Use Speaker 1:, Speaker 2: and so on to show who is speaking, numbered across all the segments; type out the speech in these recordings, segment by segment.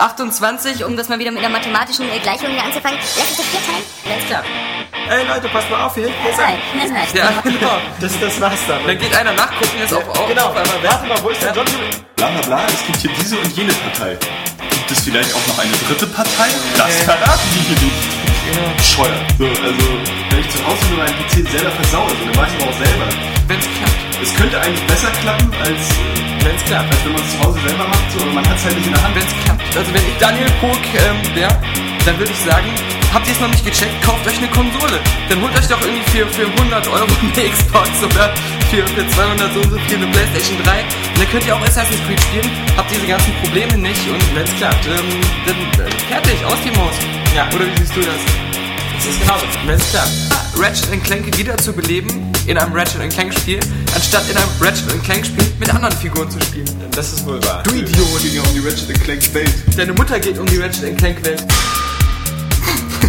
Speaker 1: 28, um das mal wieder mit einer mathematischen Gleichung hier anzufangen. Lass uns das vier teilen. Alles klar.
Speaker 2: Ey Leute, passt mal auf, hier
Speaker 1: Nein,
Speaker 2: ein...
Speaker 1: nein, nein.
Speaker 3: Ja, genau.
Speaker 2: Das, das war's dann.
Speaker 3: Dann geht einer nachgucken, jetzt auf, auf,
Speaker 2: genau,
Speaker 3: auf einmal
Speaker 2: warte mal, wo ist der John
Speaker 4: Bla bla bla, es gibt hier diese und jene Partei. Gibt es vielleicht auch noch eine dritte Partei? Das verraten die hier nicht. Bescheuert. So, also, wenn ich zu Hause nur meinen PC selber versaue, dann weiß ich aber auch selber.
Speaker 3: Wenn's klappt.
Speaker 4: Es könnte eigentlich besser klappen, als,
Speaker 3: Wenn's klappt.
Speaker 4: als wenn man es zu Hause selber macht, so, aber man hat es halt nicht in der Hand.
Speaker 3: Wenn's klappt. Also wenn ich Daniel Pog ähm, wäre, dann würde ich sagen, habt ihr es noch nicht gecheckt, kauft euch eine Konsole. Dann holt euch doch irgendwie für, für 100 Euro eine Xbox oder für, für 200 so und so viel eine Playstation 3. Und dann könnt ihr auch Assassin's Creed spielen, habt diese ganzen Probleme nicht und wenn's klappt, ähm, dann äh, fertig, aus die Maus. Ja. Oder wie siehst du das?
Speaker 2: Das ist genauso.
Speaker 3: Wenn's klappt. Ratchet Clank wieder zu beleben in einem Ratchet Clank Spiel, anstatt in einem Ratchet Clank Spiel mit anderen Figuren zu spielen.
Speaker 2: Das ist wohl wahr.
Speaker 3: Du Idiot!
Speaker 4: Es ging ja um die Ratchet Clank Welt.
Speaker 3: Deine Mutter geht um die Ratchet Clank Welt.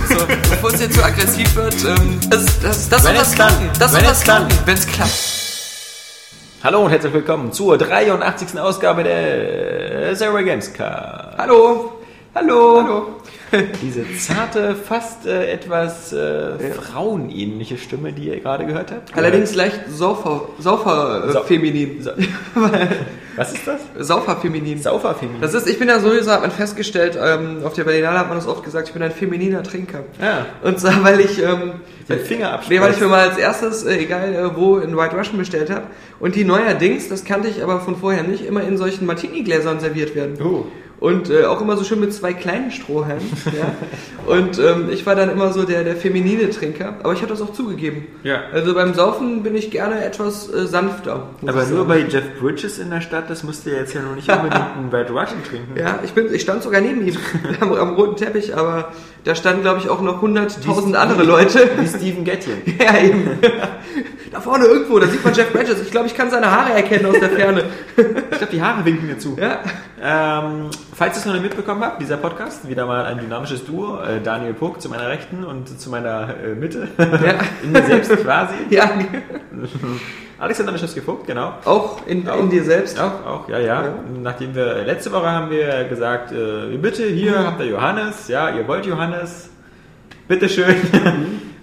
Speaker 3: So, bevor es jetzt zu aggressiv wird, ähm, das, das, das
Speaker 2: Wenn
Speaker 3: soll
Speaker 2: es
Speaker 3: das
Speaker 2: klappt.
Speaker 3: klappen. Das soll das klappen, wenn es klappt.
Speaker 2: Hallo und herzlich willkommen zur 83. Ausgabe der Zero Games Cast.
Speaker 3: Hallo.
Speaker 2: Hallo.
Speaker 3: Hallo.
Speaker 2: Diese zarte, fast äh, etwas äh, frauenähnliche Stimme, die ihr gerade gehört habt.
Speaker 3: Allerdings leicht saufer, saufer äh,
Speaker 2: Sau- Was ist das?
Speaker 3: Saufer feminin.
Speaker 2: Sauferfeminin.
Speaker 3: Das ist, ich bin ja sowieso, hat man festgestellt, ähm, auf der Berlinale hat man das oft gesagt, ich bin ein femininer Trinker.
Speaker 2: Ja.
Speaker 3: Und zwar, weil ich, ähm,
Speaker 2: Den Finger
Speaker 3: Nee, weil ich mir mal als erstes, äh, egal äh, wo, in White Russian bestellt habe. Und die neuerdings, das kannte ich aber von vorher nicht, immer in solchen Martini-Gläsern serviert werden.
Speaker 2: Oh.
Speaker 3: Und äh, auch immer so schön mit zwei kleinen Strohhalmen. ja. Und ähm, ich war dann immer so der, der feminine Trinker, aber ich habe das auch zugegeben.
Speaker 2: Ja.
Speaker 3: Also beim Saufen bin ich gerne etwas äh, sanfter.
Speaker 2: Aber nur bei Jeff Bridges in der Stadt, das musst du jetzt ja noch nicht unbedingt einen White Russian trinken.
Speaker 3: Ja, ich, bin, ich stand sogar neben ihm am, am roten Teppich, aber da standen, glaube ich, auch noch 100.000 andere Leute.
Speaker 2: Wie Steven Gettchen.
Speaker 3: Ja, eben. Da vorne irgendwo, da sieht man Jeff Bridges. Ich glaube, ich kann seine Haare erkennen aus der Ferne.
Speaker 2: Ich glaube, die Haare winken mir zu.
Speaker 3: Ja,
Speaker 2: Ähm, falls ihr es noch nicht mitbekommen habt, dieser Podcast, wieder mal ein dynamisches Duo. Äh, Daniel Puck zu meiner Rechten und zu meiner äh, Mitte.
Speaker 3: ja,
Speaker 2: In mir selbst quasi.
Speaker 3: ja.
Speaker 2: Alexander Mischewski Vogt, genau.
Speaker 3: Auch in, in dir selbst.
Speaker 2: Auch, auch, ja, ja. Nachdem wir, letzte Woche haben wir gesagt, äh, bitte, hier habt ihr Johannes, ja, ihr wollt Johannes, bitteschön.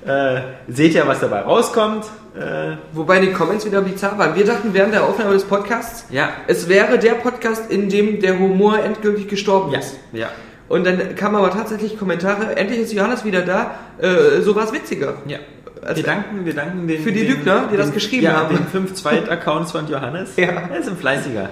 Speaker 2: Äh, seht ja, was dabei rauskommt. Äh,
Speaker 3: Wobei die Comments wieder bizarr waren. Wir dachten während der Aufnahme des Podcasts,
Speaker 2: ja,
Speaker 3: es wäre der Podcast, in dem der Humor endgültig gestorben
Speaker 2: ja,
Speaker 3: ist.
Speaker 2: ja,
Speaker 3: Und dann kamen aber tatsächlich Kommentare, endlich ist Johannes wieder da, äh, so war es witziger.
Speaker 2: ja.
Speaker 3: Also-
Speaker 2: wir danken, wir danken den,
Speaker 3: Für die
Speaker 2: den,
Speaker 3: Lügner, die das
Speaker 2: den,
Speaker 3: geschrieben
Speaker 2: ja,
Speaker 3: haben.
Speaker 2: den fünf Zweit-Accounts von Johannes.
Speaker 3: Ja.
Speaker 2: Er ist ein Fleißiger.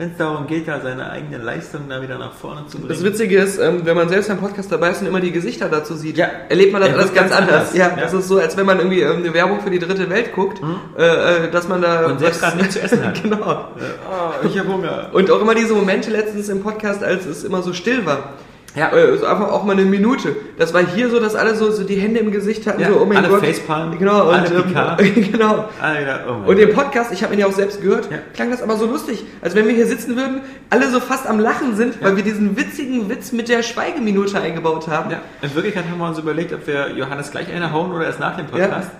Speaker 2: Wenn es darum geht, da seine eigene Leistung da wieder nach vorne zu bringen.
Speaker 3: Das Witzige ist, ähm, wenn man selbst beim Podcast dabei ist und immer die Gesichter dazu sieht,
Speaker 2: Ja.
Speaker 3: erlebt man das
Speaker 2: Er
Speaker 3: alles ganz,
Speaker 2: ganz
Speaker 3: anders.
Speaker 2: anders.
Speaker 3: Ja,
Speaker 2: Ja.
Speaker 3: das ist so, als wenn man irgendwie ähm, eine Werbung für die dritte Welt guckt, äh, äh, dass man da
Speaker 2: Mhm. Und selbst gerade nichts zu essen hat.
Speaker 3: genau.
Speaker 2: oh, ich habe Hunger.
Speaker 3: Und auch immer diese Momente letztens im Podcast, als es immer so still war.
Speaker 2: Ja.
Speaker 3: Äh, so einfach auch mal eine Minute. Das war hier so, dass alle so, so die Hände im Gesicht hatten,
Speaker 2: Ja,
Speaker 3: so, oh mein
Speaker 2: alle
Speaker 3: Gott.
Speaker 2: Facepalm,
Speaker 3: Genau, und,
Speaker 2: alle
Speaker 3: ähm,
Speaker 2: Picard.
Speaker 3: genau.
Speaker 2: Alter, oh
Speaker 3: Und im Podcast, ich habe ihn ja auch selbst gehört,
Speaker 2: Ja.
Speaker 3: klang das aber so lustig, als wenn wir hier sitzen würden, alle so fast am Lachen sind, weil wir diesen witzigen Witz mit der Schweigeminute eingebaut haben.
Speaker 2: Ja, in Wirklichkeit haben wir uns überlegt, ob wir Johannes gleich eine hauen oder erst nach dem Podcast.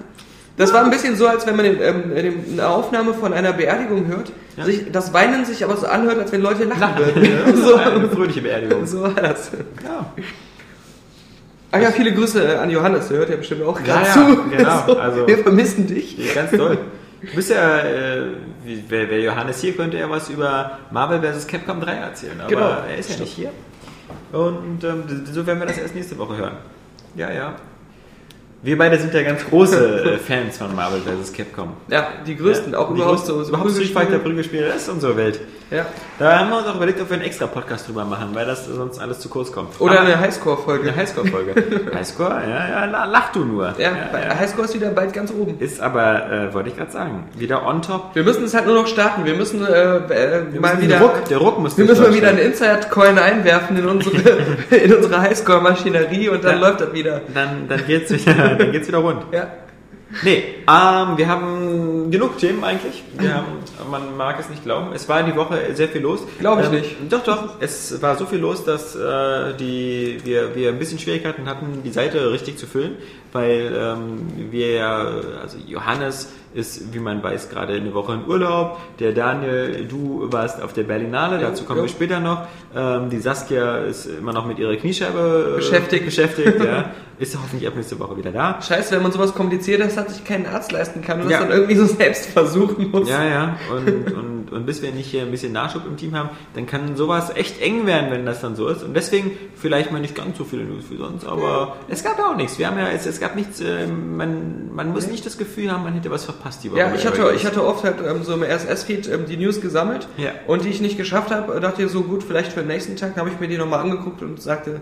Speaker 3: Das war ein bisschen so, als wenn man den, ähm, den, eine Aufnahme von einer Beerdigung hört,
Speaker 2: Ja.
Speaker 3: sich das Weinen sich aber so anhört, als wenn Leute lachen, würden.
Speaker 2: so.
Speaker 3: so,
Speaker 2: Eine fröhliche Beerdigung.
Speaker 3: so war das.
Speaker 2: Ja,
Speaker 3: Ach ja, viele Grüße äh, an Johannes, der hört ja bestimmt auch gerade
Speaker 2: ja,
Speaker 3: zu.
Speaker 2: genau,
Speaker 3: So,
Speaker 2: also-
Speaker 3: wir vermissen dich.
Speaker 2: ganz toll. Du bist ja, äh, wer, wer Johannes hier könnte ja was über Marvel vs. Capcom 3 erzählen, aber
Speaker 3: Genau.
Speaker 2: er ist ja nicht hier. Und ähm, so werden wir das erst nächste Woche hören. Ja, ja. Wir beide sind ja ganz große äh, Fans von Marvel vs. Capcom.
Speaker 3: Ja, die größten,
Speaker 2: ja,
Speaker 3: auch
Speaker 2: die
Speaker 3: überhaupt so,
Speaker 2: überhaupt
Speaker 3: Prügelspiele,
Speaker 2: das ist unsere Welt.
Speaker 3: Ja.
Speaker 2: Da haben wir uns auch überlegt, ob wir einen extra Podcast drüber machen, weil das sonst alles zu kurz kommt.
Speaker 3: Oder
Speaker 2: Aber-
Speaker 3: eine Highscore-Folge.
Speaker 2: eine Highscore-Folge. Highscore, ja, ja, la- lach du nur.
Speaker 3: Ja, bei Highscore ist wieder bald ganz oben.
Speaker 2: Ist aber, äh, wollte ich gerade sagen, wieder on top.
Speaker 3: Wir müssen es halt nur noch starten. Wir müssen äh, äh, mal
Speaker 2: müssen
Speaker 3: wieder.
Speaker 2: Ruck, der Ruck muss
Speaker 3: wir müssen mal wieder einen Insert-Coin einwerfen in unsere, in unsere Highscore-Maschinerie und dann
Speaker 2: Ja.
Speaker 3: läuft das wieder.
Speaker 2: Dann, dann geht's wieder, dann geht's wieder rund.
Speaker 3: Ja.
Speaker 2: Nee, ähm, wir haben genug Themen eigentlich. Haben, man mag es nicht glauben. Es war die Woche sehr viel los.
Speaker 3: Glaube ich
Speaker 2: ähm,
Speaker 3: nicht.
Speaker 2: Doch, doch. Es war so viel los, dass äh, die, wir, wir ein bisschen Schwierigkeiten hatten, die Seite richtig zu füllen, weil ähm, wir ja, also Johannes ist, wie man weiß, gerade eine Woche in Urlaub. Der Daniel, du warst auf der Berlinale, dazu kommen
Speaker 3: ja.
Speaker 2: wir später noch. Ähm, die Saskia ist immer noch mit ihrer Kniescheibe äh,
Speaker 3: Beschäftigt.
Speaker 2: beschäftigt ja. Ist hoffentlich ab nächste Woche wieder da.
Speaker 3: Scheiße, wenn man sowas Kompliziertes hat, sich keinen Arzt leisten kann und
Speaker 2: Ja.
Speaker 3: das dann irgendwie so selbst versuchen muss.
Speaker 2: Ja, ja. Und, und, und bis wir nicht hier ein bisschen Nachschub im Team haben, dann kann sowas echt eng werden, wenn das dann so ist. Und deswegen vielleicht mal nicht ganz so viele News wie sonst, aber es gab ja auch nichts. Wir haben ja, es, es gab nichts, äh, man, man muss nicht das Gefühl haben, man hätte was verpasst die Woche.
Speaker 3: Ja, ich hatte, ich hatte oft halt ähm, so im RSS-Feed ähm, die News gesammelt
Speaker 2: Ja.
Speaker 3: und die ich nicht geschafft habe, dachte ich so gut, vielleicht für den nächsten Tag, dann habe ich mir die nochmal angeguckt und sagte,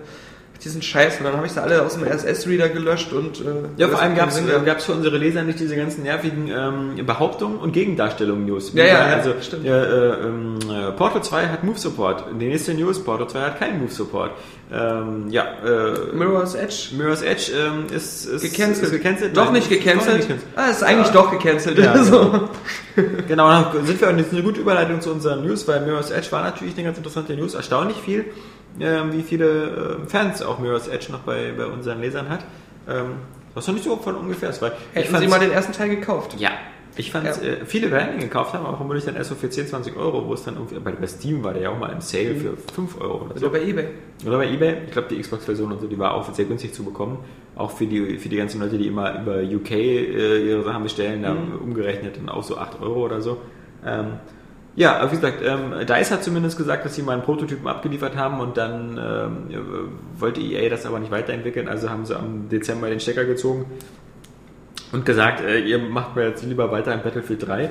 Speaker 3: die sind scheiße. Und dann habe ich sie alle aus dem RSS-Reader gelöscht und... Äh,
Speaker 2: Ja, vor allem gab es gab's für unsere Leser nicht diese ganzen nervigen ähm, Behauptungen und Gegendarstellungen News.
Speaker 3: Ja, ja, ja,
Speaker 2: also
Speaker 3: stimmt.
Speaker 2: äh, äh, ähm, äh, Portal 2 hat Move Support. Die nächste News, Portal 2 hat keinen Move Support. Ähm, ja, äh,
Speaker 3: Mirror's Edge
Speaker 2: Mirror's Edge ähm, ist, ist,
Speaker 3: gecancelt.
Speaker 2: ist gecancelt.
Speaker 3: Doch nicht gecancelt.
Speaker 2: doch nicht gecancelt.
Speaker 3: Ah, ist eigentlich
Speaker 2: Ja.
Speaker 3: doch gecancelt.
Speaker 2: Ja,
Speaker 3: so.
Speaker 2: Genau, dann sind wir, das ist eine gute Überleitung zu unseren News, weil Mirror's Edge war natürlich eine ganz interessante News, erstaunlich viel, ähm, wie viele ähm, Fans auch Mirror's Edge noch bei, bei unseren Lesern hat. Ähm, was doch nicht so von ungefähr ist, weil ich
Speaker 3: Hätten Sie
Speaker 2: fand's-
Speaker 3: mal den ersten Teil gekauft.
Speaker 2: ja, ich fand
Speaker 3: Ja.
Speaker 2: äh, viele werden ihn gekauft haben, aber vermutlich dann erst so für 10, 20 Euro, wo es dann irgendwie, bei, bei Steam war der ja auch mal im Sale für 5 Euro oder so.
Speaker 3: Oder bei Ebay.
Speaker 2: Oder bei eBay, ich glaube die Xbox-Version und so, die war auch sehr günstig zu bekommen. Auch für die, für die ganzen Leute, die immer über UK äh, ihre Sachen bestellen, da umgerechnet dann auch so 8 Euro oder so. Ähm, ja, wie gesagt, ähm, DICE hat zumindest gesagt, dass sie mal einen Prototypen abgeliefert haben und dann ähm, äh, wollte EA das aber nicht weiterentwickeln, also haben sie am Dezember den Stecker gezogen und gesagt, äh, ihr macht mir jetzt lieber weiter in Battlefield 3.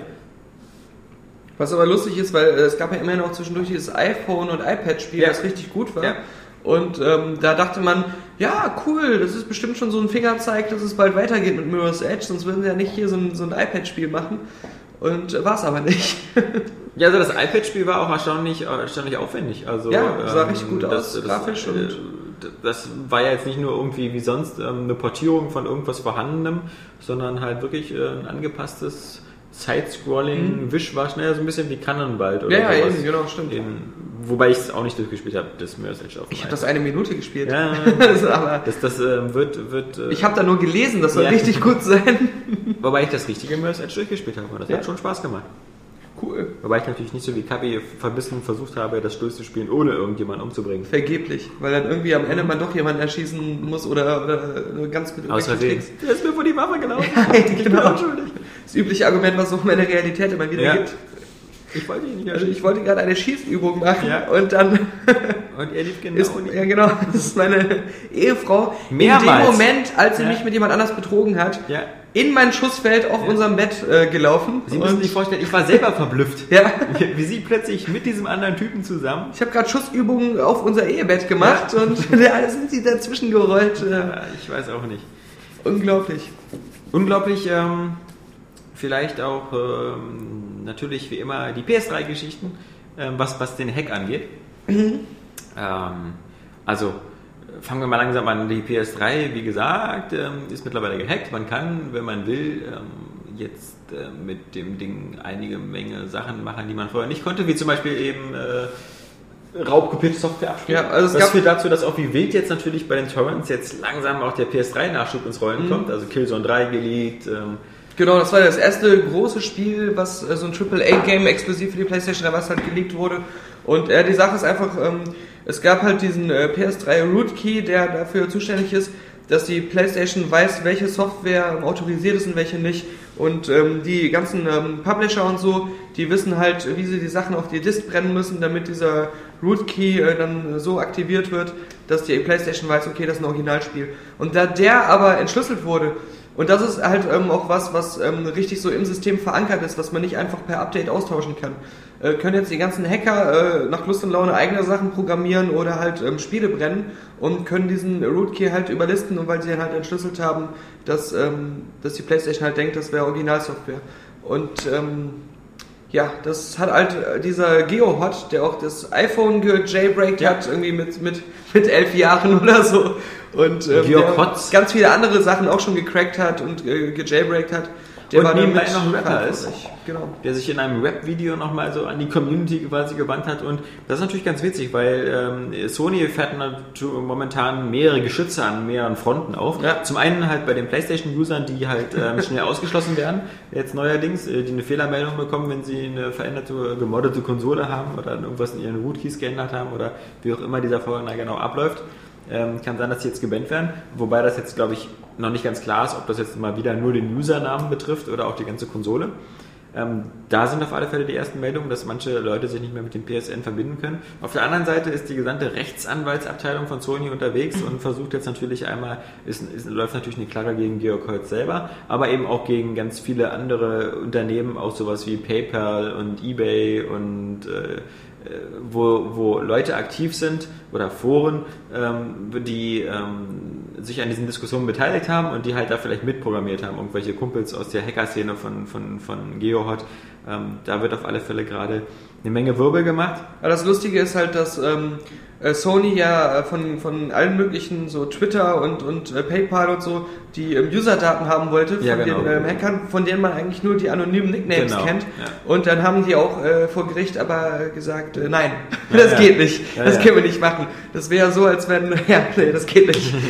Speaker 3: Was aber lustig ist, weil äh, es gab ja immerhin auch zwischendurch dieses iPhone- und iPad-Spiel,
Speaker 2: Ja.
Speaker 3: das richtig gut war.
Speaker 2: Ja.
Speaker 3: Und ähm, da dachte man, ja, cool, das ist bestimmt schon so ein Fingerzeig, dass es bald weitergeht mit Mirror's Edge, sonst würden sie ja nicht hier so ein, so ein iPad-Spiel machen. Und war es aber nicht.
Speaker 2: Ja, also das iPad-Spiel war auch erstaunlich, erstaunlich aufwendig. Also,
Speaker 3: Ja, sah
Speaker 2: ähm,
Speaker 3: richtig gut aus, grafisch
Speaker 2: äh,
Speaker 3: und-
Speaker 2: das war ja jetzt nicht nur irgendwie wie sonst ähm, eine Portierung von irgendwas Vorhandenem, sondern halt wirklich äh, ein angepasstes Side-Scrolling, Wischwasch, naja, so ein bisschen wie Cannonball oder
Speaker 3: Mhm. Ja, ja,
Speaker 2: sowas.
Speaker 3: eben, genau, stimmt.
Speaker 2: Eben, wobei ich es auch nicht durchgespielt habe, das Mirror's Edge auf
Speaker 3: Ich habe das eine Minute gespielt.
Speaker 2: Ja,
Speaker 3: Also, aber
Speaker 2: das, das ähm, wird, wird äh,
Speaker 3: ich habe da nur gelesen, das soll
Speaker 2: Ja.
Speaker 3: richtig gut sein.
Speaker 2: wobei ich das richtige Mirror's Edge durchgespielt habe. Das
Speaker 3: Ja.
Speaker 2: hat schon Spaß gemacht.
Speaker 3: Cool.
Speaker 2: Wobei ich natürlich nicht so wie Kapi verbissen versucht habe, das durchzuspielen, ohne irgendjemanden umzubringen.
Speaker 3: Vergeblich, weil dann irgendwie am Ende man doch jemanden erschießen muss oder, oder ganz mit
Speaker 2: Aus Versehen. Der ist mir vor die Waffe gelaufen.
Speaker 3: Bin unschuldig. Das übliche Argument, was es auch in der Realität immer wieder
Speaker 2: Ja.
Speaker 3: gibt.
Speaker 2: Ich wollte ihn nicht
Speaker 3: Also ich wollte gerade eine Schießübung machen
Speaker 2: Ja.
Speaker 3: und dann
Speaker 2: Und er lief genau
Speaker 3: ist,
Speaker 2: in
Speaker 3: ja genau, das ist meine Ehefrau in
Speaker 2: Mehrmals.
Speaker 3: dem Moment, als sie
Speaker 2: Ja.
Speaker 3: mich mit jemand anders betrogen hat,
Speaker 2: Ja.
Speaker 3: In mein Schussfeld auf unserem Bett äh, gelaufen.
Speaker 2: Sie müssen sich vorstellen, ich war selber verblüfft.
Speaker 3: ja,
Speaker 2: Wie sie plötzlich mit diesem anderen Typen zusammen.
Speaker 3: ich habe gerade Schussübungen auf unser Ehebett gemacht und da sind sie dazwischen gerollt. Äh,
Speaker 2: Ja, ich weiß auch nicht.
Speaker 3: unglaublich.
Speaker 2: Unglaublich, ähm, vielleicht auch ähm, natürlich wie immer die PS3-Geschichten, ähm, was, was den Hack angeht. Ähm, also fangen wir mal langsam an. Die PS3, wie gesagt, ähm, ist mittlerweile gehackt. Man kann, wenn man will, ähm, jetzt äh, mit dem Ding einige Menge Sachen machen, die man vorher nicht konnte, wie zum Beispiel eben äh, raubkopierte Software abspielen.
Speaker 3: Ja, also es
Speaker 2: das
Speaker 3: gab-
Speaker 2: führt dazu, dass auch wie wild jetzt natürlich bei den Torrents jetzt langsam auch der PS3-Nachschub ins Rollen
Speaker 3: Mhm.
Speaker 2: kommt. Also Killzone 3 geleakt. Ähm,
Speaker 3: Genau, das war das erste große Spiel, was äh, so ein AAA-Game exklusiv für die PlayStation 3 was halt geleakt wurde. Und äh, die Sache ist einfach, ähm, es gab halt diesen äh, PS3 Rootkey, der dafür zuständig ist, dass die PlayStation weiß, welche Software autorisiert ist und welche nicht. Und ähm, die ganzen ähm, Publisher und so, die wissen halt, wie sie die Sachen auf die Disk brennen müssen, damit dieser Rootkey äh, dann so aktiviert wird, dass die PlayStation weiß, okay, das ist ein Originalspiel. Und da der aber entschlüsselt wurde, und das ist halt ähm, auch was, was ähm, richtig so im System verankert ist, was man nicht einfach per Update austauschen kann. Äh, können jetzt die ganzen Hacker äh, nach Lust und Laune eigene Sachen programmieren oder halt ähm, Spiele brennen und können diesen Rootkey halt überlisten und weil sie halt entschlüsselt haben, dass, ähm, dass die Playstation halt denkt, das wäre Originalsoftware. Und ähm, ja, das hat halt äh, dieser GeoHot, der auch das iPhone gejailbreakt
Speaker 2: Ja.
Speaker 3: hat, irgendwie mit, mit, mit elf Jahren oder so. Und ähm, ganz viele andere Sachen auch schon gecrackt hat und äh, gejailbreakt hat. Der
Speaker 2: und nebenbei noch ein Rapper ist.
Speaker 3: Genau.
Speaker 2: der sich in einem Rap-Video nochmal so an die Community quasi gewandt hat. Und das ist natürlich ganz witzig, weil ähm, Sony fährt natürlich momentan mehrere Geschütze an mehreren Fronten auf.
Speaker 3: Ja.
Speaker 2: Zum einen halt bei den PlayStation-Usern, die halt ähm, schnell ausgeschlossen werden, jetzt neuerdings, äh, die eine Fehlermeldung bekommen, wenn sie eine veränderte, gemoddete Konsole haben oder irgendwas in ihren Rootkeys geändert haben oder wie auch immer dieser Vorgang da genau abläuft. Ähm, kann sein, dass sie jetzt gebannt werden, wobei das jetzt, glaube ich, noch nicht ganz klar ist, ob das jetzt mal wieder nur den Usernamen betrifft oder auch die ganze Konsole. Ähm, da sind auf alle Fälle die ersten Meldungen, dass manche Leute sich nicht mehr mit dem PSN verbinden können. Auf der anderen Seite ist die gesamte Rechtsanwaltsabteilung von Sony unterwegs und versucht jetzt natürlich einmal, ist, läuft natürlich eine Klage gegen Georg Holz selber, aber eben auch gegen ganz viele andere Unternehmen, auch sowas wie PayPal und eBay und äh, wo, wo Leute aktiv sind oder Foren, ähm, die ähm, sich an diesen Diskussionen beteiligt haben und die halt da vielleicht mitprogrammiert haben, irgendwelche Kumpels aus der Hacker-Szene von, von, von GeoHot. Ähm, da wird auf alle Fälle gerade eine Menge Wirbel gemacht.
Speaker 3: Aber das Lustige ist halt, dass ähm, äh, Sony ja äh, von, von allen möglichen, so Twitter und, und äh, PayPal und so, die ähm, User-Daten haben wollte von
Speaker 2: Ja, genau.
Speaker 3: den ähm, Hackern, von denen man eigentlich nur die anonymen Nicknames
Speaker 2: Genau,
Speaker 3: kennt.
Speaker 2: ja.
Speaker 3: Und dann haben die auch äh, vor Gericht aber gesagt, äh, nein,
Speaker 2: Ja,
Speaker 3: das geht nicht, das können wir nicht machen. Das wäre so, als wenn, ja, nee, das geht nicht.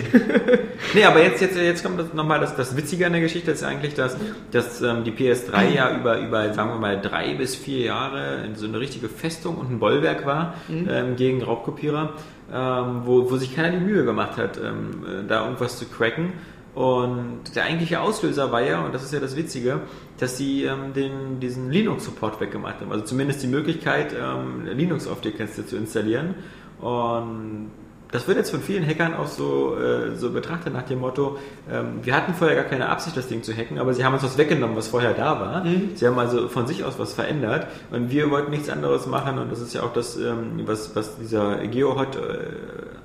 Speaker 2: Nee, aber jetzt, jetzt, jetzt kommt nochmal das, das Witzige an der Geschichte, ist eigentlich, dass, dass ähm, die PS3 ja über, über, sagen wir mal, drei bis vier Jahre so eine richtige Festung und ein Bollwerk war ähm, gegen Raubkopierer, ähm, wo, wo sich keiner die Mühe gemacht hat, ähm, äh, da irgendwas zu cracken. Und der eigentliche Auslöser war ja, und das ist ja das Witzige, dass sie ähm, den, diesen Linux-Support weggemacht haben. Also zumindest die Möglichkeit, ähm, Linux auf die Kiste zu installieren. Und das wird jetzt von vielen Hackern auch so, äh, so betrachtet nach dem Motto, ähm, wir hatten vorher gar keine Absicht, das Ding zu hacken, aber sie haben uns was weggenommen, was vorher da war. Sie haben also von sich aus was verändert und wir wollten nichts anderes machen und das ist ja auch das, ähm, was, was dieser GeoHot äh,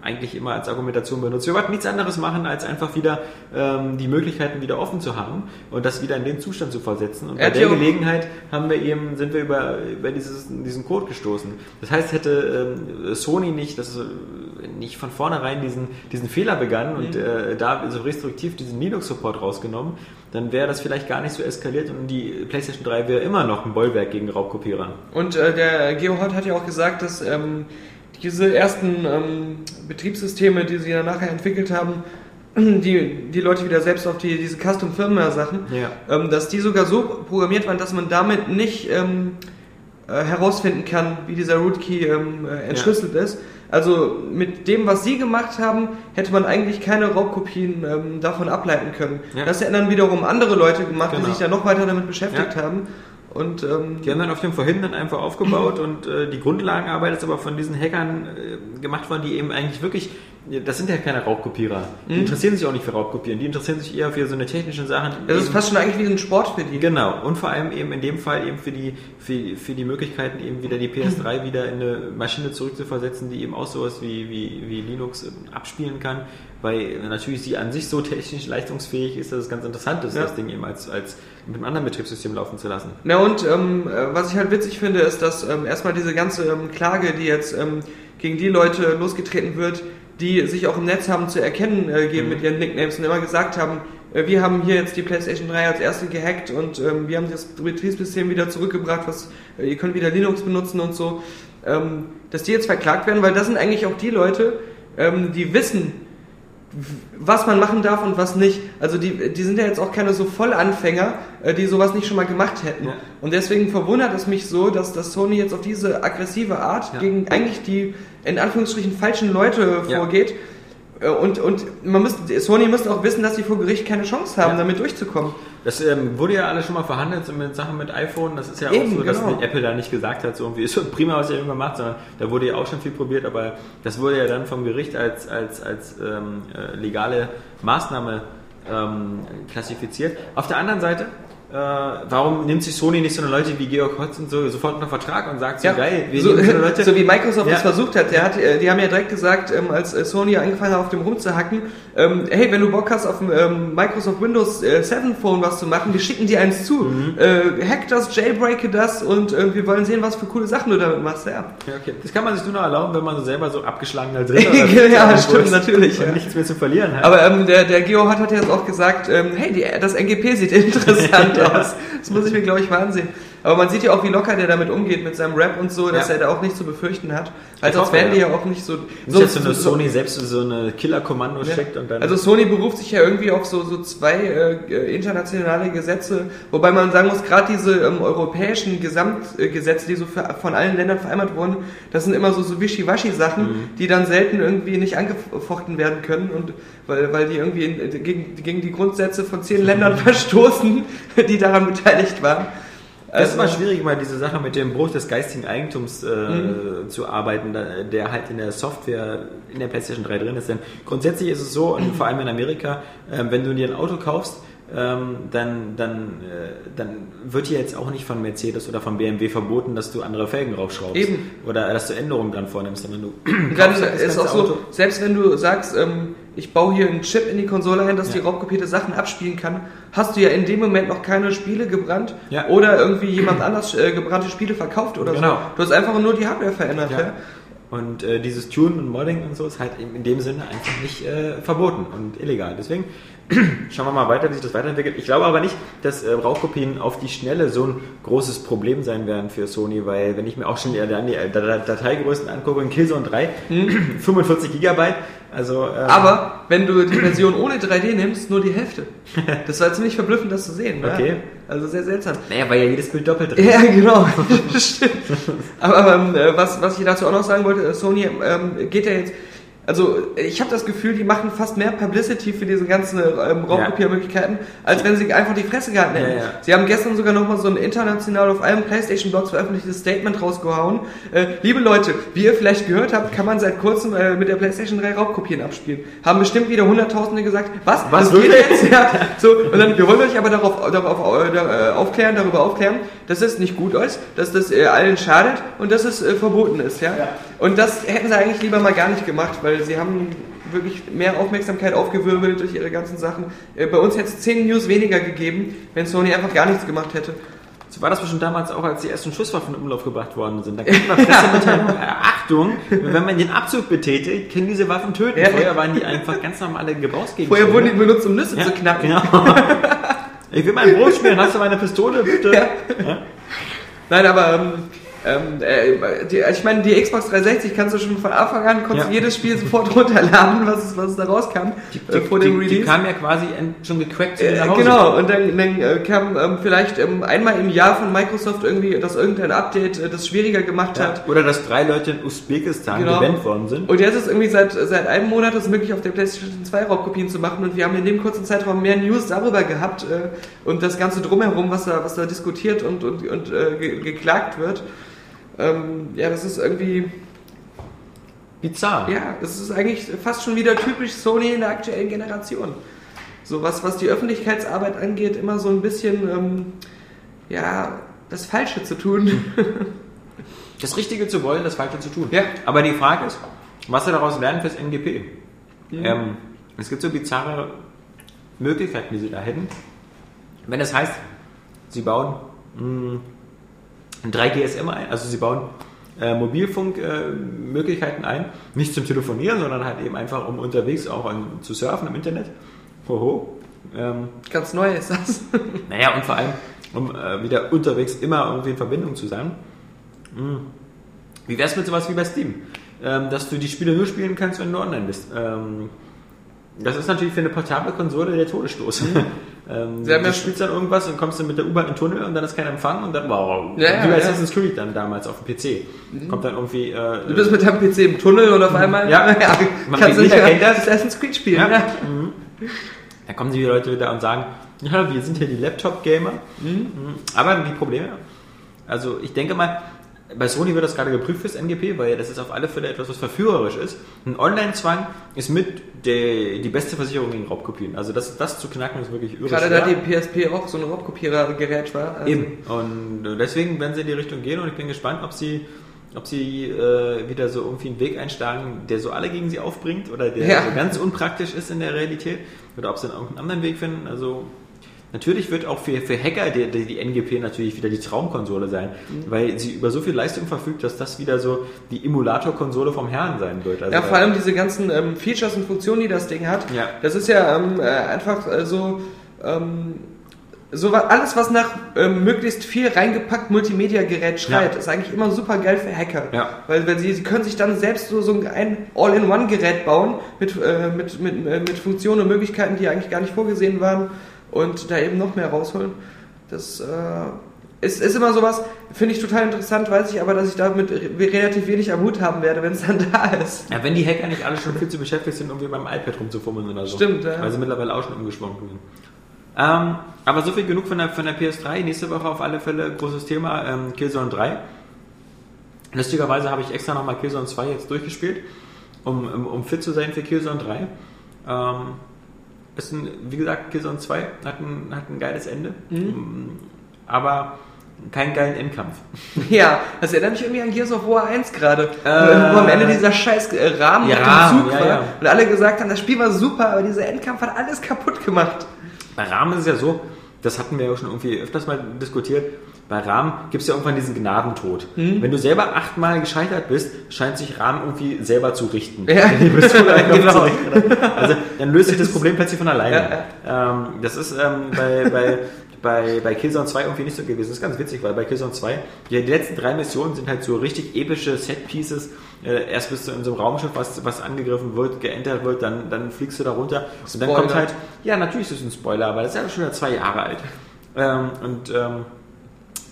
Speaker 2: eigentlich immer als Argumentation benutzt. Wir wollten nichts anderes machen, als einfach wieder ähm, die Möglichkeiten wieder offen zu haben und das wieder in den Zustand zu versetzen. Und bei
Speaker 3: hat
Speaker 2: der Gelegenheit haben wir eben, sind wir über, über dieses, diesen Code gestoßen. Das heißt, hätte ähm, Sony nicht, das äh, nicht von vornherein diesen, diesen Fehler begangen und äh, da so restriktiv diesen Linux-Support rausgenommen, dann wäre das vielleicht gar nicht so eskaliert und die PlayStation 3 wäre immer noch ein Bollwerk gegen Raubkopierer.
Speaker 3: Und äh, der Geohot hat ja auch gesagt, dass ähm, diese ersten ähm, Betriebssysteme, die sie dann nachher entwickelt haben, die, die Leute wieder selbst auf die, diese Custom-Firmware-Sachen,
Speaker 2: Ja.
Speaker 3: ähm, dass die sogar so programmiert waren, dass man damit nicht ähm, äh, herausfinden kann, wie dieser Rootkey ähm, äh, entschlüsselt ist. Also mit dem, was sie gemacht haben, hätte man eigentlich keine Raubkopien ähm, davon ableiten können.
Speaker 2: Ja.
Speaker 3: Das hätten dann wiederum andere Leute gemacht,
Speaker 2: Genau.
Speaker 3: die sich dann noch weiter damit beschäftigt
Speaker 2: Ja.
Speaker 3: haben. Und ähm,
Speaker 2: Die haben dann auf dem Verhindern einfach aufgebaut und äh, die Grundlagenarbeit ist aber von diesen Hackern äh, gemacht worden, die eben eigentlich wirklich, das sind ja keine Raubkopierer. Die interessieren sich auch nicht für Raubkopieren, die interessieren sich eher für so eine technischen Sachen.
Speaker 3: das ist fast schon eigentlich wie ein Sport für die.
Speaker 2: Genau, und vor allem eben in dem Fall eben für die, für, für die Möglichkeiten, eben wieder die PS3 wieder in eine Maschine zurückzuversetzen, die eben auch sowas wie, wie, wie Linux ähm, abspielen kann, weil natürlich sie an sich so technisch leistungsfähig ist, dass es ganz interessant ist,
Speaker 3: Ja.
Speaker 2: das Ding eben als, als mit einem anderen Betriebssystem laufen zu lassen.
Speaker 3: Na und ähm, äh, was ich halt witzig finde, ist, dass ähm, erstmal diese ganze ähm, Klage, die jetzt ähm, gegen die Leute losgetreten wird, die sich auch im Netz haben zu erkennen äh, geben mit ihren Nicknames und immer gesagt haben, äh, wir haben hier jetzt die PlayStation 3 als erste gehackt und ähm, wir haben das Betriebssystem wieder zurückgebracht, was äh, ihr könnt wieder Linux benutzen und so, ähm, dass die jetzt verklagt werden, weil das sind eigentlich auch die Leute, die wissen, was man machen darf und was nicht. Also die, die sind ja jetzt auch keine so Vollanfänger, äh, die sowas nicht schon mal gemacht hätten.
Speaker 2: Ja.
Speaker 3: Und deswegen verwundert es mich so, dass, dass Sony jetzt auf diese aggressive Art
Speaker 2: Ja.
Speaker 3: gegen eigentlich die in Anführungsstrichen falschen Leute
Speaker 2: Ja.
Speaker 3: vorgeht. Äh, Und, und man müsste, Sony müsste auch wissen, dass sie vor Gericht keine Chance haben,
Speaker 2: Ja.
Speaker 3: damit durchzukommen.
Speaker 2: Das ähm, wurde ja alles schon mal verhandelt so mit Sachen mit iPhone. Das ist ja
Speaker 3: Eben,
Speaker 2: auch so, dass
Speaker 3: genau.
Speaker 2: Apple da nicht gesagt hat, so irgendwie ist so prima, was ihr eben gemacht, sondern da wurde ja auch schon viel probiert, aber das wurde ja dann vom Gericht als, als, als ähm, äh, legale Maßnahme ähm, klassifiziert. Auf der anderen Seite, äh, warum nimmt sich Sony nicht so eine Leute wie Georg Hotz und so sofort unter Vertrag und sagt so geil, wir
Speaker 3: so,
Speaker 2: so Leute.
Speaker 3: so wie Microsoft
Speaker 2: Ja.
Speaker 3: das versucht hat. Der hat äh, die haben ja direkt gesagt, ähm, als äh, Sony angefangen hat, auf dem rumzuhacken, ähm, hey, wenn du Bock hast, auf dem ähm, Microsoft Windows äh, 7 Phone was zu machen, wir schicken dir eins zu.
Speaker 2: Mhm.
Speaker 3: Äh, hack das, jailbreake das und äh, wir wollen sehen, was für coole Sachen du damit machst. Ja.
Speaker 2: Ja, okay. Das kann man sich nur noch erlauben, wenn man so selber so abgeschlagener Dritter oder
Speaker 3: Ja, stimmt,
Speaker 2: ist
Speaker 3: natürlich,
Speaker 2: Und
Speaker 3: ja.
Speaker 2: nichts mehr zu verlieren hat.
Speaker 3: Aber ähm, der, der Geo hat, hat ja jetzt auch gesagt, ähm, hey, die, das NGP sieht interessant aus. Das muss ich mir, glaube ich, mal ansehen. Aber man sieht ja auch, wie locker der damit umgeht mit seinem Rap und so, dass
Speaker 2: Ja.
Speaker 3: er da auch nicht zu befürchten hat. Sonst
Speaker 2: hoffe,
Speaker 3: wären die
Speaker 2: ja.
Speaker 3: auch nicht so...
Speaker 2: Nicht, dass so eine Sony selbst so eine Killer-Kommando
Speaker 3: Ja.
Speaker 2: schickt und dann.
Speaker 3: Also Sony beruft sich ja irgendwie auf so, so zwei äh, äh, internationale Gesetze, wobei man sagen muss, gerade diese ähm, europäischen Gesamtgesetze, die so für, von allen Ländern vereinbart wurden, das sind immer so, so Wischiwaschi-Sachen,
Speaker 2: Mhm.
Speaker 3: die dann selten irgendwie nicht angefochten werden können und weil, weil die irgendwie in, gegen, gegen die Grundsätze von zehn Ländern verstoßen, die daran beteiligt waren.
Speaker 2: Das ist
Speaker 3: Also-
Speaker 2: immer schwierig, mal diese Sache mit dem Bruch des geistigen Eigentums äh, zu arbeiten, der halt in der Software in der PlayStation 3 drin ist. Denn grundsätzlich ist es so, und vor allem in Amerika, ähm, wenn du dir ein Auto kaufst, ähm, dann, dann, äh, dann wird dir jetzt auch nicht von Mercedes oder von BMW verboten, dass du andere Felgen raufschraubst.
Speaker 3: Eben.
Speaker 2: Oder dass du Änderungen dran vornimmst. Wenn du
Speaker 3: dann
Speaker 2: kaufst halt
Speaker 3: ist auch
Speaker 2: ganze
Speaker 3: so,
Speaker 2: Auto.
Speaker 3: selbst wenn du sagst, ähm, ich baue hier einen Chip in die Konsole ein, dass
Speaker 2: Ja.
Speaker 3: die raubkopierte Sachen abspielen kann, hast du ja in dem Moment noch keine Spiele gebrannt
Speaker 2: Ja.
Speaker 3: oder irgendwie jemand anders äh, gebrannte Spiele verkauft oder
Speaker 2: Genau.
Speaker 3: so. Du hast einfach nur die Hardware verändert. Ja.
Speaker 2: Ja. Und äh, dieses Tune und Modding und so ist halt in, in dem Sinne einfach nicht äh, verboten und illegal. Deswegen schauen wir mal weiter, wie sich das weiterentwickelt. Ich glaube aber nicht, dass äh, Raubkopien auf die Schnelle so ein großes Problem sein werden für Sony, weil wenn ich mir auch schon die, die, Dateigrößen angucke, in Killzone 3, 45 Gigabyte, also ähm,
Speaker 3: Aber wenn du die Version ohne 3D nimmst, nur die Hälfte. Das war ziemlich verblüffend, das zu sehen. Ne?
Speaker 2: Okay.
Speaker 3: Also sehr seltsam.
Speaker 2: naja, weil ja jedes Bild doppelt drin ist.
Speaker 3: Ja, genau. Stimmt. Aber, aber ähm, äh, was, was ich dazu auch noch sagen wollte, äh, Sony ähm, geht ja jetzt. Also ich habe das Gefühl, die machen fast mehr Publicity für diese ganzen ähm, Raubkopiermöglichkeiten, als wenn sie einfach die Fresse gehalten hätten.
Speaker 2: Ja, ja.
Speaker 3: Sie haben gestern sogar nochmal so ein international auf allen Playstation-Blogs veröffentlichtes Statement rausgehauen. Äh, liebe Leute, wie ihr vielleicht gehört habt, kann man seit kurzem äh, mit der Playstation 3 Raubkopien abspielen. Haben bestimmt wieder Hunderttausende gesagt, was?
Speaker 2: Was,
Speaker 3: das geht
Speaker 2: wirklich?
Speaker 3: jetzt? Ja, so, und dann, wir wollen euch aber darauf, darauf äh, äh, aufklären, darüber aufklären, dass es nicht gut ist, dass das äh, allen schadet und dass es äh, verboten ist. Ja? Und das hätten sie eigentlich lieber mal gar nicht gemacht, weil sie haben wirklich mehr Aufmerksamkeit aufgewirbelt durch ihre ganzen Sachen. Äh, bei uns hätte es 10 News weniger gegeben, wenn Sony einfach gar nichts gemacht hätte.
Speaker 2: So war das bestimmt damals auch, als die ersten Schusswaffen in Umlauf gebracht worden sind. Da kam immer Pressemitteilung, äh, Achtung, wenn man den Abzug betätigt, können diese Waffen töten.
Speaker 3: Ja.
Speaker 2: Vorher waren die einfach ganz normale Gebrauchsgegenstände.
Speaker 3: Vorher wurden die benutzt, um Nüsse
Speaker 2: ja,
Speaker 3: zu knacken.
Speaker 2: Genau. Ich will mein Brot spielen, hast du meine Pistole, bitte?
Speaker 3: Ja. Nein, aber ähm, ähm, äh, die, ich meine, die Xbox 360 kannst du schon von Anfang an, konntest
Speaker 2: Ja.
Speaker 3: jedes Spiel sofort runterladen, was, was da rauskam, äh, vor dem
Speaker 2: die,
Speaker 3: Release.
Speaker 2: die kam ja quasi schon gecrackt zu
Speaker 3: Äh,
Speaker 2: nach Hause.
Speaker 3: genau, und dann, dann äh, kam ähm, vielleicht ähm, einmal im Jahr von Microsoft irgendwie, dass irgendein Update äh, das schwieriger gemacht
Speaker 2: Ja.
Speaker 3: hat.
Speaker 2: Oder dass drei Leute in Usbekistan
Speaker 3: Genau.
Speaker 2: gebannt worden sind.
Speaker 3: Und jetzt ist irgendwie seit, seit einem Monat es möglich, auf der PlayStation 2 Raubkopien zu machen und wir haben in dem kurzen Zeitraum mehr News darüber gehabt äh, und das Ganze drumherum, was da, was da diskutiert und, und, und ge geklagt wird. Ähm, ja, das ist irgendwie,
Speaker 2: Bizarr.
Speaker 3: ja, es ist eigentlich fast schon wieder typisch Sony in der aktuellen Generation. So was, was die Öffentlichkeitsarbeit angeht, immer so ein bisschen, ähm, ja, das Falsche zu tun.
Speaker 2: Das Richtige zu wollen, das Falsche zu tun.
Speaker 3: Ja.
Speaker 2: Aber die Frage ist, was sie daraus lernen fürs NGP. Ähm, es gibt so bizarre Möglichkeiten, die sie da hätten. Wenn das heißt, sie bauen mh, ein 3GSM ein, also sie bauen äh, Mobilfunkmöglichkeiten äh, ein, nicht zum Telefonieren, sondern halt eben einfach, um unterwegs auch an, zu surfen im Internet. Hoho. Ähm,
Speaker 3: Ganz neu ist das.
Speaker 2: naja, und vor allem, um äh, wieder unterwegs immer irgendwie in Verbindung zu sein. Hm. Wie wär's mit sowas wie bei Steam? Ähm, dass du die Spiele nur spielen kannst, wenn du online bist. Ähm, das ist natürlich für eine portable Konsole der Todesstoß. ähm,
Speaker 3: Mhm. Haben
Speaker 2: du
Speaker 3: ja-
Speaker 2: spielst dann irgendwas und kommst dann mit der U-Bahn in den Tunnel und dann ist kein Empfang und dann wow.
Speaker 3: Ja, ja,
Speaker 2: wie bei
Speaker 3: ja.
Speaker 2: Assassin's Creed dann damals auf dem PC. Kommt dann irgendwie. Äh,
Speaker 3: Du bist mit deinem PC im Tunnel und auf einmal
Speaker 2: Ja. Man
Speaker 3: kannst du nicht
Speaker 2: jeder
Speaker 3: mehr
Speaker 2: kennt das.
Speaker 3: Assassin's Creed spielen.
Speaker 2: Ja.
Speaker 3: Ja.
Speaker 2: Da kommen die Leute wieder und sagen, ja, wir sind hier die Laptop-Gamer. Mhm. Aber die Probleme, also ich denke mal, bei Sony wird das gerade geprüft fürs NGP, weil das ist auf alle Fälle etwas, was verführerisch ist. Ein Online-Zwang ist mit der, die beste Versicherung gegen Raubkopien. Also das, das zu knacken ist wirklich irre
Speaker 3: Gerade
Speaker 2: schwer.
Speaker 3: da die PSP auch so ein Raubkopierergerät war. Also
Speaker 2: Eben. Und deswegen werden sie in die Richtung gehen und ich bin gespannt, ob sie, ob sie äh, wieder so irgendwie einen Weg einschlagen, der so alle gegen sie aufbringt oder der
Speaker 3: Ja.
Speaker 2: so ganz unpraktisch ist in der Realität oder ob sie dann irgendeinen anderen Weg finden. Also natürlich wird auch für, für Hacker die, die, die NGP natürlich wieder die Traumkonsole sein,
Speaker 3: Mhm.
Speaker 2: weil sie über so viel Leistung verfügt, dass das wieder so die Emulator-Konsole vom Herrn sein wird. Also,
Speaker 3: Ja, vor allem diese ganzen ähm, Features und Funktionen, die das Ding hat.
Speaker 2: Ja.
Speaker 3: Das ist ja ähm, äh, einfach äh, so. Ähm, so alles, was nach ähm, möglichst viel reingepackt Multimedia-Gerät schreit,
Speaker 2: Ja.
Speaker 3: ist eigentlich immer super geil für Hacker.
Speaker 2: Ja.
Speaker 3: Weil, weil sie, sie können sich dann selbst so, so ein All-in-One-Gerät bauen mit, äh, mit, mit, äh, mit Funktionen und Möglichkeiten, die eigentlich gar nicht vorgesehen waren und da eben noch mehr rausholen. Das äh, ist, ist immer sowas, finde ich total interessant, weiß ich aber, dass ich damit re relativ wenig am Hut haben werde, wenn es dann da ist.
Speaker 2: Ja, wenn die Hacker nicht alle schon viel zu beschäftigt sind, irgendwie beim iPad rumzufummeln oder so.
Speaker 3: Stimmt, ja.
Speaker 2: Weil sie mittlerweile auch schon umgeschwungen sind. Ähm, aber so viel genug von der, von der PS3. Nächste Woche auf alle Fälle großes Thema, ähm, Killzone 3. Lustigerweise habe ich extra nochmal Killzone 2 jetzt durchgespielt, um, um, um fit zu sein für Killzone 3. Ähm, ist ein, wie gesagt, Killzone 2 hat ein, hat ein geiles Ende,
Speaker 3: Mhm.
Speaker 2: aber keinen geilen Endkampf.
Speaker 3: Ja, das erinnert mich irgendwie an Gears of War 1 gerade.
Speaker 2: Äh.
Speaker 3: wo am Ende dieser scheiß äh, Rahmen
Speaker 2: Ja,
Speaker 3: auf dem Zug
Speaker 2: ja,
Speaker 3: war
Speaker 2: ja.
Speaker 3: und alle gesagt haben, das Spiel war super, aber dieser Endkampf hat alles kaputt gemacht.
Speaker 2: Bei Rahmen ist es ja so, das hatten wir ja schon irgendwie öfters mal diskutiert, bei Rahmen gibt es ja irgendwann diesen Gnadentod.
Speaker 3: Mhm.
Speaker 2: Wenn du selber achtmal gescheitert bist, scheint sich Rahmen irgendwie selber zu richten.
Speaker 3: Ja. Genau.
Speaker 2: Also dann löst sich das Problem plötzlich von alleine. Ähm, das ist ähm, bei, bei, bei, bei Killzone 2 irgendwie nicht so gewesen. Das ist ganz witzig, weil bei Killzone 2, die, die letzten drei Missionen sind halt so richtig epische Set-Pieces. Äh, erst bist du in so einem Raumschiff, was, was angegriffen wird, geentert wird, dann, dann fliegst du da runter. Und dann
Speaker 3: Spoiler.
Speaker 2: kommt halt, ja, natürlich ist es ein Spoiler, aber das ist ja schon wieder zwei Jahre alt. Ähm, und ähm,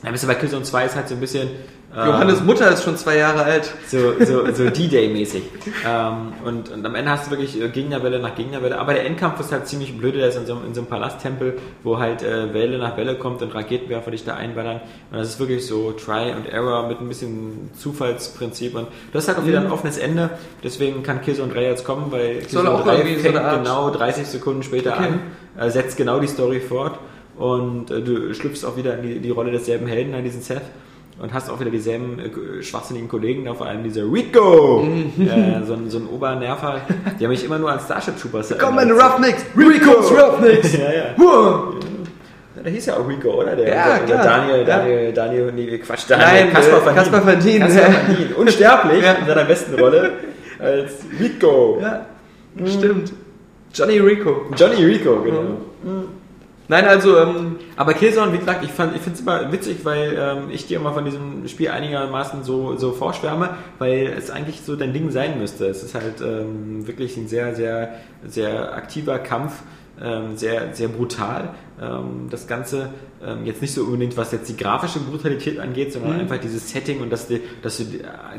Speaker 2: dann bist du bei Killzone 2 ist halt so ein bisschen. ähm,
Speaker 3: Johannes Mutter ist schon zwei Jahre alt.
Speaker 2: so, so, so D-Day-mäßig. ähm, und, und am Ende hast du wirklich äh, Gegnerwelle nach Gegnerwelle. Aber der Endkampf ist halt ziemlich blöde. Der ist in so, einem- in so einem Palasttempel, wo halt äh, Welle nach Welle kommt und Raketenwerfer dich da einballern. Und das ist wirklich so Try and Error mit ein bisschen Zufallsprinzip. Und du hast halt auch wieder ein offenes Ende. Deswegen kann Killzone 3 jetzt kommen, weil
Speaker 3: Mhm.
Speaker 2: Killzone
Speaker 3: auch
Speaker 2: 3
Speaker 3: irgendwie so
Speaker 2: fängt
Speaker 3: Art-
Speaker 2: genau 30 Sekunden später
Speaker 3: Okay.
Speaker 2: an, äh, setzt genau die Story fort. Und äh, du schlüpfst auch wieder in die, die Rolle desselben Helden, an diesen Seth und hast auch wieder dieselben äh, schwachsinnigen Kollegen, da vor allem dieser Rico, äh, so, ein, so ein Obernerver, der mich immer nur an Starship Troopers
Speaker 3: Komm, meine
Speaker 2: erinnert.
Speaker 3: Roughnecks! Rico's Roughnecks!
Speaker 2: Ja, ja.
Speaker 3: Huh.
Speaker 2: Der hieß ja auch Rico, oder? Der,
Speaker 3: Ja,
Speaker 2: der,
Speaker 3: klar.
Speaker 2: Daniel,
Speaker 3: Ja.
Speaker 2: Daniel, Daniel, nee, Quatsch, Daniel,
Speaker 3: Nein,
Speaker 2: Kaspar
Speaker 3: äh,
Speaker 2: van
Speaker 3: Kaspar van Dien.
Speaker 2: Kaspar van Dien. Unsterblich
Speaker 3: Ja.
Speaker 2: in seiner besten Rolle als Rico.
Speaker 3: Ja, stimmt. Johnny Rico.
Speaker 2: Johnny Rico, genau.
Speaker 3: Nein, also, ähm,
Speaker 2: Aber Killzone, wie gesagt, ich, fand- ich finde es immer witzig, weil ähm, ich dir immer von diesem Spiel einigermaßen so, so vorschwärme, weil es eigentlich so dein Ding sein müsste. Es ist halt ähm, wirklich ein sehr, sehr, sehr aktiver Kampf, sehr, sehr brutal. Ähm, das Ganze ähm, jetzt nicht so unbedingt, was jetzt die grafische Brutalität angeht, sondern
Speaker 3: Mhm.
Speaker 2: einfach dieses Setting und dass, die, dass du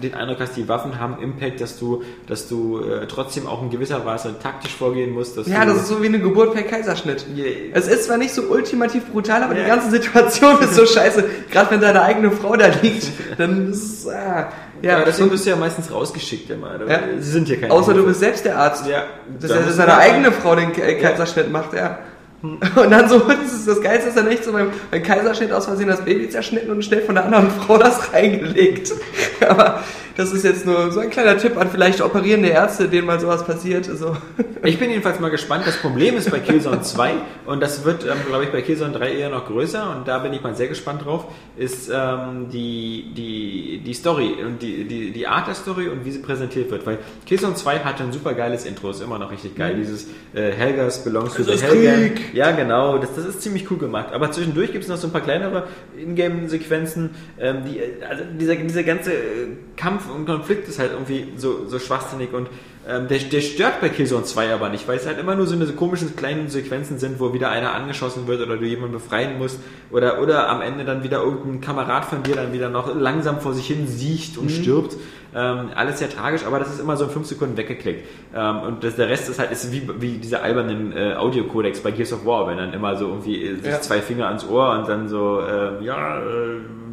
Speaker 2: den Eindruck hast, die Waffen haben Impact, dass du, dass du äh, trotzdem auch in gewisser Weise taktisch vorgehen musst.
Speaker 3: Ja, das ist so wie eine Geburt per Kaiserschnitt.
Speaker 2: Yeah.
Speaker 3: Es ist zwar nicht so ultimativ brutal, aber
Speaker 2: Ja.
Speaker 3: die ganze Situation ist so scheiße. Gerade wenn deine eigene Frau da liegt, dann ist es, ah,
Speaker 2: Ja,
Speaker 3: ja,
Speaker 2: deswegen bist du ja meistens rausgeschickt immer.
Speaker 3: Ja.
Speaker 2: Sie sind hier keine
Speaker 3: außer du
Speaker 2: Hilfe.
Speaker 3: bist selbst der Arzt.
Speaker 2: Ja,
Speaker 3: Das ja, dass
Speaker 2: musst
Speaker 3: deine
Speaker 2: du
Speaker 3: eigene
Speaker 2: einfach-
Speaker 3: Frau den Ke- Kaiserschnitt macht, ja. Und dann so, das, ist, das Geilste ist dann echt so beim, beim Kaiserschnitt aus Versehen das Baby zerschnitten und schnell von der anderen Frau das reingelegt. Aber das ist jetzt nur so ein kleiner Tipp an vielleicht operierende Ärzte, denen mal sowas passiert. So.
Speaker 2: Ich bin jedenfalls mal gespannt. Das Problem ist bei Killzone 2 und das wird, ähm, glaube ich, bei Killzone 3 eher noch größer und da bin ich mal sehr gespannt drauf, ist ähm, die, die, die Story und die, die, die Art der Story und wie sie präsentiert wird. Weil Killzone 2 hatte ein super geiles Intro, ist immer noch richtig geil. Dieses äh, Helgas belongs to the.
Speaker 3: Krieg.
Speaker 2: Ja, genau, das, das ist ziemlich cool gemacht. Aber zwischendurch gibt es noch so ein paar kleinere Ingame-Sequenzen. Ähm, die, also dieser, dieser ganze äh, Kampf und Konflikt ist halt irgendwie so, so schwachsinnig und ähm, der, der stört bei Killzone 2 aber nicht, weil es halt immer nur so eine komischen kleinen Sequenzen sind, wo wieder einer angeschossen wird oder du jemanden befreien musst oder, oder am Ende dann wieder irgendein Kamerad von dir dann wieder noch langsam vor sich hin siecht und stirbt. Ähm, alles sehr tragisch, aber das ist immer so in 5 Sekunden weggeklickt. Ähm, und das, der Rest ist halt ist wie, wie diese albernen äh, Audiocodex bei Gears of War, wenn dann immer so irgendwie äh, sich
Speaker 3: Ja.
Speaker 2: zwei Finger ans Ohr und dann so, ähm, ja, äh,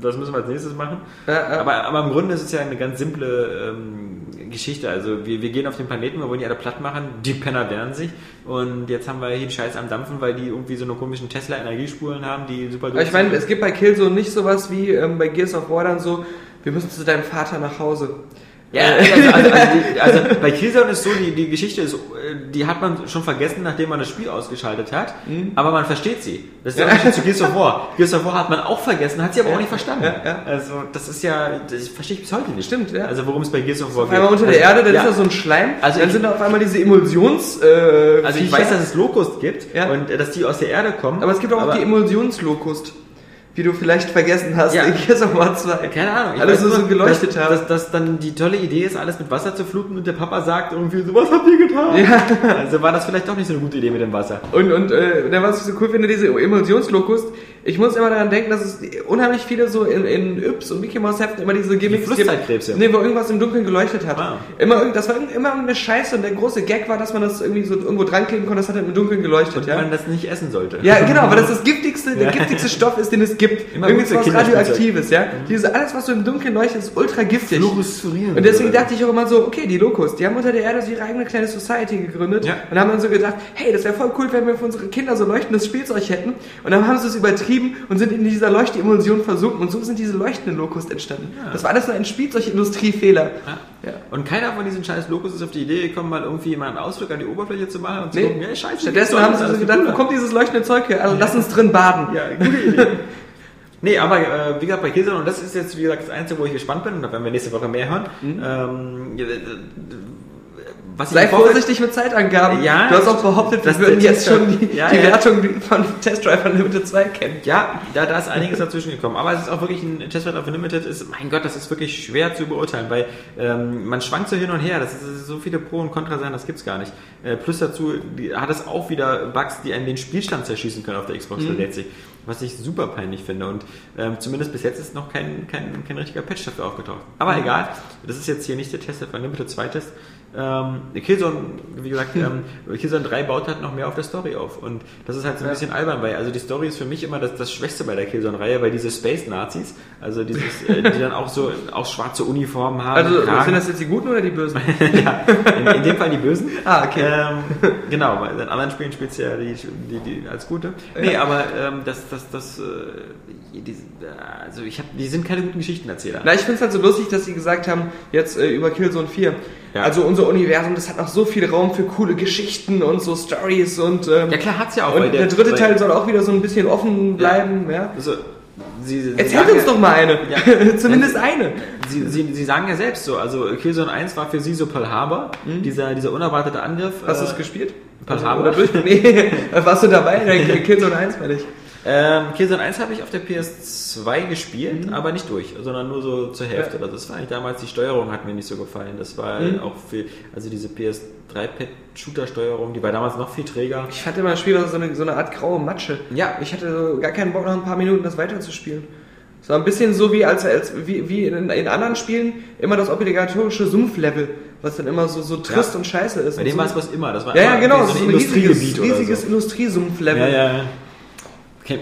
Speaker 2: das müssen wir als nächstes machen.
Speaker 3: Ja, ja.
Speaker 2: Aber, aber im Grunde ist es ja eine ganz simple ähm, Geschichte. Also wir, wir gehen auf den Planeten, wir wollen die alle platt machen, die Penner wehren sich und jetzt haben wir hier die Scheiße am Dampfen, weil die irgendwie so eine komischen Tesla-Energiespulen haben, die super
Speaker 3: Aber ich meine, es gibt bei Killzone nicht sowas wie ähm, bei Gears of War dann so, wir müssen zu deinem Vater nach Hause.
Speaker 2: Ja, also, also, also, die, also bei Killzone ist so, die, die Geschichte ist, äh, die hat man schon vergessen, nachdem man das Spiel ausgeschaltet hat, aber man versteht sie. Das ist der Unterschied zu Gears of War. Gears of War hat man auch vergessen, hat sie aber auch nicht verstanden.
Speaker 4: Ja, ja.
Speaker 2: Also das ist ja, das verstehe ich bis heute nicht.
Speaker 3: Stimmt, ja.
Speaker 2: Also worum es bei Gears of War
Speaker 3: Auf einmal unter der
Speaker 2: Also,
Speaker 3: Erde, dann
Speaker 2: ja.
Speaker 3: ist da so ein Schleim,
Speaker 2: Also
Speaker 3: dann
Speaker 2: ich-
Speaker 3: sind da auf einmal diese Emulsions... Äh,
Speaker 2: Also ich weiß, dass es Locust gibt
Speaker 3: Ja.
Speaker 2: und äh, dass die aus der Erde kommen.
Speaker 3: Aber es gibt auch die Emulsionslokust, wie du vielleicht vergessen hast
Speaker 2: Ja.
Speaker 3: in Gears of War 2.
Speaker 2: Keine Ahnung. Ich
Speaker 3: Alles
Speaker 2: weiß
Speaker 3: so, so
Speaker 2: nur,
Speaker 3: geleuchtet
Speaker 2: dass,
Speaker 3: haben.
Speaker 2: dass, dass dann die tolle Idee ist, alles mit Wasser zu fluten und der Papa sagt irgendwie so, was habt ihr getan?
Speaker 3: Ja.
Speaker 2: Also war das vielleicht doch nicht so eine gute Idee mit dem Wasser.
Speaker 3: Und, und äh, dann, was ich so cool finde, diese Emulsionslokust, ich muss immer daran denken, dass es unheimlich viele so in, in Yps und Mickey Mouse Heften immer diese Gimmicks gibt.
Speaker 2: Flusszeitkrebse.
Speaker 3: Nee, wo irgendwas im Dunkeln geleuchtet hat.
Speaker 2: Ah.
Speaker 3: Immer, das war immer irgendeine Scheiße und der große Gag war, dass man das irgendwie so irgendwo dran kleben konnte, das hat dann im Dunkeln geleuchtet,
Speaker 2: Und
Speaker 3: ja.
Speaker 2: man das nicht essen sollte.
Speaker 3: Ja, genau, weil das das giftigste, der
Speaker 2: Ja.
Speaker 3: giftigste Stoff ist, den es gibt.
Speaker 2: Immer
Speaker 3: Irgendwie was. Radioaktives, ja. Diese, alles, was so im Dunkeln leuchtet, ist ultra giftig.
Speaker 2: Fluorescerieren.
Speaker 3: Und deswegen dachte ich auch immer so, okay, die Locust, die haben unter der Erde so ihre eigene kleine Society gegründet
Speaker 2: Ja.
Speaker 3: und haben dann so gedacht, hey, das wäre voll cool, wenn wir für unsere Kinder so leuchtendes Spielzeug hätten. Und dann haben sie es übertrieben und sind in dieser Leuchtemulsion versunken und so sind diese leuchtenden Locust entstanden. Das war alles nur ein Spielzeugindustriefehler. Ja.
Speaker 2: Und keiner von diesen scheiß Locus ist auf die Idee gekommen, mal irgendwie mal einen Ausflug an die Oberfläche zu machen und zu
Speaker 3: Nee.
Speaker 2: gucken, ja, scheiße.
Speaker 3: Stattdessen haben sie so gedacht, wo kommt dieses leuchtende Zeug her? Also lass uns drin baden.
Speaker 2: Ja, gute Idee. Nee, aber äh, wie gesagt, bei Killzone, und das ist jetzt, wie gesagt, das Einzige, wo ich gespannt bin, und da werden wir nächste Woche mehr hören. Ähm, ja, äh, was
Speaker 3: Sei vorsichtig mit Zeitangaben.
Speaker 2: Ja,
Speaker 3: du hast auch behauptet, wir würden jetzt schon die,
Speaker 2: ja,
Speaker 3: die
Speaker 2: ja.
Speaker 3: Wertung von Test Drive Unlimited 2 kennen.
Speaker 2: Ja, da, da ist einiges dazwischen gekommen. Aber es ist auch wirklich ein Test of Unlimited ist, mein Gott, das ist wirklich schwer zu beurteilen, weil ähm, man schwankt so hin und her. Das ist, so viele Pro und Contra sein, das gibt's gar nicht. Äh, plus dazu die, hat es auch wieder Bugs, die einen den Spielstand zerschießen können auf der Xbox 360. Was ich super peinlich finde. Und ähm, zumindest bis jetzt ist noch kein, kein, kein richtiger Patch dafür aufgetaucht. Aber egal, das ist jetzt hier nicht der Test of Unlimited 2 Test. Ähm, Killzone, wie gesagt, ähm, Killzone 3 baut halt noch mehr auf der Story auf. Und das ist halt so ein bisschen albern, weil also die Story ist für mich immer das, das Schwächste bei der Killzone-Reihe, weil diese Space-Nazis, also dieses, äh, die dann auch so auch schwarze Uniformen haben.
Speaker 3: Also
Speaker 2: Kragen.
Speaker 3: sind das jetzt die Guten oder die Bösen?
Speaker 2: ja, in, in dem Fall die Bösen.
Speaker 3: Ah, okay.
Speaker 2: Ähm, genau, weil in anderen Spielen spielt ja die, die, die als Gute. Nee, aber ähm, das, das, das, äh, die, also ich habe, die sind keine guten Geschichtenerzähler.
Speaker 3: Na, ich finde es halt so lustig, dass sie gesagt haben, jetzt äh, über Killzone 4.
Speaker 2: Ja.
Speaker 3: Also unser Universum, das hat noch so viel Raum für coole Geschichten und so Stories und ähm,
Speaker 2: Ja klar hat's ja auch.
Speaker 3: und
Speaker 2: weil
Speaker 3: der, dritte Teil soll auch wieder so ein bisschen offen bleiben, ja.
Speaker 2: Also, sie, sie
Speaker 3: Erzählt
Speaker 2: sagen
Speaker 3: uns
Speaker 2: ja-
Speaker 3: doch mal eine.
Speaker 2: Ja.
Speaker 3: Zumindest eine.
Speaker 2: Sie, sie, sie sagen ja selbst so, also Killzone 1 war für sie so Pearl Harbor, dieser, dieser unerwartete Angriff.
Speaker 3: Hast du
Speaker 2: äh,
Speaker 3: es gespielt?
Speaker 2: Pearl
Speaker 3: Also,
Speaker 2: Harbor?
Speaker 3: oder durch? Nee, warst du dabei? Killzone 1 meine ich.
Speaker 2: Ähm, Killzone 1 habe ich auf der PS2 gespielt, aber nicht durch, sondern nur so zur Hälfte.
Speaker 3: Mhm. Ja.
Speaker 2: Also das war eigentlich damals, die Steuerung hat mir nicht so gefallen. Das war
Speaker 3: Mhm.
Speaker 2: auch viel, also diese PS3-Pad-Shooter-Steuerung, die war damals noch viel träger.
Speaker 3: Ich fand immer das Spiel so eine, so eine Art graue Matsche.
Speaker 2: Ja.
Speaker 3: Ich hatte so gar keinen Bock, nach ein paar Minuten das weiterzuspielen. War ein bisschen so wie, als, als, wie, wie in, in anderen Spielen immer das obligatorische Sumpflevel, was dann immer so, so trist
Speaker 2: Ja.
Speaker 3: und scheiße ist.
Speaker 2: Bei dem
Speaker 3: so.
Speaker 2: war es was immer. Das war
Speaker 3: Ja, ja, genau,
Speaker 2: so
Speaker 3: so
Speaker 2: ein
Speaker 3: ein riesiges, riesiges
Speaker 2: so.
Speaker 3: Industriesumpflevel.
Speaker 2: Ja, ja. Kein,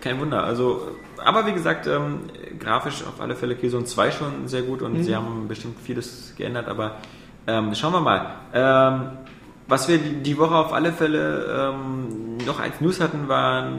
Speaker 2: kein Wunder. Also, aber wie gesagt, ähm, grafisch auf alle Fälle Killzone 2 schon sehr gut und sie haben bestimmt vieles geändert, aber ähm, schauen wir mal. Ähm, was wir die Woche auf alle Fälle ähm, noch als News hatten, war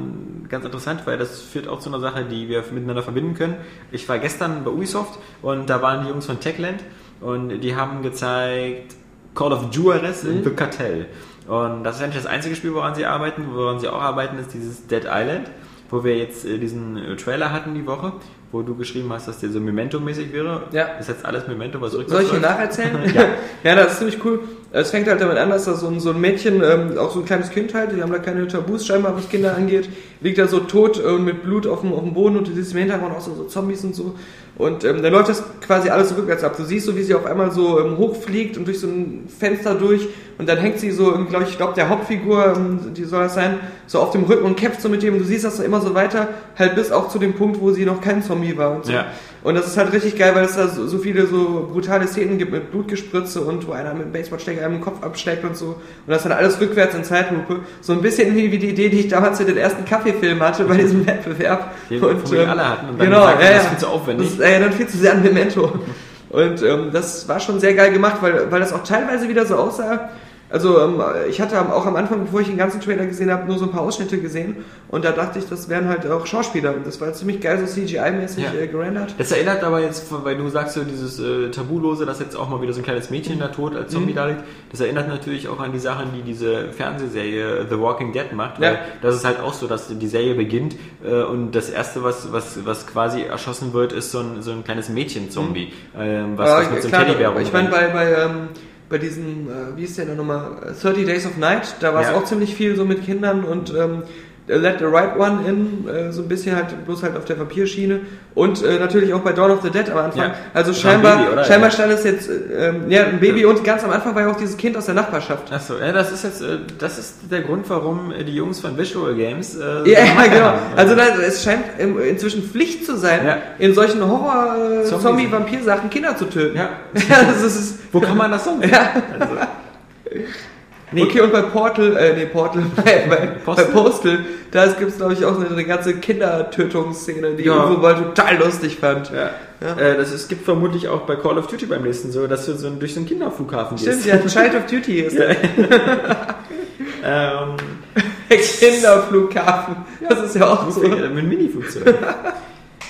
Speaker 2: ganz interessant, weil das führt auch zu einer Sache, die wir miteinander verbinden können. Ich war gestern bei Ubisoft und da waren die Jungs von Techland und die haben gezeigt Call of Juarez in The Cartel. Und das ist eigentlich das einzige Spiel, woran sie arbeiten. Woran sie auch arbeiten, ist dieses Dead Island, wo wir jetzt äh, diesen äh, Trailer hatten die Woche, wo du geschrieben hast, dass der so Memento-mäßig wäre.
Speaker 3: Ja.
Speaker 2: Das ist jetzt alles Memento, was
Speaker 3: Soll ich
Speaker 2: rückwärts läuft.
Speaker 3: nacherzählen?
Speaker 2: Ja.
Speaker 3: ja, das ist ziemlich cool. Es fängt halt damit an, dass da so ein, so ein Mädchen, ähm, auch so ein kleines Kind halt, die haben da keine Tabus scheinbar, was Kinder angeht, liegt da so tot äh, mit Blut auf dem, auf dem Boden und du siehst im Hintergrund auch so, so Zombies und so. Und ähm, dann läuft das quasi alles so rückwärts ab. Du siehst so, wie sie auf einmal so ähm, hochfliegt und durch so ein Fenster durch und dann hängt sie so, glaube ich, glaube der Hauptfigur, ähm, die soll das sein, so auf dem Rücken und kämpft so mit dem. Du siehst das so immer so weiter, halt bis auch zu dem Punkt, wo sie noch kein Zombie war und so.
Speaker 2: Ja.
Speaker 3: Und das ist halt richtig geil, weil es da so, so viele so brutale Szenen gibt mit Blutgespritze und wo einer mit einem Baseballschläger einem den Kopf abschlägt und so. Und das dann alles rückwärts in Zeitlupe. So ein bisschen wie, die Idee, die ich damals für den ersten Kaffeefilm hatte bei diesem Wettbewerb.
Speaker 2: Den wir alle hatten und dann
Speaker 3: genau,
Speaker 2: gesagt
Speaker 3: ja,
Speaker 2: das ist viel zu aufwendig.
Speaker 3: Das ist äh, dann viel zu sehr an Memento. Und ähm, das war schon sehr geil gemacht, weil, weil das auch teilweise wieder so aussah, Also ähm, ich hatte auch am Anfang, bevor ich den ganzen Trailer gesehen habe, nur so ein paar Ausschnitte gesehen und da dachte ich, das wären halt auch Schauspieler. Und das war ziemlich geil, so CGI-mäßig
Speaker 2: Ja.
Speaker 3: äh, gerendert.
Speaker 2: Das erinnert aber jetzt, weil du sagst so dieses äh, Tabulose, dass jetzt auch mal wieder so ein kleines Mädchen da tot als Zombie da liegt, das erinnert natürlich auch an die Sachen, die diese Fernsehserie The Walking Dead macht, weil
Speaker 3: Ja.
Speaker 2: das ist halt auch so, dass die Serie beginnt äh, und das erste, was, was, was quasi erschossen wird, ist so ein, so ein kleines Mädchen-Zombie, ähm, was, was mit so einem Teddybär
Speaker 3: ich meine,
Speaker 2: rumrennt.
Speaker 3: bei, bei, ähm, bei diesem, äh, wie ist der nochmal, 30 Days of Night, da war es
Speaker 2: Ja.
Speaker 3: auch ziemlich viel so mit Kindern und ähm, Let the Right One In, äh, so ein bisschen halt, bloß halt auf der Vampirschiene und äh, natürlich auch bei Dawn of the Dead am Anfang.
Speaker 2: Ja.
Speaker 3: Also
Speaker 2: Das
Speaker 3: scheinbar,
Speaker 2: Baby, oder?
Speaker 3: scheinbar
Speaker 2: Ja.
Speaker 3: stand es jetzt, äh, ähm, ja, ein Baby und ganz am Anfang war ja auch dieses Kind aus der Nachbarschaft.
Speaker 2: Achso, ja, das ist jetzt, äh, das ist der Grund, warum äh, die Jungs von Visual Games, äh,
Speaker 3: Ja,
Speaker 2: so
Speaker 3: ja,
Speaker 2: machen.
Speaker 3: genau. Also da, es scheint inzwischen Pflicht zu sein,
Speaker 2: Ja.
Speaker 3: in solchen. Horror-Zombie-Vampir-Sachen Kinder zu töten.
Speaker 2: Ja.
Speaker 3: ja das ist,
Speaker 2: Wo kann man das sonst?
Speaker 3: Ja.
Speaker 2: Also, nee,
Speaker 3: Okay, und bei Portal, äh, nee, Portal, bei, bei,
Speaker 2: Postal?
Speaker 3: bei Postal, da gibt es, glaube ich, auch eine, eine ganze Kindertötungsszene, die
Speaker 2: Ja.
Speaker 3: ich irgendwo mal total lustig fand.
Speaker 2: Ja.
Speaker 3: Ja.
Speaker 2: Äh, das ist, gibt vermutlich auch bei Call of Duty beim nächsten so, dass du so durch so einen Kinderflughafen
Speaker 3: Stimmt,
Speaker 2: gehst.
Speaker 3: ja, Child of Duty ist der
Speaker 2: Ähm,
Speaker 3: Kinderflughafen. Das ist ja auch so.
Speaker 2: so. Mit einem Mini-Flugzeug.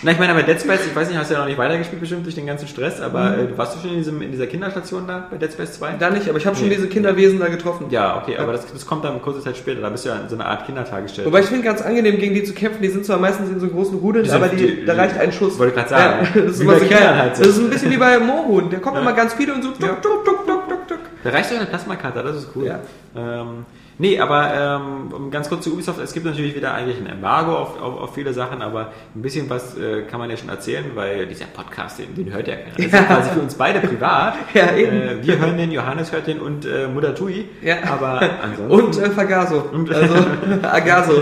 Speaker 2: Na, ich meine, aber Dead Space, ich weiß nicht, hast du ja noch nicht weitergespielt bestimmt durch den ganzen Stress, aber äh, warst du schon in, diesem, in dieser Kinderstation da bei Dead Space 2?
Speaker 3: Da nicht, aber ich habe schon
Speaker 2: Nee.
Speaker 3: diese Kinderwesen da getroffen.
Speaker 2: Ja, okay, aber das, das kommt dann kurze Zeit später, da bist du ja in so eine Art Kindertagesstätte.
Speaker 3: Wobei ich finde ganz angenehm, gegen die zu kämpfen. Die sind zwar meistens in so großen Rudeln, aber die,
Speaker 2: die-
Speaker 3: da reicht ein Schuss.
Speaker 2: Wollte ich grad sagen.
Speaker 3: Ja, das ist immer so geil.
Speaker 2: halt so.
Speaker 3: Das ist ein bisschen wie bei Mohun. Der kommt
Speaker 2: Ja.
Speaker 3: immer ganz viele und so tuk, tuk, tuk, tuk, tuk, tuk.
Speaker 2: Da reicht doch eine Plasmakarte, das ist cool.
Speaker 3: Ja.
Speaker 2: Ähm, nee, aber ähm, ganz kurz zu Ubisoft, es gibt natürlich wieder eigentlich ein Embargo auf, auf, auf viele Sachen, aber ein bisschen was äh, kann man ja schon erzählen, weil dieser Podcast, den, den hört ja keiner. Das ist ja quasi für uns beide privat.
Speaker 3: Ja, eben.
Speaker 2: Äh, wir hören den, Johannes hört den und äh, Mutter Tui.
Speaker 3: Ja.
Speaker 2: Aber ansonsten...
Speaker 3: Und äh, Fagaso. Also Agaso.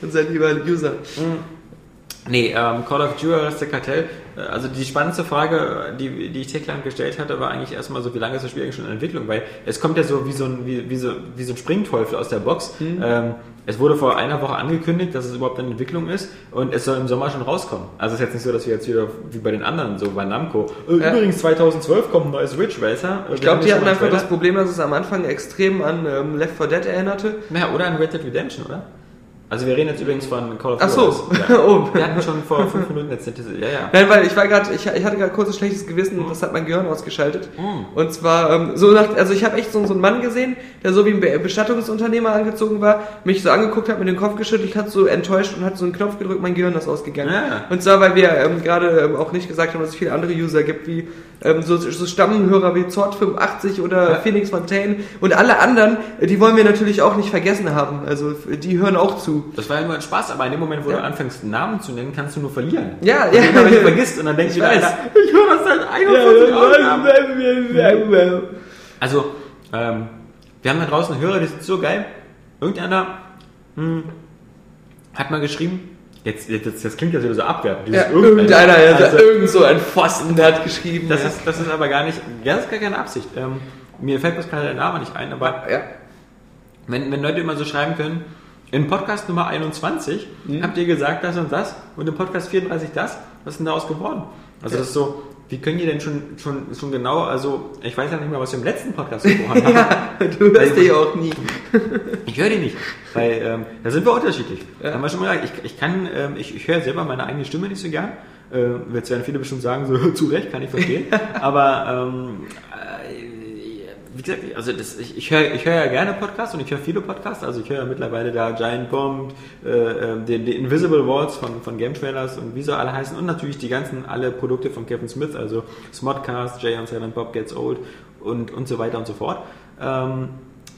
Speaker 3: Unser lieber User.
Speaker 2: Nee, ähm, Call of Duty, der Kartell. äh, Also die spannendste Frage, die, die ich Techland gestellt hatte, war eigentlich erstmal so, wie lange ist das Spiel eigentlich schon in Entwicklung? Weil es kommt ja so wie so ein, wie, wie so, wie so ein Springteufel aus der Box. Ähm, es wurde vor einer Woche angekündigt, dass es überhaupt in Entwicklung ist und es soll im Sommer schon rauskommen. Also es ist jetzt nicht so, dass wir jetzt wieder wie bei den anderen, so bei Namco. Äh,
Speaker 3: Ja.
Speaker 2: Übrigens 2012 kommt ein neues Ridge Racer.
Speaker 3: Ich glaube, die hatten einfach das Problem, dass es am Anfang extrem an ähm, Left 4 Dead erinnerte.
Speaker 2: Naja, oder ein Red Dead Redemption, oder? Also wir reden jetzt übrigens von Call of
Speaker 3: Ach so.
Speaker 2: Duty. Ja.
Speaker 3: Oh.
Speaker 2: Wir hatten schon vor fünf Minuten jetzt diese, ja, ja.
Speaker 3: Nein, weil ich war gerade, ich, ich hatte gerade kurz ein schlechtes Gewissen, das hat mein Gehirn ausgeschaltet.
Speaker 2: Mm.
Speaker 3: Und zwar, ähm, so nach, also ich habe echt so, so einen Mann gesehen, der so wie ein Be Bestattungsunternehmer angezogen war, mich so angeguckt hat, mit dem Kopf geschüttelt hat, so enttäuscht und hat so einen Knopf gedrückt, mein Gehirn ist ausgegangen.
Speaker 2: Ja.
Speaker 3: Und zwar, weil wir ähm, gerade ähm, auch nicht gesagt haben, dass es viele andere User gibt, wie ähm, so, so Stammhörer wie Zort85 oder
Speaker 2: Ja.
Speaker 3: Phoenix Fontaine und alle anderen, äh, die wollen wir natürlich auch nicht vergessen haben. Also die hören auch zu.
Speaker 2: Das war ja nur ein Spaß, aber in dem Moment, wo
Speaker 3: Ja.
Speaker 2: du anfängst, einen Namen zu nennen, kannst du nur verlieren.
Speaker 3: Ja,
Speaker 2: Und
Speaker 3: ja.
Speaker 2: immer, wenn du vergisst und dann denkst du
Speaker 3: Ich
Speaker 2: ich höre das seit 41 Ausgaben. Also, ähm, wir haben da draußen Hörer, die sind so geil. Irgendeiner hm, hat mal geschrieben, jetzt, jetzt, das klingt ja so abwertend. dieses
Speaker 3: Ja, irgendeiner,
Speaker 2: Also,
Speaker 3: also, irgend so ein Pfosten, der hat geschrieben.
Speaker 2: das,
Speaker 3: ja.
Speaker 2: ist, das ist aber gar nicht, das ist gar keine Absicht. Ähm, mir fällt bloß gerade der Name nicht ein, aber
Speaker 3: ja.
Speaker 2: wenn, wenn Leute immer so schreiben können, in Podcast Nummer 21
Speaker 3: Mhm.
Speaker 2: habt ihr gesagt das und das und im Podcast 34 das, was ist denn daraus geworden? Also
Speaker 3: Ja.
Speaker 2: das ist so, wie können die denn schon, schon, schon genau, also ich weiß ja nicht mehr, was wir im letzten Podcast gesprochen haben.
Speaker 3: Du hörst dich auch nie.
Speaker 2: Ich höre die nicht, weil ähm, da sind wir unterschiedlich.
Speaker 3: Ja.
Speaker 2: Haben wir schon mal gesagt, ich, ich kann, ähm, ich, ich höre selber meine eigene Stimme nicht so gern. Äh, jetzt werden viele bestimmt sagen, so zu Recht, kann ich verstehen. Aber ähm, äh, wie gesagt, also das, ich, ich höre ich höre ja gerne Podcasts und ich höre viele Podcasts. Also ich höre ja mittlerweile da Giant Bomb, äh, äh, die, die Invisible Walls von, von Game Trailers und wie sie alle heißen und natürlich die ganzen alle Produkte von Kevin Smith, also Smodcast, Jay und Silent Bob Gets Old und, und so weiter und so fort. Ähm,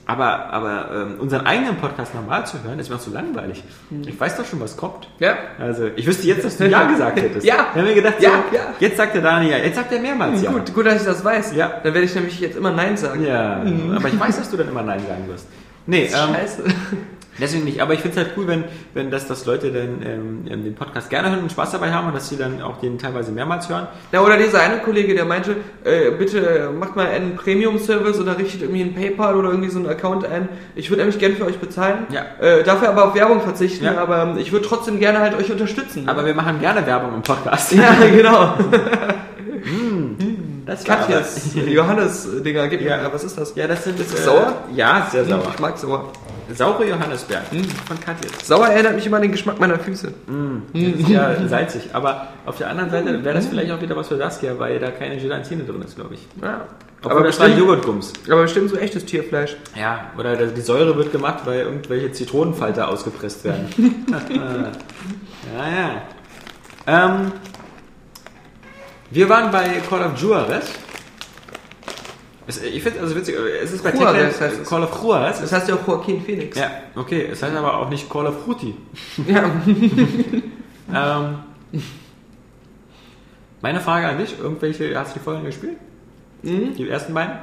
Speaker 2: aber aber ähm, unseren eigenen Podcast normal zu hören, ist mir auch so langweilig. Ich weiß doch schon, was kommt.
Speaker 3: Ja.
Speaker 2: Also, ich wüsste jetzt, dass du Ja gesagt hättest.
Speaker 3: Ja.
Speaker 2: Wir haben mir gedacht,
Speaker 3: Ja,
Speaker 2: so,
Speaker 3: ja.
Speaker 2: jetzt sagt der Daniel Ja. Jetzt sagt er mehrmals Ja.
Speaker 3: Gut, gut, dass ich das weiß.
Speaker 2: Ja.
Speaker 3: Dann werde ich nämlich jetzt immer Nein sagen.
Speaker 2: Ja, aber ich weiß, dass du dann immer Nein sagen wirst. Nee, ähm,
Speaker 3: Scheiße.
Speaker 2: Deswegen nicht. Aber ich finde es halt cool, wenn, wenn das, dass Leute dann ähm, den Podcast gerne hören und Spaß dabei haben und dass sie dann auch den teilweise mehrmals hören.
Speaker 3: Ja, oder dieser eine Kollege, der meinte, äh, bitte äh, macht mal einen Premium-Service oder richtet irgendwie einen PayPal oder irgendwie so einen Account ein. Ich würde nämlich gerne für euch bezahlen.
Speaker 2: Ja.
Speaker 3: Äh, dafür aber auf Werbung verzichten,
Speaker 2: Ja.
Speaker 3: aber ähm, ich würde trotzdem gerne halt euch unterstützen.
Speaker 2: Aber wir machen gerne Werbung im Podcast.
Speaker 3: ja, genau.
Speaker 2: Das Das war
Speaker 3: Katjes, Johannes-Dinger, gib mir
Speaker 2: Ja.
Speaker 3: mal, was ist das?
Speaker 2: Ja, das sind.
Speaker 3: Ist das sauer?
Speaker 2: Ja, sehr sauer.
Speaker 3: Ich mag sauer.
Speaker 2: Saure Johannisbeeren von Katjes.
Speaker 3: Sauer erinnert mich immer an den Geschmack meiner Füße.
Speaker 2: Das ist ja salzig. Aber auf der anderen Seite wäre das vielleicht auch wieder was für Saskia, weil da keine Gelatine drin ist, glaube ich.
Speaker 3: Ja.
Speaker 2: Obwohl
Speaker 3: Aber
Speaker 2: das war Joghurtgums.
Speaker 3: aber bestimmt so echtes Tierfleisch.
Speaker 2: Ja, oder die Säure wird gemacht, weil irgendwelche Zitronenfalter ausgepresst werden. ja, ja. Ähm, wir waren bei Call of Juarez. Es, ich finde also witzig, es ist bei
Speaker 3: Juarez
Speaker 2: Techland
Speaker 3: heißt es.
Speaker 2: Call of Juarez.
Speaker 3: Das heißt ja auch Joaquin Phoenix.
Speaker 2: ja, okay, es heißt aber auch nicht Call of Fruity.
Speaker 3: Ja.
Speaker 2: Ähm, meine Frage an dich, irgendwelche, hast du die Folgen gespielt?
Speaker 3: Mhm.
Speaker 2: Die ersten beiden?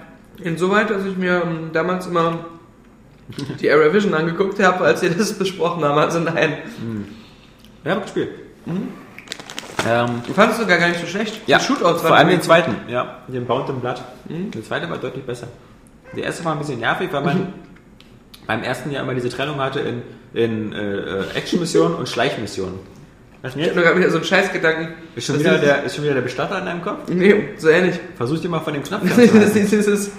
Speaker 3: Insoweit, dass ich mir ähm, damals immer die Area Vision angeguckt habe, als wir das besprochen haben. Also nein.
Speaker 2: Ja, hab gespielt. Ähm,
Speaker 3: Du fandest es sogar gar nicht so schlecht.
Speaker 2: Ja,
Speaker 3: Die Shootouts
Speaker 2: vor allem den zweiten, ja, den Bound im Blatt. Der zweite war deutlich besser. Der erste war ein bisschen nervig, weil man beim ersten ja immer diese Trennung hatte in, in äh, Action-Missionen und Schleichmissionen. Was denn
Speaker 3: Ich
Speaker 2: jetzt?
Speaker 3: hab nur gerade wieder so einen Scheißgedanken.
Speaker 2: Ist schon, wieder
Speaker 3: ist-
Speaker 2: der, ist schon wieder der Bestatter in deinem Kopf?
Speaker 3: Nee, so ähnlich.
Speaker 2: Versuch dir mal von dem Knopf
Speaker 3: Das ist dieses,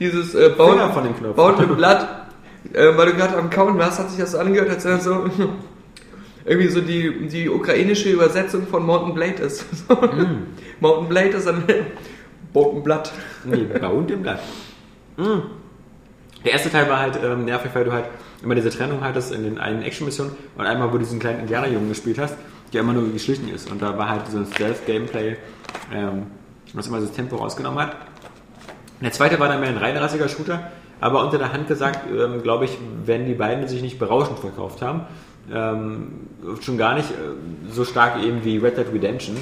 Speaker 3: dieses äh,
Speaker 2: Finger von dem Knopf.
Speaker 3: Baut mit Blatt, äh, weil du gerade am Kauen warst, hat sich das so angehört, als wäre so irgendwie so die, die ukrainische Übersetzung von Mountain Blade ist. So.
Speaker 2: Mm.
Speaker 3: Mountain Blade ist dann Mountain Blatt.
Speaker 2: Nee, Bound im Blatt. Mhm. Der erste Teil war halt ähm, nervig, weil du halt immer diese Trennung hattest in den einen Action-Missionen und einmal, wo du diesen kleinen Indianerjungen gespielt hast, der immer nur geschlichen ist. Und da war halt so ein Stealth-Gameplay, ähm, was immer das Tempo rausgenommen hat. Der zweite war dann mehr ein reinrassiger Shooter, aber unter der Hand gesagt, ähm, glaube ich, wenn die beiden sich nicht berauschend verkauft haben, ähm, schon gar nicht äh, so stark eben wie Red Dead Redemption.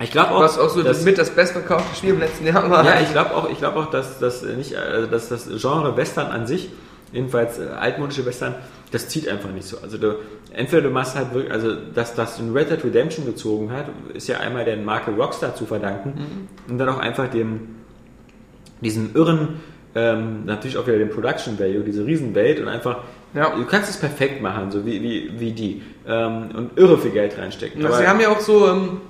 Speaker 2: Ich glaube auch,
Speaker 3: Was auch so
Speaker 2: dass-
Speaker 3: mit das bestverkaufte Spiel im letzten Jahr war.
Speaker 2: ja, ich glaube auch, ich glaube auch, dass, dass, nicht, äh, dass das Genre Western an sich, jedenfalls äh, altmodische Western, das zieht einfach nicht so. Also du, entweder du machst halt wirklich, also dass das in Red Dead Redemption gezogen hat, ist ja einmal der Marke Rockstar zu verdanken und dann auch einfach dem diesem irren, ähm, natürlich auch wieder dem Production Value, diese Riesenwelt und einfach,
Speaker 3: Ja.
Speaker 2: du kannst es perfekt machen, so wie, wie, wie die ähm, und irre viel Geld reinstecken.
Speaker 3: Also sie haben ja auch so ähm,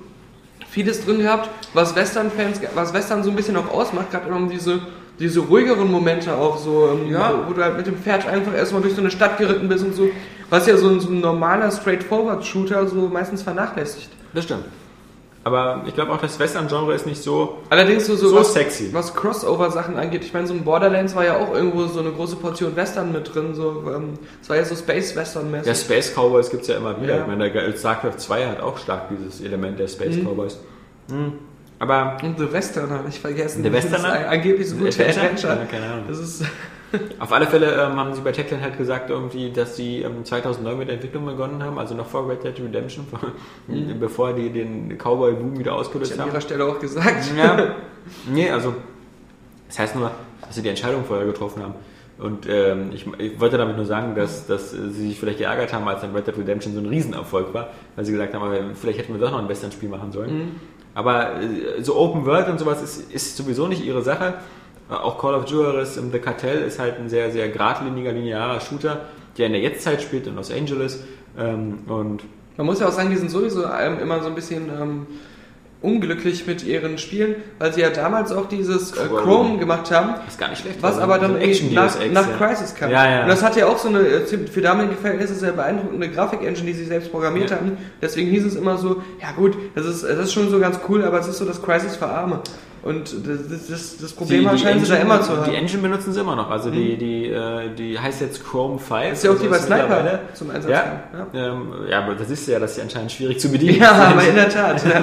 Speaker 3: vieles drin gehabt, was Western-Fans, was Western so ein bisschen auch ausmacht, gerade um diese, diese ruhigeren Momente auch so, ähm,
Speaker 2: Ja.
Speaker 3: wo, du halt mit dem Pferd einfach erstmal durch so eine Stadt geritten bist und so, was ja so ein, so ein normaler Straightforward-Shooter so meistens vernachlässigt.
Speaker 2: das stimmt. Aber ich glaube auch, das Western-Genre ist nicht so,
Speaker 3: Allerdings so, so,
Speaker 2: So
Speaker 3: was,
Speaker 2: sexy.
Speaker 3: was Crossover-Sachen angeht. Ich meine, so ein Borderlands war ja auch irgendwo so eine große Portion Western mit drin. So, ähm, es war ja so
Speaker 2: Ja,
Speaker 3: Space-Western-mäßig.
Speaker 2: Space Cowboys gibt es ja immer wieder.
Speaker 3: Ja.
Speaker 2: Ich meine, der StarCraft 2 hat auch stark dieses Element der Space Cowboys. Mhm. Aber
Speaker 3: Und The Western habe ich vergessen.
Speaker 2: The Westerner?
Speaker 3: Das angeblich so gut
Speaker 2: Adventure?
Speaker 3: Adventure.
Speaker 2: Ja, keine Ahnung.
Speaker 3: Das ist,
Speaker 2: auf alle Fälle ähm, haben sie bei Techland halt gesagt, irgendwie, dass sie ähm, 2009 mit der Entwicklung begonnen haben, also noch vor Red Dead Redemption, vor, bevor die den Cowboy-Boom wieder
Speaker 3: ich
Speaker 2: ausgelöst
Speaker 3: an
Speaker 2: haben.
Speaker 3: ihrer Stelle auch gesagt.
Speaker 2: Ja. Nee, also, das heißt nur, dass sie die Entscheidung vorher getroffen haben. Und ähm, ich, ich wollte damit nur sagen, dass, dass sie sich vielleicht geärgert haben, als dann Red Dead Redemption so ein Riesenerfolg war, weil sie gesagt haben, aber vielleicht hätten wir doch noch ein Western-Spiel machen sollen. Aber äh, so Open World und sowas ist, ist sowieso nicht ihre Sache. Äh, Auch Call of Juarez im The Cartel ist halt ein sehr, sehr geradliniger, linearer Shooter, der in der Jetztzeit spielt in Los Angeles. Ähm, und
Speaker 3: Man muss ja auch sagen, die sind sowieso immer so ein bisschen ähm, unglücklich mit ihren Spielen, weil sie ja damals auch dieses äh,
Speaker 2: Chrome.
Speaker 3: Gemacht haben,
Speaker 2: ist gar nicht schlecht.
Speaker 3: was
Speaker 2: Also
Speaker 3: aber dann
Speaker 2: so
Speaker 3: nach,
Speaker 2: Ex,
Speaker 3: nach
Speaker 2: ja.
Speaker 3: Crisis kam.
Speaker 2: Ja, ja.
Speaker 3: Und das hat ja auch so eine, äh, für damalige Verhältnisse sehr beeindruckende Grafik-Engine, die sie selbst programmiert haben. Deswegen hieß es immer so, ja gut, das ist, das ist schon so ganz cool, aber es ist so das Crisis für Arme. Und das, das, das Problem scheinen sie da immer zu haben.
Speaker 2: Die Engine benutzen sie immer noch. Also die, die, äh, die heißt jetzt Chrome 5.
Speaker 3: ist ja auch die bei
Speaker 2: Also ist
Speaker 3: Sniper
Speaker 2: mittlerweile-
Speaker 3: zum Einsatz
Speaker 2: Ja, ja. Ähm, ja, aber das ist ja, dass sie anscheinend schwierig zu bedienen
Speaker 3: Ja,
Speaker 2: sind.
Speaker 3: aber in der Tat.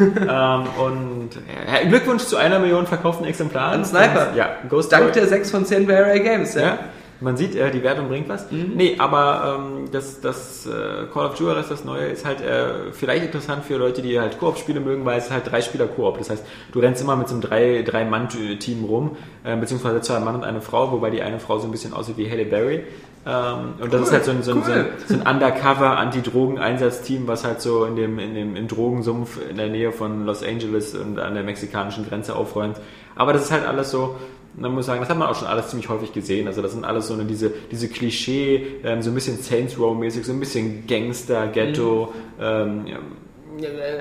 Speaker 2: Ähm, und ja, Glückwunsch zu einer Million verkauften Exemplaren.
Speaker 3: An Sniper.
Speaker 2: Ja, Ghost
Speaker 3: Dank
Speaker 2: Boy.
Speaker 3: der 6 von 10 bei Array Games. Ja.
Speaker 2: Man sieht, äh, die Wertung bringt was. Nee, aber ähm, das, das äh, Call of Juarez, das neue, ist halt äh, vielleicht interessant für Leute, die halt Koop-Spiele mögen, weil es halt drei Spieler Koop. Das heißt, du rennst immer mit so einem drei, drei Mann-Team rum, äh, beziehungsweise zwei Mann und eine Frau, wobei die eine Frau so ein bisschen aussieht wie Halle Berry. Ähm, und das
Speaker 3: Cool,
Speaker 2: ist halt so ein, so ein, so ein,
Speaker 3: cool.
Speaker 2: so ein Undercover-Anti-Drogen-Einsatzteam, was halt so in dem, in dem im Drogensumpf in der Nähe von Los Angeles und an der mexikanischen Grenze aufräumt. Aber das ist halt alles so, man muss sagen, das hat man auch schon alles ziemlich häufig gesehen. Also das sind alles so eine, diese, diese Klischee, ähm, so ein bisschen Saints Row-mäßig, so ein bisschen Gangster, Ghetto, ähm, ja,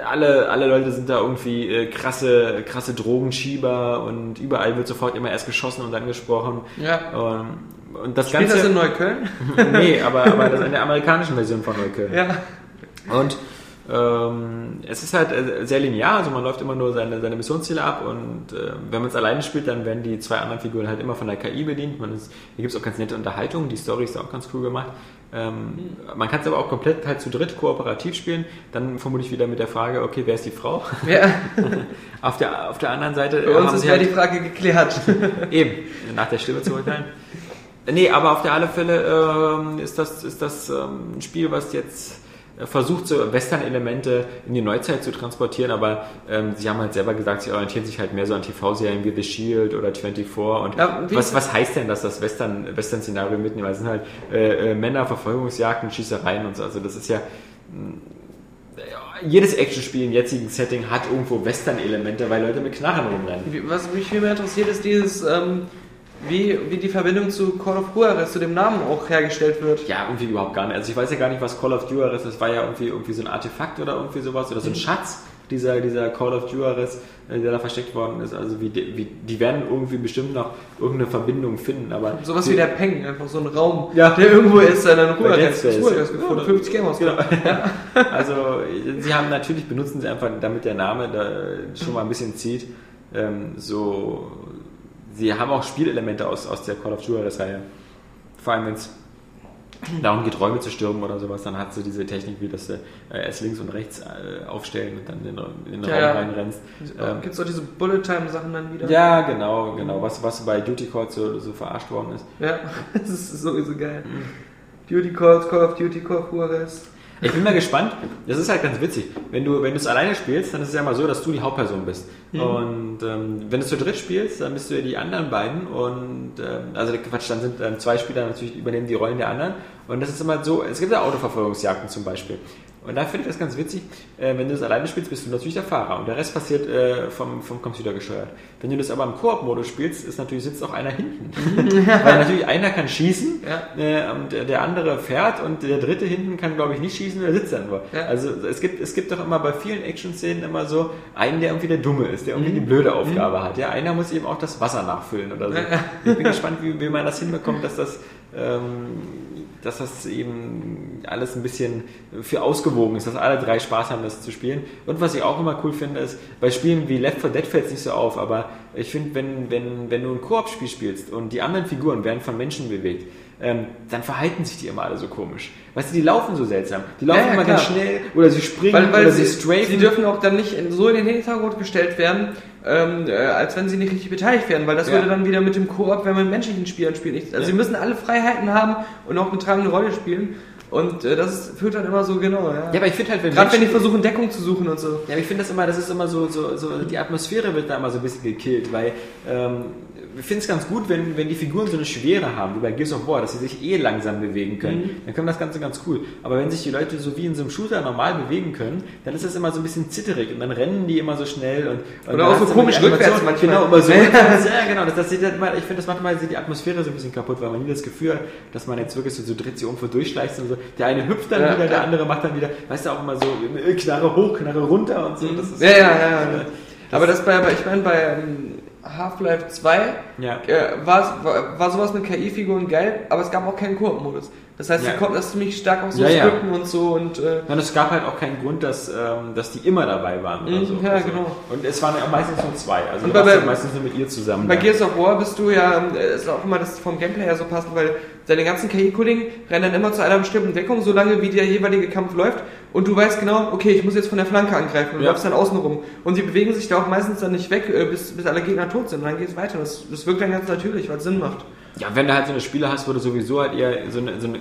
Speaker 2: alle, alle Leute sind da irgendwie äh, krasse, krasse Drogenschieber und überall wird sofort immer erst geschossen und dann gesprochen.
Speaker 3: Ja.
Speaker 2: Und, und das
Speaker 3: Spielt
Speaker 2: Ganze.
Speaker 3: das in Neukölln?
Speaker 2: nee, aber, aber das ist in der amerikanischen Version von Neukölln.
Speaker 3: ja.
Speaker 2: Und ähm, es ist halt äh, sehr linear, also man läuft immer nur seine, seine Missionsziele ab und äh, wenn man es alleine spielt, dann werden die zwei anderen Figuren halt immer von der KI bedient. Man ist, hier gibt es auch ganz nette Unterhaltungen, die Story ist auch ganz cool gemacht. Ähm, man kann es aber auch komplett halt zu dritt kooperativ spielen, dann vermutlich wieder mit der Frage, okay, wer ist die Frau?
Speaker 3: ja.
Speaker 2: auf, der, auf der anderen Seite
Speaker 3: Bei uns
Speaker 2: haben
Speaker 3: ist ja
Speaker 2: halt,
Speaker 3: die Frage geklärt.
Speaker 2: Eben, nach der Stimme zu urteilen. Nee, aber auf der alle Fälle ähm, ist das, ist das ähm, ein Spiel, was jetzt versucht, so Western-Elemente in die Neuzeit zu transportieren, aber ähm, sie haben halt selber gesagt, sie orientieren sich halt mehr so an TV-Serien wie The Shield oder 24 und
Speaker 3: Ja,
Speaker 2: was, was heißt denn, dass das Western- Western-Szenario mitnehmen? Weil es sind halt äh, äh, Männer, Verfolgungsjagden, Schießereien und so, also das ist ja jedes Actionspiel im jetzigen Setting hat irgendwo Western-Elemente, weil Leute mit Knarren rumrennen.
Speaker 3: Was mich viel mehr interessiert, ist dieses, ähm, wie, wie die Verbindung zu Call of Juarez, zu dem Namen auch hergestellt wird.
Speaker 2: Ja, irgendwie überhaupt gar nicht. Also ich weiß ja gar nicht, was Call of Juarez ist. Das war ja irgendwie, irgendwie so ein Artefakt oder irgendwie sowas oder so ein Schatz, dieser, dieser Call of Juarez, äh, der da versteckt worden ist. Also wie, die- wie, die werden irgendwie bestimmt noch irgendeine Verbindung finden, aber...
Speaker 3: Sowas wie der Peng, einfach so ein Raum,
Speaker 2: Ja.
Speaker 3: der irgendwo ist, der dann Juarez, gefunden,
Speaker 2: Ja.
Speaker 3: 50 Game
Speaker 2: Genau. Also sie haben natürlich benutzen sie einfach, damit der Name da schon mal ein bisschen zieht, ähm, so sie haben auch Spielelemente aus, aus der Call of Juarez-Reihe. Vor allem wenn es darum geht, Räume zu stürmen oder sowas, dann hat sie diese Technik, wie das äh, erst links und rechts äh, aufstellen und dann in, den- in den
Speaker 3: Ja,
Speaker 2: Raum
Speaker 3: ja.
Speaker 2: reinrennst. Ähm,
Speaker 3: Gibt es auch diese Bullet-Time-Sachen dann wieder?
Speaker 2: ja, genau, genau. Was, was bei Duty Calls so, so verarscht worden ist.
Speaker 3: Ja, das ist sowieso geil. Duty Calls, Call of Duty, Call of Juarez.
Speaker 2: Ich bin mal gespannt. Das ist halt ganz witzig. Wenn du wenn du es alleine spielst, dann ist es ja mal so, dass du die Hauptperson bist. Und ähm, wenn du zu dritt spielst, dann bist du ja die anderen beiden. Und ähm, also Quatsch, dann sind ähm, zwei Spieler natürlich übernehmen die Rollen der anderen. Und das ist immer so. Es gibt ja Autoverfolgungsjagden zum Beispiel. Und da finde ich das ganz witzig. Äh, wenn du das alleine spielst, bist du natürlich der Fahrer und der Rest passiert äh, vom, vom Computer gesteuert. Wenn du das aber im Koop-Modus spielst, ist natürlich sitzt auch einer hinten. Weil natürlich einer kann schießen
Speaker 3: Ja.
Speaker 2: äh, und der- der andere fährt und der dritte hinten kann, glaube ich, nicht schießen, der sitzt dann nur.
Speaker 3: Ja.
Speaker 2: Also es gibt, es gibt doch immer bei vielen Action-Szenen immer so einen, der irgendwie der Dumme ist, der
Speaker 3: Mhm.
Speaker 2: irgendwie die blöde Aufgabe hat. Ja, einer muss eben auch das Wasser nachfüllen oder so. Ich bin gespannt, wie, wie man das hinbekommt, dass das, ähm, dass das eben alles ein bisschen für ausgewogen ist, dass alle drei Spaß haben, das zu spielen. Und was ich auch immer cool finde, ist, bei Spielen wie Left 4 Dead fällt es nicht so auf, aber ich finde, wenn, wenn, wenn du ein Koop-Spiel spielst und die anderen Figuren werden von Menschen bewegt, ähm, dann verhalten sich die immer alle so komisch. Weißt du, die laufen so seltsam. Die laufen
Speaker 3: Ja,
Speaker 2: immer
Speaker 3: klar.
Speaker 2: ganz schnell oder sie springen
Speaker 3: Weil, weil
Speaker 2: oder
Speaker 3: sie,
Speaker 2: sie strafen.
Speaker 3: sie dürfen auch dann nicht so in den Hintergrund gestellt werden, ähm, äh, als wenn sie nicht richtig beteiligt werden, weil das
Speaker 2: Ja.
Speaker 3: würde dann wieder mit dem Koop, wenn man mit menschlichen Spielern spielt, nicht. Also sie müssen alle Freiheiten haben und auch eine tragende Rolle spielen. Und äh, das führt dann immer so genau, ja.
Speaker 2: ja, aber ich finde halt, wenn
Speaker 3: Gerade wenn die versuchen, Deckung zu suchen und so.
Speaker 2: Ja, aber ich finde das immer, das ist immer so, so, so, die Atmosphäre wird da immer so ein bisschen gekillt, weil ähm, ich finde es ganz gut, wenn, wenn die Figuren so eine Schwere haben, wie bei Gears of War, dass sie sich eh langsam bewegen können, dann kommt das Ganze ganz cool. Aber wenn sich die Leute so wie in so einem Shooter normal bewegen können, dann ist das immer so ein bisschen zitterig und dann rennen die immer so schnell und, und
Speaker 3: Oder auch so komisch rückwärts manchmal.
Speaker 2: Genau, immer so ja genau, das, das sieht halt immer, ich finde, das macht mal die Atmosphäre so ein bisschen kaputt, weil man nie das Gefühl hat, dass man jetzt wirklich so, so dreht sich irgendwo durchschleicht und so, der eine hüpft dann
Speaker 3: Ja,
Speaker 2: wieder, der
Speaker 3: ja.
Speaker 2: andere macht dann wieder, weißt du, auch immer so, äh, Knarre hoch, Knarre runter und so. Das ist,
Speaker 3: Ja, ja, ja. ja. Aber das bei, aber ich meine, bei ähm, Half-Life 2
Speaker 2: Ja.
Speaker 3: äh, war, war, war sowas mit KI-Figuren geil, aber es gab auch keinen Koop-Modus. Das heißt,
Speaker 2: Ja.
Speaker 3: sie konnten das ziemlich stark auch so
Speaker 2: Ja, ja.
Speaker 3: skripten und so und äh,
Speaker 2: Nein, es gab halt auch keinen Grund, dass, ähm, dass die immer dabei waren oder
Speaker 3: Mhm,
Speaker 2: so.
Speaker 3: ja,
Speaker 2: also,
Speaker 3: genau.
Speaker 2: Und es waren ja meistens nur zwei. Also
Speaker 3: Und
Speaker 2: du warst
Speaker 3: bei-
Speaker 2: ja meistens nur mit ihr zusammen.
Speaker 3: Bei
Speaker 2: da.
Speaker 3: Gears of War bist du ja, äh, ist auch immer das vom Gameplay her so passend, weil deine ganzen KI-Kollegen rennen dann immer zu einer bestimmten Deckung, solange wie der jeweilige Kampf läuft und du weißt genau, okay, ich muss jetzt von der Flanke angreifen und
Speaker 2: Ja.
Speaker 3: läufst dann außen rum. Und sie bewegen sich da auch meistens dann nicht weg, äh, bis, bis alle Gegner tot sind und dann geht es weiter. Das, das wirkt dann ganz natürlich, weil es Sinn macht.
Speaker 2: Ja, wenn du halt so eine Spiele hast, wo du sowieso halt eher so eine, so eine,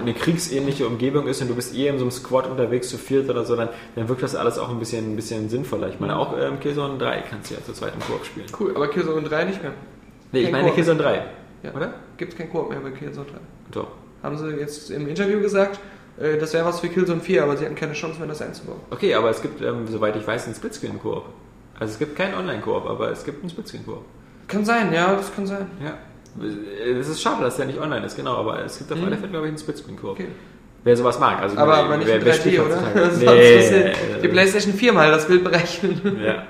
Speaker 2: eine kriegsähnliche Umgebung ist und du bist eher in so einem Squad unterwegs zu viert oder so, dann, dann wirkt das alles auch ein bisschen, ein bisschen sinnvoller. Ich meine, auch ähm, Killzone 3 kannst du ja zu zweiten Koop spielen.
Speaker 3: Cool, aber Killzone 3 nicht mehr.
Speaker 2: Nee, ich
Speaker 3: Kein
Speaker 2: meine
Speaker 3: Koop.
Speaker 2: Killzone 3.
Speaker 3: Ja.
Speaker 2: Oder?
Speaker 3: Gibt kein Koop mehr bei Killzone 3.
Speaker 2: Doch.
Speaker 3: Haben sie jetzt im Interview gesagt, äh, das wäre was für Killzone 4, aber sie hatten keine Chance mehr, das einzubauen.
Speaker 2: Okay, aber es gibt, ähm, soweit ich weiß, einen Splitscreen-Koop. Also es gibt keinen Online-Koop, aber es gibt einen Splitscreen-Koop.
Speaker 3: Kann sein, ja, das kann sein.
Speaker 2: Ja. Es ist schade, dass der nicht online ist, genau, aber es gibt auf
Speaker 3: Mhm.
Speaker 2: alle Fälle, glaube ich, einen Splitscreen-Koop.
Speaker 3: Okay.
Speaker 2: wer sowas mag. Also
Speaker 3: Aber, aber nicht
Speaker 2: wer-
Speaker 3: in
Speaker 2: wer
Speaker 3: 3D,
Speaker 2: spielt
Speaker 3: oder? Sonst
Speaker 2: Nee,
Speaker 3: die Playstation 4 mal das Bild berechnen.
Speaker 2: Ja.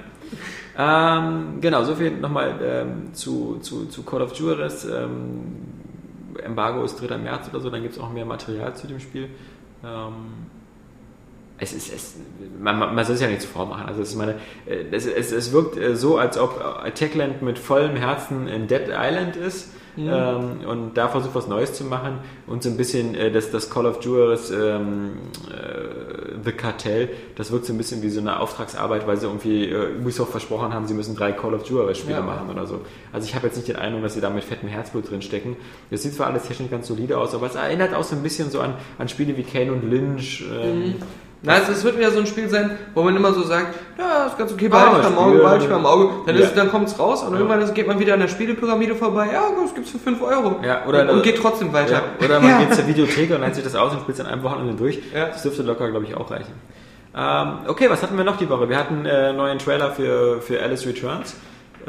Speaker 2: Ähm, genau, so viel nochmal ähm, zu, zu, zu Call of Juarez. Ähm, Embargo ist 3. März oder so, dann gibt es auch mehr Material zu dem Spiel. Ähm, es ist, es, man, man soll es ja nichts vormachen. Also es, meine, äh, es, es, es wirkt äh, so, als ob Techland mit vollem Herzen in Dead Island ist ähm, und da versucht was Neues zu machen und so ein bisschen äh, das, das Call of Juarez ähm, äh, The Cartel, das wirkt so ein bisschen wie so eine Auftragsarbeit, weil sie irgendwie äh, Ubisoft versprochen haben, sie müssen drei Call of Juarez Spiele
Speaker 3: Ja.
Speaker 2: machen oder so. Also ich habe jetzt nicht den Eindruck, dass sie da mit fettem Herzblut drin stecken. Das sieht zwar alles technisch ganz solide aus, aber es erinnert auch so ein bisschen so an, an Spiele wie Kane und Lynch. Ähm,
Speaker 3: Na, also es wird wieder so ein Spiel sein, wo man immer so sagt, ja, ist ganz okay,
Speaker 2: Ah,
Speaker 3: behalte ich am Auge,
Speaker 2: Spiel.
Speaker 3: behalte ich am Auge. Dann,
Speaker 2: Ja.
Speaker 3: ist, dann kommt es raus und irgendwann ist, geht man wieder an der Spielepyramide vorbei, ja, das gibt's für 5 Euro.
Speaker 2: Ja, oder-
Speaker 3: und geht trotzdem weiter.
Speaker 2: Ja, oder man
Speaker 3: Ja.
Speaker 2: geht zur Videothek und leiht sich das aus und spielt es in einem Wochenende durch.
Speaker 3: Ja.
Speaker 2: Das dürfte locker, glaube ich, auch reichen. Ähm, okay, was hatten wir noch die Woche? Wir hatten äh, einen neuen Trailer für, für Alice Returns.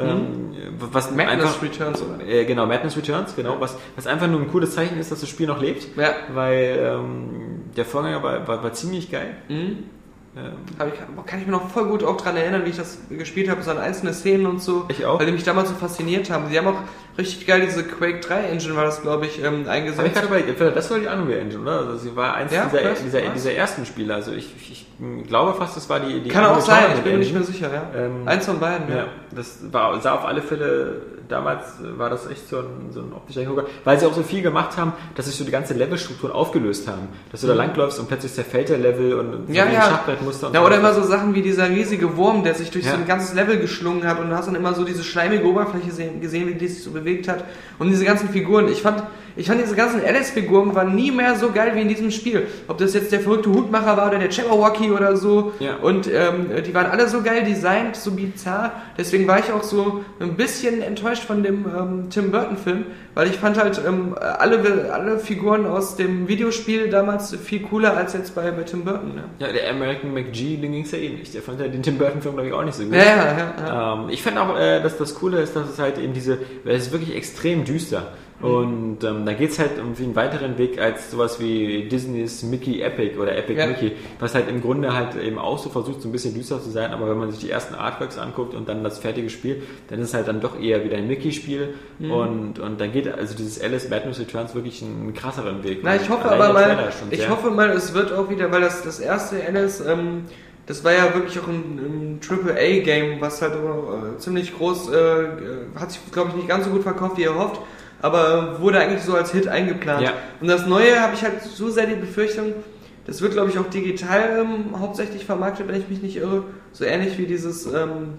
Speaker 2: Ähm, was
Speaker 3: Mhm. Madness
Speaker 2: einfach,
Speaker 3: Returns, oder?
Speaker 2: Äh, genau, Madness Returns, genau. Was, was einfach nur ein cooles Zeichen ist, dass das Spiel noch lebt.
Speaker 3: Ja.
Speaker 2: Weil ähm, der Vorgänger war, war, war ziemlich geil.
Speaker 3: Mhm.
Speaker 2: Ähm,
Speaker 3: ich, kann ich mir noch voll gut auch dran erinnern, wie ich das gespielt habe, so an einzelne Szenen und so.
Speaker 2: Ich auch.
Speaker 3: Weil die mich damals so fasziniert haben. Die haben auch richtig geil diese Quake 3 Engine, war das, glaube ich, ähm,
Speaker 2: ich
Speaker 3: eingesetzt.
Speaker 2: gerade überlegt, entweder das war die Unreal Engine, oder? Also sie war eins
Speaker 3: Ja,
Speaker 2: dieser, dieser, dieser ersten Spiele. Also ich, ich, ich glaube fast, das war die, die
Speaker 3: Kann auch sein, ich bin mir nicht mehr sicher, ja.
Speaker 2: Ähm,
Speaker 3: Eins von beiden, ja.
Speaker 2: Ja, das war, sah auf alle Fälle, damals war das echt so ein, so ein optischer Hingucker, weil sie auch so viel gemacht haben, dass sich so die ganze Levelstruktur aufgelöst haben. Dass du da langläufst und plötzlich zerfällt der Level und so
Speaker 3: Mhm. Ja,
Speaker 2: ein
Speaker 3: ja.
Speaker 2: Schachbrettmuster und
Speaker 3: Ja,
Speaker 2: so.
Speaker 3: oder immer so Sachen wie dieser riesige Wurm, der sich durch
Speaker 2: Ja.
Speaker 3: so ein ganzes Level geschlungen hat und du hast dann immer so diese schleimige Oberfläche sehen, gesehen, wie die sich so bewegt hat. Und diese ganzen Figuren. Ich fand, ich fand diese ganzen Alice-Figuren waren nie mehr so geil wie in diesem Spiel. Ob das jetzt der verrückte Hutmacher war oder der Jabberwocky oder so.
Speaker 2: Ja.
Speaker 3: Und ähm, die waren alle so geil designt, so bizarr. Deswegen war ich auch so ein bisschen enttäuscht von dem ähm, Tim Burton-Film, weil ich fand halt ähm, alle, alle Figuren aus dem Videospiel damals viel cooler als jetzt bei, bei Tim Burton. Ne?
Speaker 2: ja, der American McGee, den ging es ja eh nicht. Der fand ja den Tim Burton-Film, glaube ich, auch nicht so gut.
Speaker 3: Ja, ja, ja. ja.
Speaker 2: Ähm, ich finde auch, äh, dass das Coole ist, dass es halt eben diese, weil es ist wirklich extrem düster. Und ähm, da geht es halt um einen weiteren Weg als sowas wie Disneys Mickey Epic oder Epic
Speaker 3: Ja.
Speaker 2: Mickey, was halt im Grunde halt eben auch so versucht, so ein bisschen düster zu sein, aber wenn man sich die ersten Artworks anguckt und dann das fertige Spiel, dann ist es halt dann doch eher wieder ein Mickey-Spiel und, und dann geht also dieses Alice Madness Returns wirklich einen krasseren Weg.
Speaker 3: Na, ich hoffe aber mal, ich hoffe mal, es wird auch wieder, weil das, das erste Alice, ähm, das war ja wirklich auch ein, ein AAA-Game, was halt äh, ziemlich groß, äh, hat sich, glaube ich, nicht ganz so gut verkauft, wie erhofft, aber wurde eigentlich so als Hit eingeplant.
Speaker 2: Ja.
Speaker 3: Und das Neue habe ich halt so sehr die Befürchtung, das wird, glaube ich, auch digital ähm, hauptsächlich vermarktet, wenn ich mich nicht irre. So ähnlich wie dieses ähm,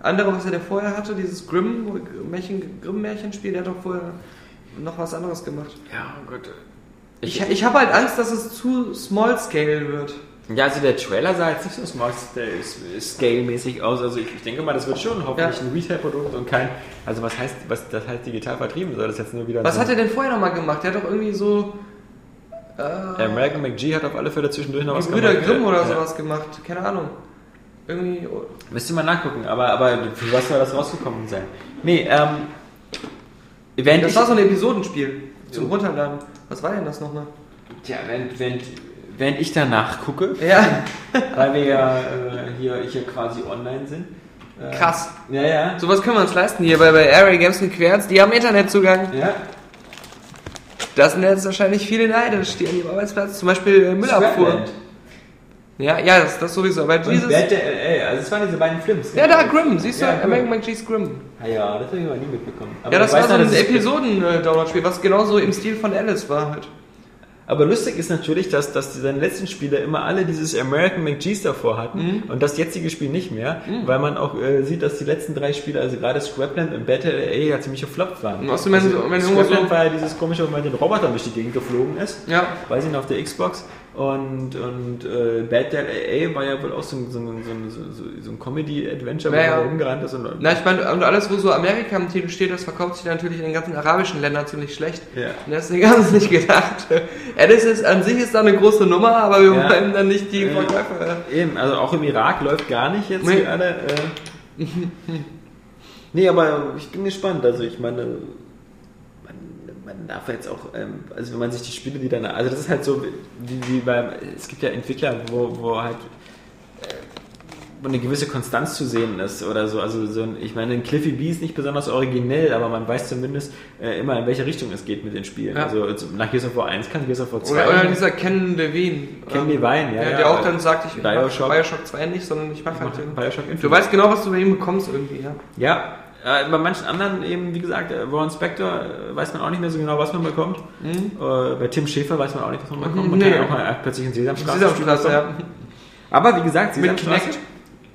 Speaker 3: andere, was er da vorher hatte, dieses Grimm-Märchen, Grimm-Märchenspiel, der hat doch vorher noch was anderes gemacht.
Speaker 2: Ja, oh Gott.
Speaker 3: Ich, ich habe halt Angst, dass es zu small scale wird.
Speaker 2: Ja, also der Trailer sah jetzt nicht so smart scale-mäßig aus. Also ich, ich denke mal, das wird schon hoffentlich
Speaker 3: Ja.
Speaker 2: ein Retail-Produkt und kein. Also was heißt, was das heißt digital vertrieben? Soll das jetzt nur wieder
Speaker 3: Was
Speaker 2: so
Speaker 3: hat er denn vorher nochmal gemacht? Der hat doch irgendwie so äh,
Speaker 2: American McGee hat auf alle Fälle zwischendurch noch was
Speaker 3: Brüder
Speaker 2: gemacht.
Speaker 3: Grimm oder
Speaker 2: Ja.
Speaker 3: sowas gemacht. Keine Ahnung. Irgendwie. oh,
Speaker 2: Müsste man nachgucken, aber, aber für was soll das rausgekommen sein? Nee, ähm. Während
Speaker 3: Das war so ein Episodenspiel zum. Runterladen. Was war denn das nochmal?
Speaker 2: Tja, während, während, während ich danach gucke,
Speaker 3: Ja,
Speaker 2: weil wir ja äh, hier, hier quasi online sind. Äh,
Speaker 3: krass.
Speaker 2: Ja, ja.
Speaker 3: Sowas können wir uns leisten hier bei, bei Area Games und Querz. Die haben Internetzugang.
Speaker 2: Ja.
Speaker 3: Das sind jetzt wahrscheinlich viele neidisch, die an ihrem Arbeitsplatz zum Beispiel äh, Müllabfuhr.
Speaker 2: Scrapland.
Speaker 3: Ja, ja, das, das sowieso. Aber
Speaker 2: Und
Speaker 3: dieses.
Speaker 2: Bad Day LA, also es waren diese beiden Films.
Speaker 3: Ja, da, Grimm, siehst du?
Speaker 2: Ja.
Speaker 3: American McGee's Grimm.
Speaker 2: Ah ja, das habe ich aber nie mitbekommen. Aber
Speaker 3: Ja, das war so ein Episoden-Download-Spiel, was genauso im Stil von Alice war halt.
Speaker 2: Aber lustig ist natürlich, dass, dass seine letzten Spiele immer alle dieses American McGee's davor hatten
Speaker 3: Mhm.
Speaker 2: und das jetzige Spiel nicht mehr, weil man auch äh, sieht, dass die letzten drei Spiele, also gerade Scrapland und Battle LA, ja ziemlich gefloppt waren.
Speaker 3: Wenn-
Speaker 2: also,
Speaker 3: wenn irgendwo
Speaker 2: Scrapland
Speaker 3: so-
Speaker 2: war ja dieses komische, wo man den Roboter durch die Gegend geflogen ist.
Speaker 3: Ja.
Speaker 2: Weiß ich noch, auf der Xbox. Und, und äh, Bad Dead AA war ja wohl auch so ein, so so so ein, Comedy-Adventure, wo
Speaker 3: Ja, ja.
Speaker 2: man rumgerannt ist. Und,
Speaker 3: Na, ich meine, und alles, wo so Amerika im Titel steht, das verkauft sich natürlich in den ganzen arabischen Ländern ziemlich schlecht.
Speaker 2: Ja.
Speaker 3: Und das ist ganz nicht gedacht. Alice ist an sich ist da eine große Nummer, aber wir
Speaker 2: Ja.
Speaker 3: wollen dann nicht die
Speaker 2: Äh,
Speaker 3: Verkäufer.
Speaker 2: Eben, also auch im Irak läuft gar nicht jetzt
Speaker 3: Nee.
Speaker 2: alle. Äh. nee, aber ich bin gespannt. Also ich meine, man, darf jetzt auch, ähm, also wenn man sich die Spiele, die dann, also das ist halt so, wie, wie beim, es gibt ja Entwickler, wo, wo halt äh, wo eine gewisse Konstanz zu sehen ist oder so. Also so ein, ich meine, ein Cliffy B ist nicht besonders originell, aber man weiß zumindest äh, immer, in welche Richtung es geht mit den Spielen.
Speaker 3: Ja.
Speaker 2: Also nach Gears of War 1 kann Gears of War 2.
Speaker 3: Oder, oder dieser Ken Levine.
Speaker 2: Ken Levine, ja,
Speaker 3: Der,
Speaker 2: ja.
Speaker 3: der auch dann sagt, ich
Speaker 2: Bioshock.
Speaker 3: Bioshock 2 nicht, sondern ich mag
Speaker 2: Ich
Speaker 3: halt
Speaker 2: mach
Speaker 3: den.
Speaker 2: Bioshock Infinite.
Speaker 3: Du weißt genau, was du bei ihm bekommst irgendwie, ja.
Speaker 2: Ja, äh, bei manchen anderen eben, wie gesagt, äh, Warren Spector äh, weiß man auch nicht mehr so genau, was man bekommt. Äh, bei Tim Schäfer weiß man auch nicht, was man bekommt. Man
Speaker 3: Mhm. Nee.
Speaker 2: kann ja auch mal äh, plötzlich in Sesamstraße
Speaker 3: Sesamstraße, ja.
Speaker 2: Aber wie gesagt,
Speaker 3: Mit
Speaker 2: Sesamstraße
Speaker 3: Kinect?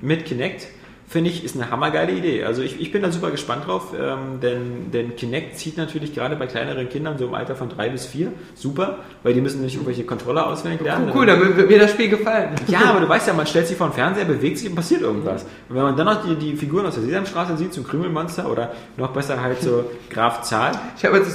Speaker 2: mit Kinect finde ich ist eine hammergeile Idee. Also ich, ich bin da super gespannt drauf, ähm, denn, denn Kinect zieht natürlich gerade bei kleineren Kindern so im Alter von drei bis vier super, weil die müssen nicht irgendwelche Controller auswendig lernen.
Speaker 3: Cool, cool, dann wird mir das Spiel gefallen.
Speaker 2: Ja, aber du weißt ja, man stellt sich vor den Fernseher, bewegt sich und passiert irgendwas. Und wenn man dann noch die, die Figuren aus der Sesamstraße sieht, so Krümelmonster oder noch besser halt so Graf Zahl.
Speaker 3: Ich habe jetzt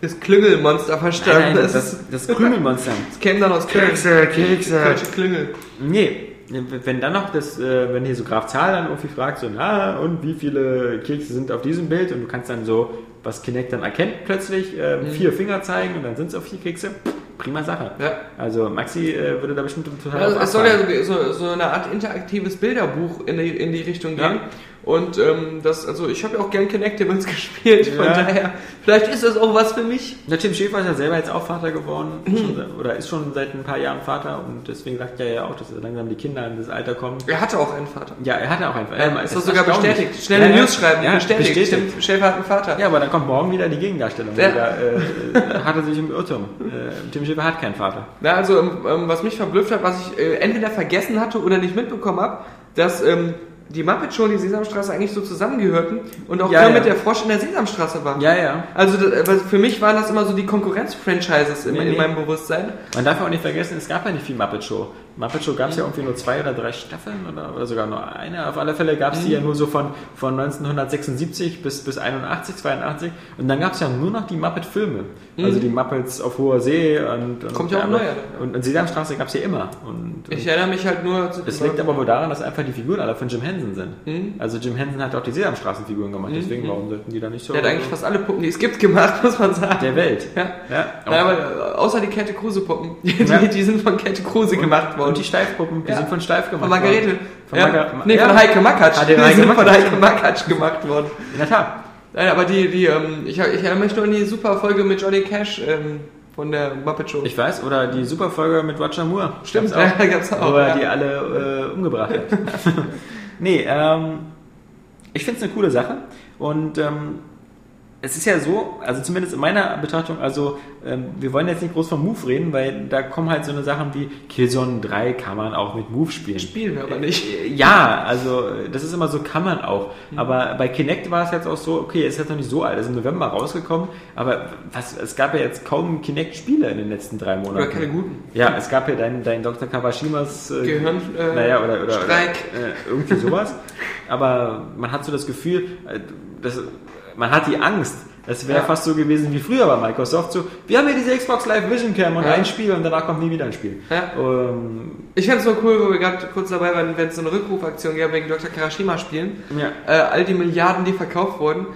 Speaker 3: das, das Klüngelmonster verstanden.
Speaker 2: Nein,
Speaker 3: das,
Speaker 2: das,
Speaker 3: ist,
Speaker 2: das Krümelmonster.
Speaker 3: das käme dann aus Köln.
Speaker 2: Kekse, Kekse.
Speaker 3: Kölsche Klüngel.
Speaker 2: Nee, wenn dann noch das, äh, wenn hier so Graf Zahl dann irgendwie fragt, so, na, und wie viele Kekse sind auf diesem Bild? Und du kannst dann so, was Kinect dann erkennt plötzlich, äh, vier Finger zeigen und dann sind es auch vier Kekse. Prima Sache.
Speaker 3: Ja.
Speaker 2: Also Maxi äh, würde da bestimmt total
Speaker 3: Also,
Speaker 2: drauf
Speaker 3: es soll ja so, so eine Art interaktives Bilderbuch in die, in die Richtung
Speaker 2: Ja.
Speaker 3: Und ähm, das, also ich habe ja auch gern Connectables gespielt, von
Speaker 2: Ja.
Speaker 3: daher, vielleicht ist das auch was für mich.
Speaker 2: Der Tim Schäfer ist ja selber jetzt auch Vater geworden
Speaker 3: Mhm.
Speaker 2: schon, oder ist schon seit ein paar Jahren Vater und deswegen sagt er ja auch, dass langsam die Kinder in das Alter kommen.
Speaker 3: Er hatte auch einen Vater.
Speaker 2: Ja, er hatte auch einen
Speaker 3: Ja,
Speaker 2: es
Speaker 3: ist das sogar
Speaker 2: erstaunlich.
Speaker 3: bestätigt. Schnelle
Speaker 2: Ja.
Speaker 3: News schreiben,
Speaker 2: ja,
Speaker 3: bestätigt.
Speaker 2: bestätigt.
Speaker 3: Stimmt, Schäfer hat einen Vater.
Speaker 2: Ja, aber dann kommt morgen wieder die Gegendarstellung.
Speaker 3: Ja.
Speaker 2: Wieder, äh, hat er sich im Irrtum. Äh, Tim Schäfer hat keinen Vater.
Speaker 3: Na, also ähm, ähm, was mich verblüfft hat, was ich äh, entweder vergessen hatte oder nicht mitbekommen habe, dass ähm, die Muppet Show und die Sesamstraße eigentlich so zusammengehörten und auch
Speaker 2: Ja,
Speaker 3: Kermit
Speaker 2: ja.
Speaker 3: der Frosch in der Sesamstraße war.
Speaker 2: Ja, ja.
Speaker 3: Also das, für mich waren das immer so die Konkurrenz-Franchises in,
Speaker 2: Nee,
Speaker 3: in
Speaker 2: nee.
Speaker 3: meinem Bewusstsein.
Speaker 2: Man darf auch nicht vergessen, es gab ja nicht viel Muppet Show. Muppet Show gab es ja irgendwie nur zwei oder drei Staffeln oder, oder sogar nur eine. Auf alle Fälle gab es die ja nur so von, von 1976 bis, bis 81, 82. Und dann gab es ja nur noch die Muppet-Filme. Also die Muppets auf hoher See und, und,
Speaker 3: Kommt ja auch
Speaker 2: und,
Speaker 3: neuer, ja.
Speaker 2: und, und Sesamstraße gab es ja immer. Und,
Speaker 3: Ich erinnere mich halt nur zu
Speaker 2: Das liegt aber wohl daran, dass einfach die Figuren alle von Jim Henson sind. Also Jim Henson hat auch die Sesamstraßenfiguren gemacht, deswegen warum sollten die da nicht so
Speaker 3: Der hat eigentlich fast alle Puppen, die es gibt, gemacht, muss man sagen.
Speaker 2: der Welt.
Speaker 3: ja.
Speaker 2: Ja,
Speaker 3: Nein, aber äh, außer die Kette Kruse Puppen. Die,
Speaker 2: Ja.
Speaker 3: die, die sind von Kette Kruse gemacht worden.
Speaker 2: Und die Steifpuppen, die sind von Steif gemacht
Speaker 3: von Margarete.
Speaker 2: worden. Von
Speaker 3: ja.
Speaker 2: Marga-
Speaker 3: nee, von. Heike Makatsch.
Speaker 2: Ah,
Speaker 3: die sind von. Heike Makatsch gemacht worden.
Speaker 2: In der Tat.
Speaker 3: Nein, aber die, die, ähm, ich, ich erinnere mich nur an die super Folge mit Johnny Cash ähm, von der Muppet Show.
Speaker 2: Ich weiß, oder die Superfolge mit Roger Moore.
Speaker 3: Stimmt,
Speaker 2: Gab's
Speaker 3: ja, gab's auch,
Speaker 2: Wo er
Speaker 3: ja.
Speaker 2: die alle äh, umgebracht hat. nee, ähm, ich finde es eine coole Sache. Und ähm, es ist ja so, also zumindest in meiner Betrachtung, also ähm, wir wollen jetzt nicht groß vom Move reden, weil da kommen halt so eine Sachen wie Killzone 3 kann man auch mit Move spielen.
Speaker 3: Spielen wir aber nicht.
Speaker 2: Äh, Ja, also äh, das ist immer so, kann man auch.
Speaker 3: Mhm.
Speaker 2: Aber bei Kinect war es jetzt auch so, okay, es ist jetzt noch nicht so alt, es ist im November rausgekommen, aber was, es gab ja jetzt kaum Kinect-Spiele in den letzten drei Monaten.
Speaker 3: Oder keine guten.
Speaker 2: Ja, es gab ja dein, dein Dr. Kawashimas äh,
Speaker 3: Gehirn, äh,
Speaker 2: naja, oder, oder,
Speaker 3: Streik.
Speaker 2: Oder, äh, irgendwie sowas. aber man hat so das Gefühl, äh, dass, man hat die Angst. Es wäre
Speaker 3: Ja.
Speaker 2: fast so gewesen wie früher bei Microsoft. So, wir haben hier diese Xbox Live Vision Cam und
Speaker 3: Ja.
Speaker 2: ein Spiel und danach kommt nie wieder ein Spiel.
Speaker 3: Ja.
Speaker 2: Ähm,
Speaker 3: Ich fände es nur cool, wo wir gerade kurz dabei waren, wenn es so eine Rückrufaktion gab wegen Dr. Karashima spielen.
Speaker 2: ja.
Speaker 3: Äh, all die Milliarden, die verkauft wurden.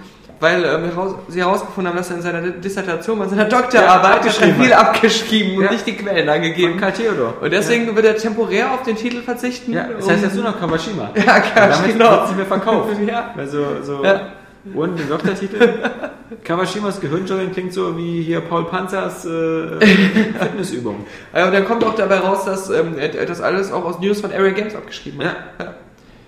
Speaker 3: Weil ähm, sie herausgefunden haben, dass er in seiner Dissertation, bei seiner Doktorarbeit,
Speaker 2: Ja,
Speaker 3: viel abgeschrieben und nicht die Quellen
Speaker 2: Von
Speaker 3: angegeben.
Speaker 2: Karl Theodor.
Speaker 3: Und deswegen wird er temporär auf den Titel verzichten.
Speaker 2: Ja, das heißt jetzt nur noch Kawashima.
Speaker 3: Ja,
Speaker 2: Und damit wird
Speaker 3: genau.
Speaker 2: es nicht mehr verkauft.
Speaker 3: Ja.
Speaker 2: Also, so
Speaker 3: Ja.
Speaker 2: Ohne den Doktortitel. Kawashimas Gehirnjogging klingt so wie hier Paul Panzers äh, Fitnessübung.
Speaker 3: Äh, Und dann kommt auch dabei raus, dass ähm, das alles auch aus News von Area Games abgeschrieben hat.
Speaker 2: Ja.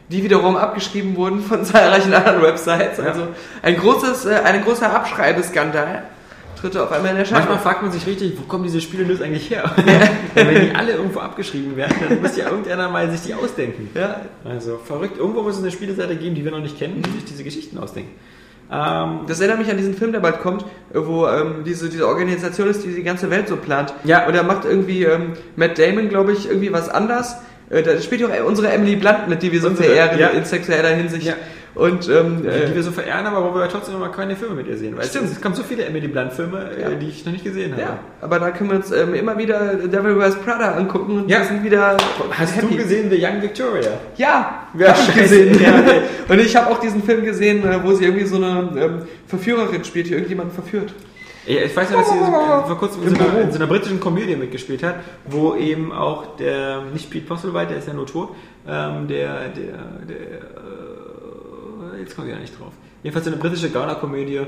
Speaker 3: Die wiederum abgeschrieben wurden von zahlreichen anderen Websites.
Speaker 2: Ja.
Speaker 3: Also ein großes, äh, ein großer Abschreibeskandal tritt auf einmal in Erscheinung.
Speaker 2: Manchmal fragt man sich richtig, wo kommen diese Spiele News eigentlich her? Wenn die alle irgendwo abgeschrieben werden, dann muss ja irgendeiner mal sich die ausdenken.
Speaker 3: Ja.
Speaker 2: Also verrückt. Irgendwo muss es eine Spieleseite geben, die wir noch nicht kennen, die sich diese Geschichten ausdenken. Ähm,
Speaker 3: Das erinnert mich an diesen Film, der bald kommt, wo ähm, diese, diese Organisation ist, die die ganze Welt so plant.
Speaker 2: Ja.
Speaker 3: Und da macht irgendwie ähm, Matt Damon, glaube ich, irgendwie was anders. Äh, da spielt ja auch unsere Emily Blunt mit, die wir so
Speaker 2: Unsere,
Speaker 3: verehren
Speaker 2: ja.
Speaker 3: in sexueller Hinsicht.
Speaker 2: Ja.
Speaker 3: Und ähm,
Speaker 2: die
Speaker 3: äh,
Speaker 2: wir so verehren, aber wo wir trotzdem mal keine Filme mit ihr sehen. Weil
Speaker 3: Stimmt.
Speaker 2: Es, es kommen so viele Emily Blunt-Filme,
Speaker 3: Ja.
Speaker 2: äh, die ich noch nicht gesehen habe.
Speaker 3: ja, aber da können wir uns ähm, immer wieder Devil Wears Prada angucken und
Speaker 2: Ja.
Speaker 3: wir sind wieder
Speaker 2: Hast
Speaker 3: happy.
Speaker 2: du gesehen The Young Victoria?
Speaker 3: Ja,
Speaker 2: Ja,
Speaker 3: hab ich
Speaker 2: scheiße.
Speaker 3: gesehen.
Speaker 2: Ja.
Speaker 3: Und ich habe auch diesen Film gesehen, äh, wo sie irgendwie so eine ähm, Verführerin spielt, die irgendjemanden verführt.
Speaker 2: Ich, weiß ja, dass sie vor kurzem in so, einer, in so einer britischen Komödie mitgespielt hat, wo eben auch der, nicht Pete Postlewhite, der ist ja nur tot, ähm, der, der, der, jetzt komme ich ja nicht drauf. Jedenfalls eine britische Gauner-Komödie.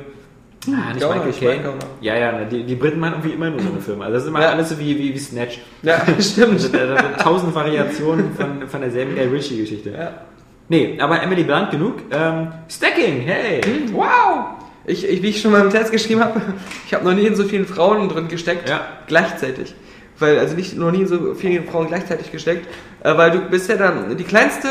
Speaker 2: Ah, nicht
Speaker 3: Gauner,
Speaker 2: Michael Caine. Ja, ja, ne, die, die Briten machen irgendwie immer nur so eine Filme. Also das ist immer
Speaker 3: Ja.
Speaker 2: alles so wie, wie, wie Snatch.
Speaker 3: Ja,
Speaker 2: Also,
Speaker 3: stimmt.
Speaker 2: tausend Variationen von, von derselben Guy Ritchie-Geschichte.
Speaker 3: Ja.
Speaker 2: Nee, aber Emily Blunt genug. Ähm, Stacking, hey!
Speaker 3: Wow! Ich, ich, wie ich schon mal im Test geschrieben habe, ich habe noch nie in so vielen Frauen drin gesteckt,
Speaker 2: Ja.
Speaker 3: gleichzeitig. Weil, also nicht noch nie in so vielen Frauen gleichzeitig gesteckt, äh, weil du bist ja dann die kleinste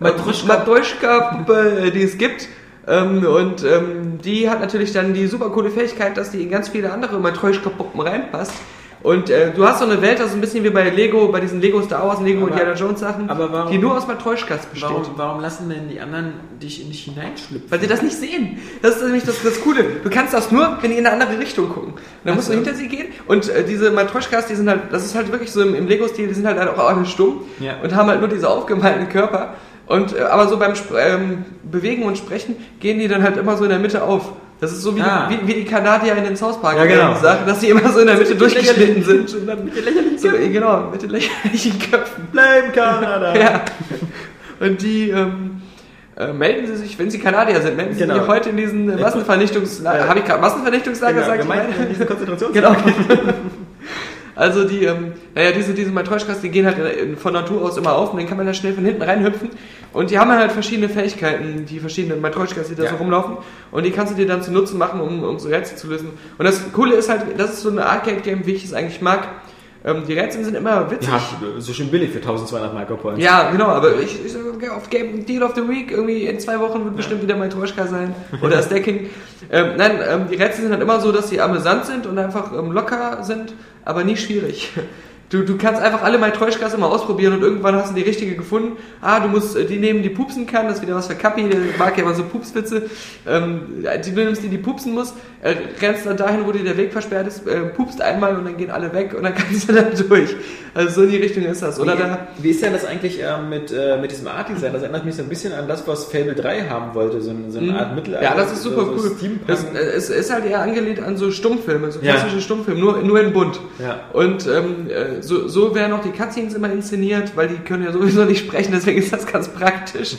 Speaker 2: Matruschka.
Speaker 3: Matruschka-Puppe, äh, die es gibt. Ähm, und ähm, die hat natürlich dann die super coole Fähigkeit, dass die in ganz viele andere Matruschka-Puppen reinpasst. Und äh, du hast so eine Welt, das ist ein bisschen wie bei Lego, bei diesen Lego Star Wars, Lego
Speaker 2: Aber-
Speaker 3: Indiana Jones Sachen,
Speaker 2: aber warum-
Speaker 3: die nur aus Matroschkas besteht.
Speaker 2: Warum, warum lassen denn die anderen dich nicht hineinschlüpfen?
Speaker 3: Weil sie das nicht sehen. Das ist nämlich das, das Coole. Du kannst das nur, wenn die in eine andere Richtung gucken. Und dann
Speaker 2: Ach
Speaker 3: musst du
Speaker 2: so.
Speaker 3: hinter sie gehen. Und äh, diese Matroschkas, die sind halt, das ist halt wirklich so im, im Lego-Stil, die sind halt auch alle stumm
Speaker 2: Ja.
Speaker 3: und haben halt nur diese aufgemalten Körper. Und äh, aber so beim ähm, Bewegen und Sprechen gehen die dann halt immer so in der Mitte auf. Das ist so wie,
Speaker 2: Ah.
Speaker 3: die, wie, wie die Kanadier in den South Park
Speaker 2: Ja, genau.
Speaker 3: Sachen, dass die immer so in der Mitte durchgeschnitten sind. Und dann,
Speaker 2: mit den lächerlichen
Speaker 3: so,
Speaker 2: Köpfen.
Speaker 3: Genau, mit den lächerlichen Köpfen.
Speaker 2: Blame Kanada!
Speaker 3: Ja. Und die ähm, äh, melden sie sich, wenn sie Kanadier sind, melden sie
Speaker 2: Genau.
Speaker 3: sich heute in diesen Massenvernichtungslager.
Speaker 2: Ja.
Speaker 3: Habe ich gerade Massenvernichtungslager
Speaker 2: Genau,
Speaker 3: gesagt?
Speaker 2: gemeint in diesen Konzentrations
Speaker 3: Genau. Also die, ähm, naja, diese, diese Matroschkas, die gehen halt von Natur aus immer auf und dann kann man da schnell von hinten reinhüpfen. Und die haben halt verschiedene Fähigkeiten, die verschiedenen Matroschkas, die da
Speaker 2: Ja.
Speaker 3: so rumlaufen. Und die kannst du dir dann zu Nutzen machen, um, um so Rätsel zu lösen. Und das Coole ist halt, das ist so ein Arcade-Game, wie ich es eigentlich mag. Ähm, die Rätsel sind immer witzig.
Speaker 2: Ja, so schön billig für 1200 Micropoints.
Speaker 3: Ja, genau, aber ich, ich okay, auf Game Deal of the Week, irgendwie in zwei Wochen wird bestimmt wieder mein Troschka sein oder Stacking. ähm, nein, ähm, die Rätsel sind halt immer so, dass sie amüsant sind und einfach ähm, locker sind, aber nie schwierig. Du, du kannst einfach alle Matroschkas immer ausprobieren und irgendwann hast du die richtige gefunden. Ah, du musst äh, die nehmen, die pupsen kann, das ist wieder was für Kappi, der mag ja immer so Pupswitze. Ähm, die, du nimmst die, die pupsen muss, äh, rennst dann dahin, wo dir der Weg versperrt ist, äh, pupst einmal und dann gehen alle weg und dann kannst du dann durch. Also so in die Richtung ist das. Oder da,
Speaker 2: wie, wie ist denn das eigentlich ähm, mit, äh, mit diesem Art Design? Das erinnert mich so ein bisschen an das, was Fable 3 haben wollte, so, eine- so eine Art Mittelalter.
Speaker 3: Mhm. Ja, das ist super
Speaker 2: so,
Speaker 3: cool.
Speaker 2: So Steampunk.
Speaker 3: Das, äh, es ist halt eher angelehnt an so Stummfilme, so
Speaker 2: Ja.
Speaker 3: klassische Stummfilme, nur, nur in bunt.
Speaker 2: Ja.
Speaker 3: Und ähm, äh, so, so werden auch die Cutscenes immer inszeniert, weil die können ja sowieso nicht sprechen, deswegen ist das ganz praktisch.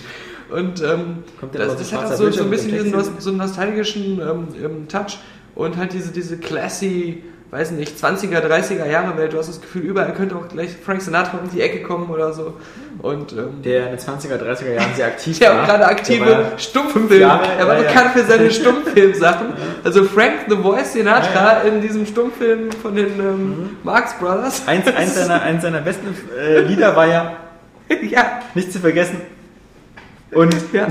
Speaker 3: Und ähm, das, das hat auch so, so ein bisschen diesen so nostalgischen ähm, ähm, Touch und halt diese, diese classy, weiß nicht, 20er, 30er Jahre Welt. Du hast das Gefühl, überall könnte auch gleich Frank Sinatra um die Ecke kommen oder so. Und ähm,
Speaker 2: der in den 20er, 30er Jahren sehr aktiv
Speaker 3: der
Speaker 2: war.
Speaker 3: auch gerade
Speaker 2: Der
Speaker 3: aktive Stummfilm.
Speaker 2: Jahre,
Speaker 3: er war
Speaker 2: ja, ja.
Speaker 3: bekannt für seine Stummfilmsachen. Also Frank the Voice Sinatra in diesem Stummfilm von den ähm,
Speaker 2: Mhm.
Speaker 3: Marx Brothers.
Speaker 2: Eins, eins, seiner, eins seiner besten äh, Lieder war ja
Speaker 3: ja,
Speaker 2: nicht zu vergessen. Und
Speaker 3: ja.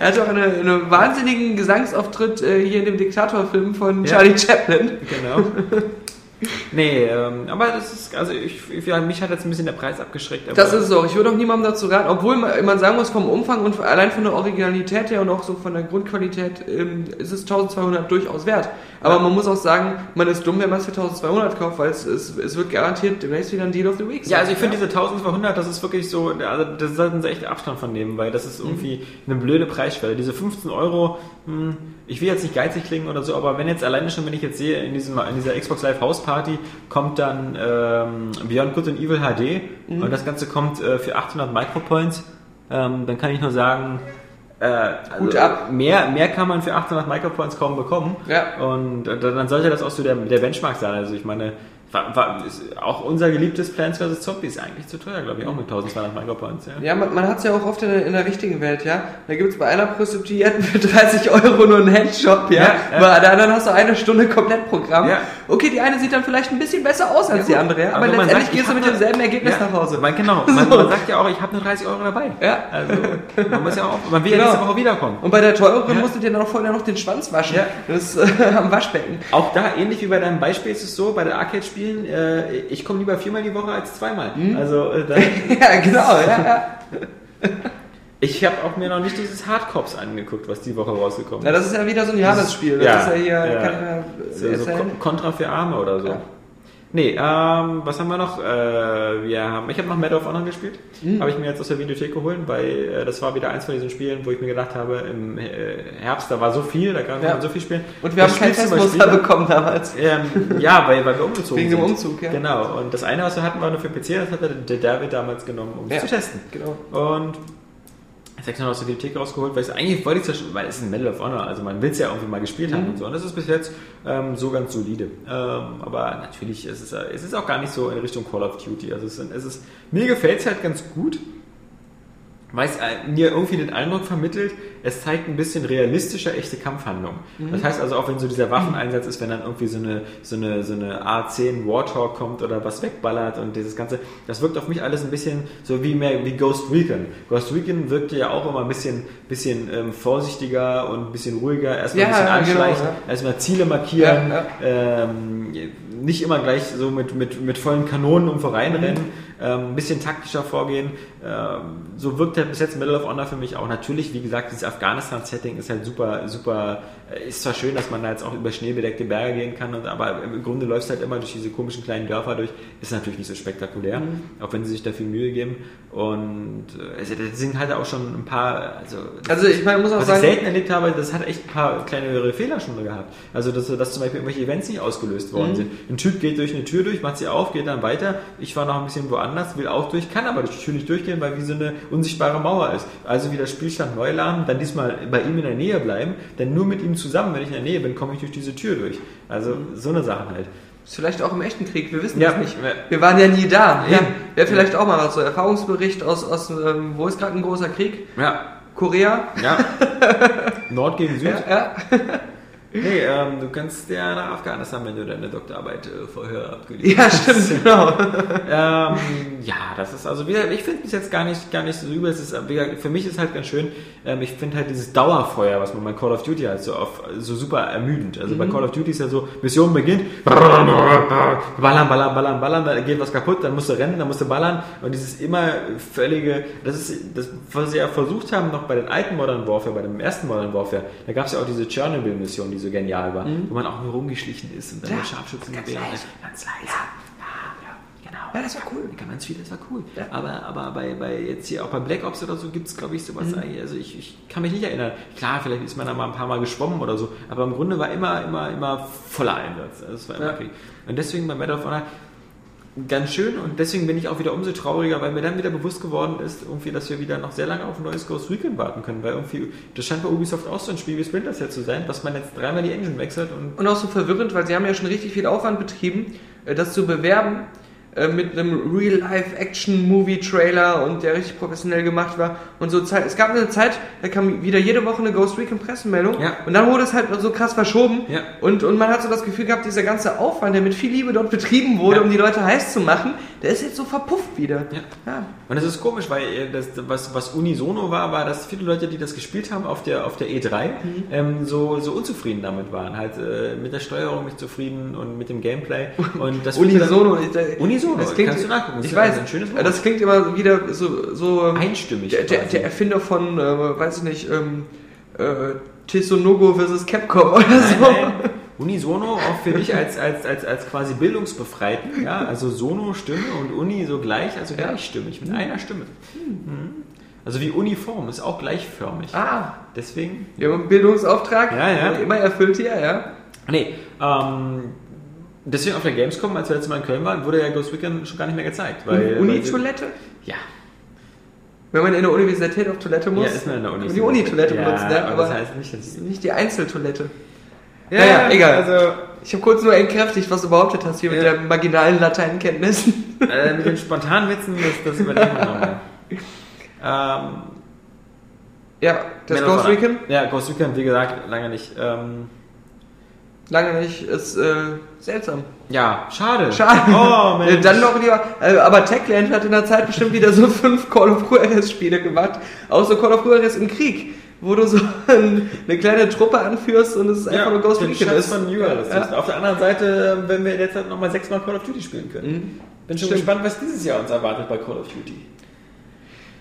Speaker 3: Er hatte auch eine, einen wahnsinnigen Gesangsauftritt äh, hier in dem Diktatorfilm von
Speaker 2: Ja.
Speaker 3: Charlie Chaplin.
Speaker 2: Genau. Nee, ähm, aber das ist, also ich, ich, ja, mich hat jetzt ein bisschen der Preis abgeschreckt.
Speaker 3: Das ist es auch. Ich würde auch niemandem dazu raten, obwohl man, man sagen muss, vom Umfang und allein von der Originalität her und auch so von der Grundqualität ähm, ist es 1200 durchaus wert. Aber
Speaker 2: Ja.
Speaker 3: man muss auch sagen, man ist dumm, wenn man es für 1200 kauft, weil es, es, es wird garantiert demnächst wieder ein Deal of the Week sein.
Speaker 2: Ja, also ich finde diese 1200, das ist wirklich so, also das sollten sie echt Abstand von nehmen, weil das ist irgendwie eine blöde Preisschwelle. Diese 15 Euro, hm, ich will jetzt nicht geizig klingen oder so, aber wenn jetzt alleine schon, wenn ich jetzt sehe, in, diesem, in dieser Xbox Live House Party kommt dann ähm, Beyond Good and Evil HD und das Ganze kommt äh, für 800 Micropoints, ähm, dann kann ich nur sagen, äh, also
Speaker 3: ab.
Speaker 2: Mehr, mehr kann man für 800 Micropoints kaum bekommen.
Speaker 3: Ja.
Speaker 2: Und äh, dann sollte das auch so der, der Benchmark sein. Also ich meine, war, war, auch unser geliebtes Plants vs. Zombies eigentlich zu teuer, glaube ich, auch mit 1200 Micropoints. Ja.
Speaker 3: Ja, man, man hat es ja auch oft in der, in der richtigen Welt, ja. Da gibt es bei einer Prostituierten für 30 Euro nur einen Handshop, ja.
Speaker 2: Ja, ja.
Speaker 3: Bei der anderen hast du eine Stunde Komplettprogramm.
Speaker 2: Ja.
Speaker 3: Okay, die eine sieht dann vielleicht ein bisschen besser aus als die
Speaker 2: gut.
Speaker 3: andere, ja. Aber,
Speaker 2: man
Speaker 3: letztendlich
Speaker 2: sagt,
Speaker 3: gehst du mit demselben Ergebnis
Speaker 2: Ja.
Speaker 3: nach Hause.
Speaker 2: Man, genau, man,
Speaker 3: So.
Speaker 2: man sagt ja auch, ich habe nur 30 Euro dabei.
Speaker 3: Ja.
Speaker 2: Also, man muss ja auch, man will ja
Speaker 3: Genau.
Speaker 2: nächste Woche wiederkommen.
Speaker 3: Und bei der teureren
Speaker 2: Ja.
Speaker 3: musst du dir dann auch vorher noch den Schwanz waschen.
Speaker 2: Ja.
Speaker 3: Das äh, am Waschbecken.
Speaker 2: Auch da, ähnlich wie bei deinem Beispiel, ist es so, bei den Arcade-Spielen, äh, ich komme lieber viermal die Woche als zweimal.
Speaker 3: Mhm.
Speaker 2: Also, äh,
Speaker 3: ja, genau, ja, ja.
Speaker 2: ich habe auch mir noch nicht dieses Hardcops angeguckt, was die Woche rausgekommen
Speaker 3: Na, das ist ja wieder so ein Johannes-Spiel. Das
Speaker 2: Ja,
Speaker 3: ist ja hier,
Speaker 2: ja.
Speaker 3: kann ich mir
Speaker 2: So, so
Speaker 3: erzählen.
Speaker 2: Kon- Contra für Arme oder so.
Speaker 3: Ja.
Speaker 2: Nee, ähm, was haben wir noch? Äh, wir haben, ich habe noch Medal of Honor gespielt.
Speaker 3: Mhm.
Speaker 2: Habe ich mir jetzt aus der Videothek geholt, weil äh, das war wieder eins von diesen Spielen, wo ich mir gedacht habe, im äh, Herbst, da war so viel, da kann
Speaker 3: Ja.
Speaker 2: man so viel spielen.
Speaker 3: Und wir haben
Speaker 2: Das
Speaker 3: kein
Speaker 2: du bei
Speaker 3: Testmuster bekommen damals.
Speaker 2: Ähm, ja, weil, weil wir umgezogen
Speaker 3: Wegen
Speaker 2: sind.
Speaker 3: dem Umzug, ja.
Speaker 2: Genau, und das eine, was wir hatten, war nur für PC, das hat der der David damals genommen, um es
Speaker 3: Ja.
Speaker 2: zu testen.
Speaker 3: Genau.
Speaker 2: Und jetzt habe ich noch aus der Bibliothek rausgeholt, weil ich eigentlich wollte ich es weil es ist ein Medal of Honor, also man will es ja irgendwie mal gespielt haben
Speaker 3: Mhm.
Speaker 2: und so. Und das ist bis jetzt ähm, so ganz solide. Ähm, aber natürlich ist es, es ist auch gar nicht so in Richtung Call of Duty. Also es, ist- es ist, mir gefällt es halt ganz gut, weil es äh, mir irgendwie den Eindruck vermittelt, es zeigt ein bisschen realistischer echte Kampfhandlungen.
Speaker 3: Mhm.
Speaker 2: Das heißt also auch, wenn so dieser Waffeneinsatz ist, wenn dann irgendwie so eine, so eine, so eine A10 Warthog kommt oder was wegballert und dieses Ganze, das wirkt auf mich alles ein bisschen so wie mehr wie Ghost Recon. Ghost Recon wirkte ja auch immer ein bisschen, bisschen ähm, vorsichtiger und ein bisschen ruhiger, erstmal
Speaker 3: Ja,
Speaker 2: ein bisschen
Speaker 3: genau,
Speaker 2: anschleichen,
Speaker 3: ja.
Speaker 2: erstmal Ziele markieren,
Speaker 3: Ja,
Speaker 2: Ähm, nicht immer gleich so mit, mit, mit vollen Kanonen um reinrennen, ähm, ein bisschen taktischer vorgehen. Ähm, so wirkt halt bis jetzt Medal of Honor für mich auch. Natürlich, wie gesagt, dieses Afghanistan-Setting ist halt super, super, äh, ist zwar schön, dass man da jetzt auch über schneebedeckte Berge gehen kann, und, aber im Grunde läuft halt immer durch diese komischen kleinen Dörfer durch. Ist natürlich nicht so spektakulär, auch wenn sie sich da viel Mühe geben. Und äh, es es sind halt auch schon ein paar, also,
Speaker 3: Also ich meine, muss auch
Speaker 2: was
Speaker 3: sagen,
Speaker 2: ich selten erlebt habe, das hat echt ein paar kleinere Fehler schon gehabt. Also, dass, dass zum Beispiel irgendwelche Events nicht ausgelöst worden
Speaker 3: Mhm.
Speaker 2: sind. Ein Typ geht durch eine Tür durch, macht sie auf, geht dann weiter. Ich war noch ein bisschen woanders, will auch durch, kann aber durch die Tür nicht durchgehen, weil wie so eine unsichtbare Mauer ist. Also wieder Spielstand neu laden, dann diesmal bei ihm in der Nähe bleiben, denn nur mit ihm zusammen, wenn ich in der Nähe bin, komme ich durch diese Tür durch. Also so eine Sache halt.
Speaker 3: ist vielleicht auch im echten Krieg, wir wissen
Speaker 2: Ja.
Speaker 3: das nicht.
Speaker 2: Ja.
Speaker 3: Wir waren ja nie da.
Speaker 2: Ja.
Speaker 3: Wäre vielleicht auch mal was so Erfahrungsbericht aus, aus ähm, wo ist gerade ein großer Krieg?
Speaker 2: Ja.
Speaker 3: Korea?
Speaker 2: Ja. Nord gegen Süd.
Speaker 3: Ja,
Speaker 2: Nee, ähm, du kannst ja nach Afghanistan, wenn du deine Doktorarbeit äh, vorher abgelegt
Speaker 3: ja
Speaker 2: hast.
Speaker 3: stimmt, genau.
Speaker 2: Ähm, ja, das ist also wieder, ich finde es jetzt gar nicht, gar nicht so übel. Es ist, äh, wie gesagt, für mich ist halt ganz schön, ähm, ich finde halt dieses Dauerfeuer, was man bei Call of Duty hat, so, auf, so super ermüdend. Also bei Call of Duty ist ja so, Mission beginnt, ballern, ballern, ballern, ballern, da geht was kaputt, dann musst du rennen, dann musst du ballern und dieses immer völlige, das ist das, was sie ja versucht haben, noch bei den alten Modern Warfare, bei dem ersten Modern Warfare, da gab es ja auch diese Chernobyl-Mission, die so genial war, wo man auch nur rumgeschlichen ist und dann
Speaker 3: Ja,
Speaker 2: der Scharfschützen
Speaker 3: ganz leise.
Speaker 2: Ganz leise. Ja, ja, genau.
Speaker 3: Ja, das war cool.
Speaker 2: Ganz viel, das war cool.
Speaker 3: Ja.
Speaker 2: Aber, aber bei, bei jetzt hier auch bei Black Ops oder so gibt es, glaube ich, sowas.
Speaker 3: Mhm.
Speaker 2: eigentlich. Also ich, ich kann mich nicht erinnern. Klar, vielleicht ist man da mal ein paar Mal geschwommen oder so, aber im Grunde war immer, immer, immer voller Einsatz. Also Das war immer
Speaker 3: Ja.
Speaker 2: Krieg. Und deswegen bei Medal of Honor ganz schön und deswegen bin ich auch wieder umso trauriger, weil mir dann wieder bewusst geworden ist, irgendwie, dass wir wieder noch sehr lange auf ein neues Ghost Recon warten können, weil irgendwie, das scheint bei Ubisoft auch so ein Spiel wie Splinter Cell zu sein, dass man jetzt dreimal die Engine wechselt und
Speaker 3: Und auch so verwirrend, weil sie haben ja schon richtig viel Aufwand betrieben, äh, das zu bewerben äh, mit einem Real-Life-Action-Movie-Trailer und der richtig professionell gemacht war. Und so Zeit, es gab eine Zeit, da kam wieder jede Woche eine Ghost Recon Pressemeldung
Speaker 2: Ja.
Speaker 3: und dann wurde es halt so krass verschoben
Speaker 2: Ja.
Speaker 3: und, und man hat so das Gefühl gehabt, dieser ganze Aufwand, der mit viel Liebe dort betrieben wurde,
Speaker 2: Ja.
Speaker 3: um die Leute heiß zu machen, der ist jetzt so verpufft wieder.
Speaker 2: Ja.
Speaker 3: Ja.
Speaker 2: Und das ist komisch, weil äh, das, was, was unisono war, war, dass viele Leute, die das gespielt haben auf der, auf der E3, ähm, so, so unzufrieden damit waren. Halt äh, mit der Steuerung nicht zufrieden und mit dem Gameplay. Und das führte dann-
Speaker 3: Unisono.
Speaker 2: Unisono,
Speaker 3: das klingt,
Speaker 2: kannst du nachgucken. Das
Speaker 3: Ich weiß,
Speaker 2: ein schönes Wort.
Speaker 3: das klingt immer wieder so, so
Speaker 2: Einstimmig.
Speaker 3: Der, der, der Erfinder von, äh, weiß ich nicht, ähm, äh, Tesonogo vs. Capcom oder
Speaker 2: Nein,
Speaker 3: so.
Speaker 2: nein. Unisono auch für dich als, als, als, als quasi Bildungsbefreiten, ja, also Sono Stimme und Uni so gleich, also
Speaker 3: Ja.
Speaker 2: gleichstimmig, mit einer Stimme. Mhm. Also wie Uniform, ist auch gleichförmig.
Speaker 3: Ah,
Speaker 2: Deswegen
Speaker 3: wir haben einen Bildungsauftrag.
Speaker 2: Ja, ja.
Speaker 3: Immer erfüllt hier, ja.
Speaker 2: Nee, ähm, deswegen auf der Gamescom, als wir letztes Mal in Köln waren, wurde ja Ghost Recon schon gar nicht mehr gezeigt. Weil,
Speaker 3: Uni-Toilette?
Speaker 2: Ja,
Speaker 3: Wenn man in der Universität auf Toilette muss,
Speaker 2: ja, ist man in der Uni.
Speaker 3: die Uni-Toilette
Speaker 2: ja,
Speaker 3: benutzen, ne?
Speaker 2: aber
Speaker 3: aber
Speaker 2: das heißt nicht,
Speaker 3: nicht die Einzeltoilette.
Speaker 2: Ja,
Speaker 3: Naja, egal.
Speaker 2: Also,
Speaker 3: Ich habe kurz nur entkräftigt, was du behauptet hast hier mit
Speaker 2: Ja.
Speaker 3: der marginalen Lateinkenntnissen.
Speaker 2: äh, mit den spontanen Witzen, das, das überlegen wir nochmal. Ähm,
Speaker 3: ja, das Ghost
Speaker 2: Honor.
Speaker 3: Recon,
Speaker 2: Ja, Ghost Recon, wie gesagt, lange nicht. Ähm,
Speaker 3: lange nicht, ist äh, seltsam.
Speaker 2: ja, schade.
Speaker 3: Schade.
Speaker 2: Oh, Mensch.
Speaker 3: Dann noch lieber, äh, aber Techland hat in der Zeit bestimmt wieder so fünf Call of Juarez Spiele gemacht. Auch so Call of Juarez im Krieg, wo du so eine kleine Truppe anführst und es ist einfach nur Ghost Recon ist.
Speaker 2: von Juarez.
Speaker 3: Ja.
Speaker 2: Auf der anderen Seite, wenn wir derzeit nochmal sechsmal Call of Duty spielen können.
Speaker 3: Mhm.
Speaker 2: Bin schon
Speaker 3: Stimmt.
Speaker 2: gespannt, was dieses Jahr uns erwartet bei Call of Duty.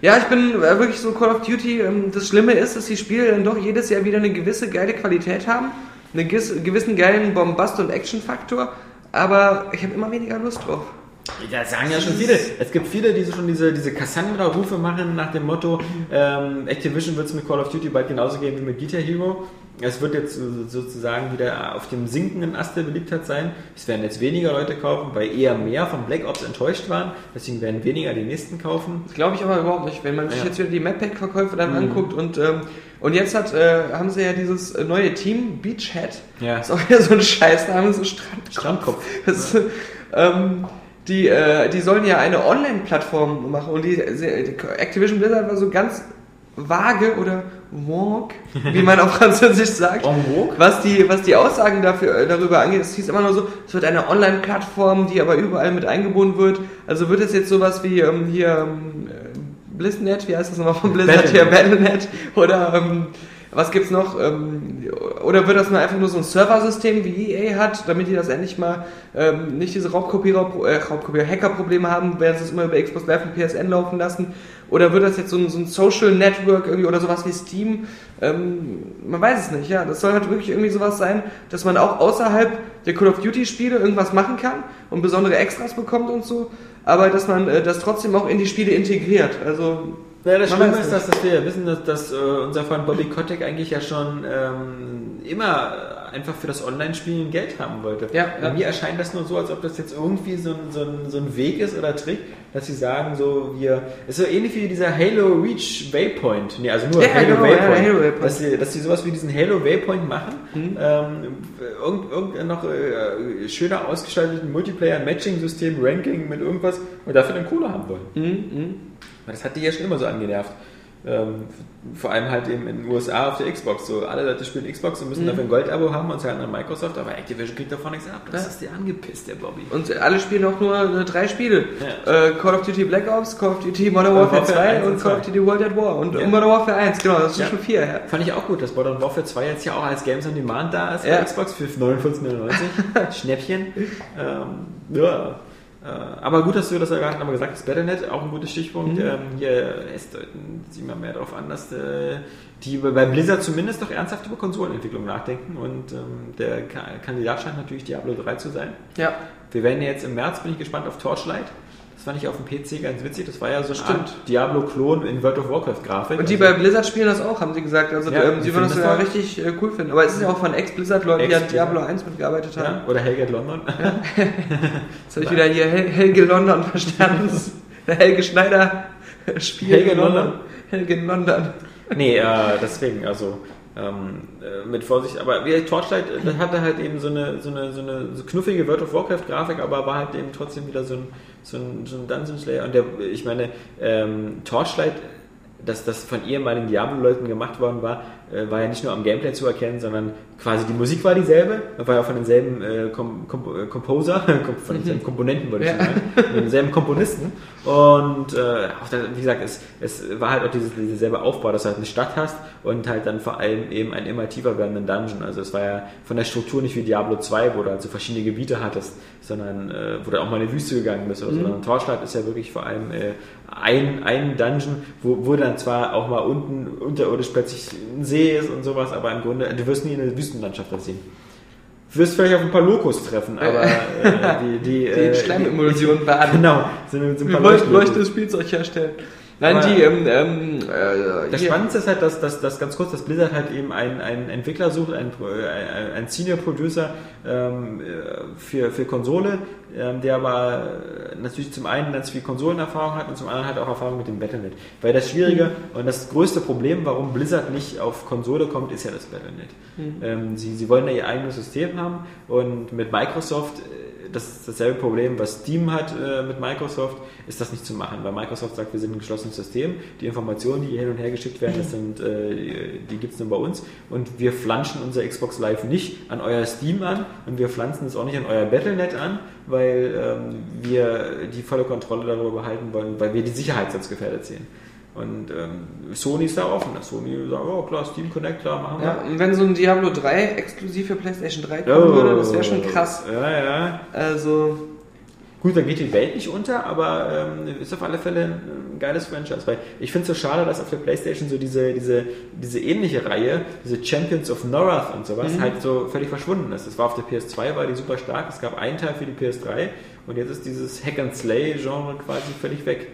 Speaker 3: Ja, ich bin äh, wirklich so Call of Duty. ähm, Das Schlimme ist, dass die Spiele dann doch jedes Jahr wieder eine gewisse geile Qualität haben, einen gewiss- gewissen geilen Bombast- und Action-Faktor, aber ich habe immer weniger Lust drauf.
Speaker 2: Da sagen ja schon viele. Es gibt viele, die schon diese, diese Cassandra-Rufe machen nach dem Motto, ähm, Activision wird es mit Call of Duty bald genauso gehen wie mit Guitar Hero. Es wird jetzt so- sozusagen wieder auf dem sinkenden Ast der Beliebtheit sein. Es werden jetzt weniger Leute kaufen, weil eher mehr von Black Ops enttäuscht waren. Deswegen werden weniger die nächsten kaufen.
Speaker 3: Das glaube ich aber überhaupt nicht. Wenn man sich
Speaker 2: Ja.
Speaker 3: jetzt wieder die Mappack-Verkäufe dann anguckt und, ähm, und jetzt hat, äh, haben sie ja dieses äh, neue Team, Beachhead.
Speaker 2: Ja.
Speaker 3: Ist auch wieder so ein Scheißname, so Strandkopf.
Speaker 2: Strandkopf.
Speaker 3: Das, ähm, die, äh, die sollen ja eine Online-Plattform machen und die, Activision Blizzard war so ganz vage oder vague, wie man auf Französisch sagt. Was die, was die Aussagen dafür, äh, darüber angeht, es hieß immer nur so, es wird eine Online-Plattform, die aber überall mit eingebunden wird. Also wird es jetzt sowas wie ähm, hier ähm, äh, BlizzNet, wie heißt das nochmal von Blizzard
Speaker 2: Battle.net.
Speaker 3: hier, Battle.net oder ähm, was gibt's noch? Ähm, oder wird das mal einfach nur so ein Serversystem wie EA hat, damit die das endlich mal ähm, nicht diese Raubkopierer, äh, Raubkopierer Hacker-Probleme haben, werden sie es immer über Xbox Live und PSN laufen lassen? Oder wird das jetzt so ein, so ein Social Network irgendwie oder sowas wie Steam? Ähm, man weiß es nicht, ja. Das soll halt wirklich irgendwie sowas sein, dass man auch außerhalb der Call of Duty Spiele irgendwas machen kann und besondere Extras bekommt und so, aber dass man äh, das trotzdem auch in die Spiele integriert. Also
Speaker 2: Ja, das Schlimme ist, dass, dass wir wissen, dass, dass äh, unser Freund Bobby Kotick eigentlich ja schon ähm, immer einfach für das Online-Spielen Geld haben wollte.
Speaker 3: Ja,
Speaker 2: Bei
Speaker 3: ja.
Speaker 2: Mir erscheint das nur so, als ob das jetzt irgendwie so ein, so ein, so ein Weg ist oder Trick, dass sie sagen, so wir. ist so ähnlich wie dieser Halo Reach Waypoint. Nee, also nur
Speaker 3: Ja,
Speaker 2: Halo,
Speaker 3: genau,
Speaker 2: Waypoint.
Speaker 3: Halo Waypoint.
Speaker 2: Dass, sie, dass sie sowas wie diesen Halo Waypoint machen.
Speaker 3: Mhm.
Speaker 2: Ähm, irgend, irgend noch äh, schöner ausgestalteten Multiplayer-Matching-System, Ranking mit irgendwas und dafür dann Kohle haben wollen.
Speaker 3: Mhm,
Speaker 2: Weil Das hat die ja schon immer so angenervt. Ähm, vor allem halt eben in den USA auf der Xbox. So, alle Leute spielen Xbox und müssen
Speaker 3: Mhm.
Speaker 2: dafür ein Goldabo haben und zahlen an Microsoft, aber Activision kriegt davon nichts ab. Das
Speaker 3: Ja.
Speaker 2: ist dir angepisst, der Bobby.
Speaker 3: Und alle spielen auch nur äh, drei Spiele.
Speaker 2: Ja.
Speaker 3: Äh, Call of Duty Black Ops, Call of Duty Modern Warfare
Speaker 2: Warfare
Speaker 3: 2
Speaker 2: 1
Speaker 3: und
Speaker 2: und
Speaker 3: Call of
Speaker 2: 2.
Speaker 3: Duty World at War. Und
Speaker 2: Ja.
Speaker 3: Modern Warfare 1, genau, das sind
Speaker 2: Ja.
Speaker 3: schon vier. Ja.
Speaker 2: Fand ich auch gut, dass Modern Warfare 2 jetzt ja auch als Games on Demand da ist Xbox für 49,99. Schnäppchen. Ähm, ja. Äh, Aber gut, dass du das ja gerade nochmal gesagt hast. Battle.net, auch ein gutes Stichpunkt.
Speaker 3: Mhm.
Speaker 2: Ähm, hier es deuten sie immer mehr darauf an, dass äh, die bei Blizzard zumindest doch ernsthaft über Konsolenentwicklung nachdenken. Und ähm, der Ka Kandidat scheint natürlich Diablo 3 zu sein.
Speaker 3: ja.
Speaker 2: Wir werden ja jetzt im März, bin ich gespannt, auf Torchlight. Das fand ich auf dem PC ganz witzig. Das war ja so. Art Diablo-Klon in World of Warcraft-Grafik.
Speaker 3: Und die
Speaker 2: Also-
Speaker 3: bei Blizzard spielen das auch, haben sie gesagt. Also
Speaker 2: Ja,
Speaker 3: ähm, sie würden das
Speaker 2: das
Speaker 3: richtig äh, cool finden. Aber es ist ja auch von Ex-Blizzard-Leuten, die an. Diablo 1 mitgearbeitet haben.
Speaker 2: ja, oder Hellgate London.
Speaker 3: Jetzt habe ich wieder hier Hel Helge London verstanden. Helge Schneider spielt
Speaker 2: Helge
Speaker 3: in
Speaker 2: London.
Speaker 3: Helge London.
Speaker 2: Nee, äh, deswegen, also ähm, äh, mit Vorsicht, aber wie Torchlight, äh, das hatte halt eben so eine, so eine, so eine so knuffige World of Warcraft-Grafik, aber war halt eben trotzdem wieder so ein, so ein, so ein Dungeon Slayer. Und der, ich meine, ähm, Torchlight, dass das von ehemaligen Diablo-Leuten gemacht worden war, äh, war ja nicht nur am Gameplay zu erkennen, sondern quasi die Musik war dieselbe, war ja von denselben äh, Kom Kom äh, Composer, von denselben Komponenten, würde ich
Speaker 3: Ja.
Speaker 2: sagen, von denselben Komponisten. Und äh, auch da, wie gesagt, es, es war halt auch dieses, dieser selbe Aufbau, dass du halt eine Stadt hast und halt dann vor allem eben einen immer tiefer werdenden Dungeon. Also es war ja von der Struktur nicht wie Diablo 2, wo du halt so verschiedene Gebiete hattest, sondern äh, wo du auch mal in die Wüste gegangen bist oder so. Sondern Torchlight ist ja wirklich vor allem äh, ein, ein Dungeon, wo, wo dann zwar auch mal unten unterirdisch plötzlich ein See ist und sowas, aber im Grunde, du wirst nie eine Wüstenlandschaft. Du wirst vielleicht auf ein paar Lokos treffen, aber äh, die, die,
Speaker 3: Die
Speaker 2: äh,
Speaker 3: Schleimemulsion baden.
Speaker 2: Genau, sind, sind ein
Speaker 3: Wir
Speaker 2: paar Leuchtlöcher.
Speaker 3: leuchtendes Spielzeug herstellen. Nein,
Speaker 2: Aber-
Speaker 3: die, ähm, ähm, äh,
Speaker 2: Das
Speaker 3: hier-
Speaker 2: Spannendste ist halt, dass, dass, dass ganz kurz, dass Blizzard halt eben einen, einen Entwickler sucht, einen, äh, einen Senior Producer ähm, äh, für, für Konsole, ähm, der aber äh, natürlich zum einen ganz viel Konsolenerfahrung hat und zum anderen halt auch Erfahrung mit dem Battle.net. Weil das Schwierige und das größte Problem, warum Blizzard nicht auf Konsole kommt, ist ja das Battle.net. Ähm, sie, sie wollen ja ihr eigenes System haben und mit Microsoft, äh, das ist dasselbe Problem, was Steam hat äh, mit Microsoft, ist das nicht zu machen, weil Microsoft sagt, wir sind ein geschlossenes System, die Informationen, die hier hin und her geschickt werden, das sind, äh, die, die gibt es nur bei uns und wir flanschen unser Xbox Live nicht an euer Steam an und wir pflanzen es auch nicht an euer Battle.net an, weil ähm, wir die volle Kontrolle darüber behalten wollen, weil wir die Sicherheit sonst gefährdet sehen. Und ähm, Sony ist da offen. Sony sagt, oh klar, Steam Connect, klar, machen wir.
Speaker 3: ja, und wenn so ein Diablo 3 exklusiv für PlayStation 3 kommen würde, das wäre schon krass.
Speaker 2: Ja, ja.
Speaker 3: Also,
Speaker 2: Gut, dann geht die Welt nicht unter, aber ähm, ist auf alle Fälle ein, geiles Franchise. Weil ich finde es so schade, dass auf der Playstation so diese, diese, diese ähnliche Reihe, diese Champions of Norath und sowas,
Speaker 3: Mhm.
Speaker 2: halt so völlig verschwunden ist. Das war auf der PS2, war die super stark, es gab einen Teil für die PS3 und jetzt ist dieses Hack-and-Slay-Genre quasi völlig weg.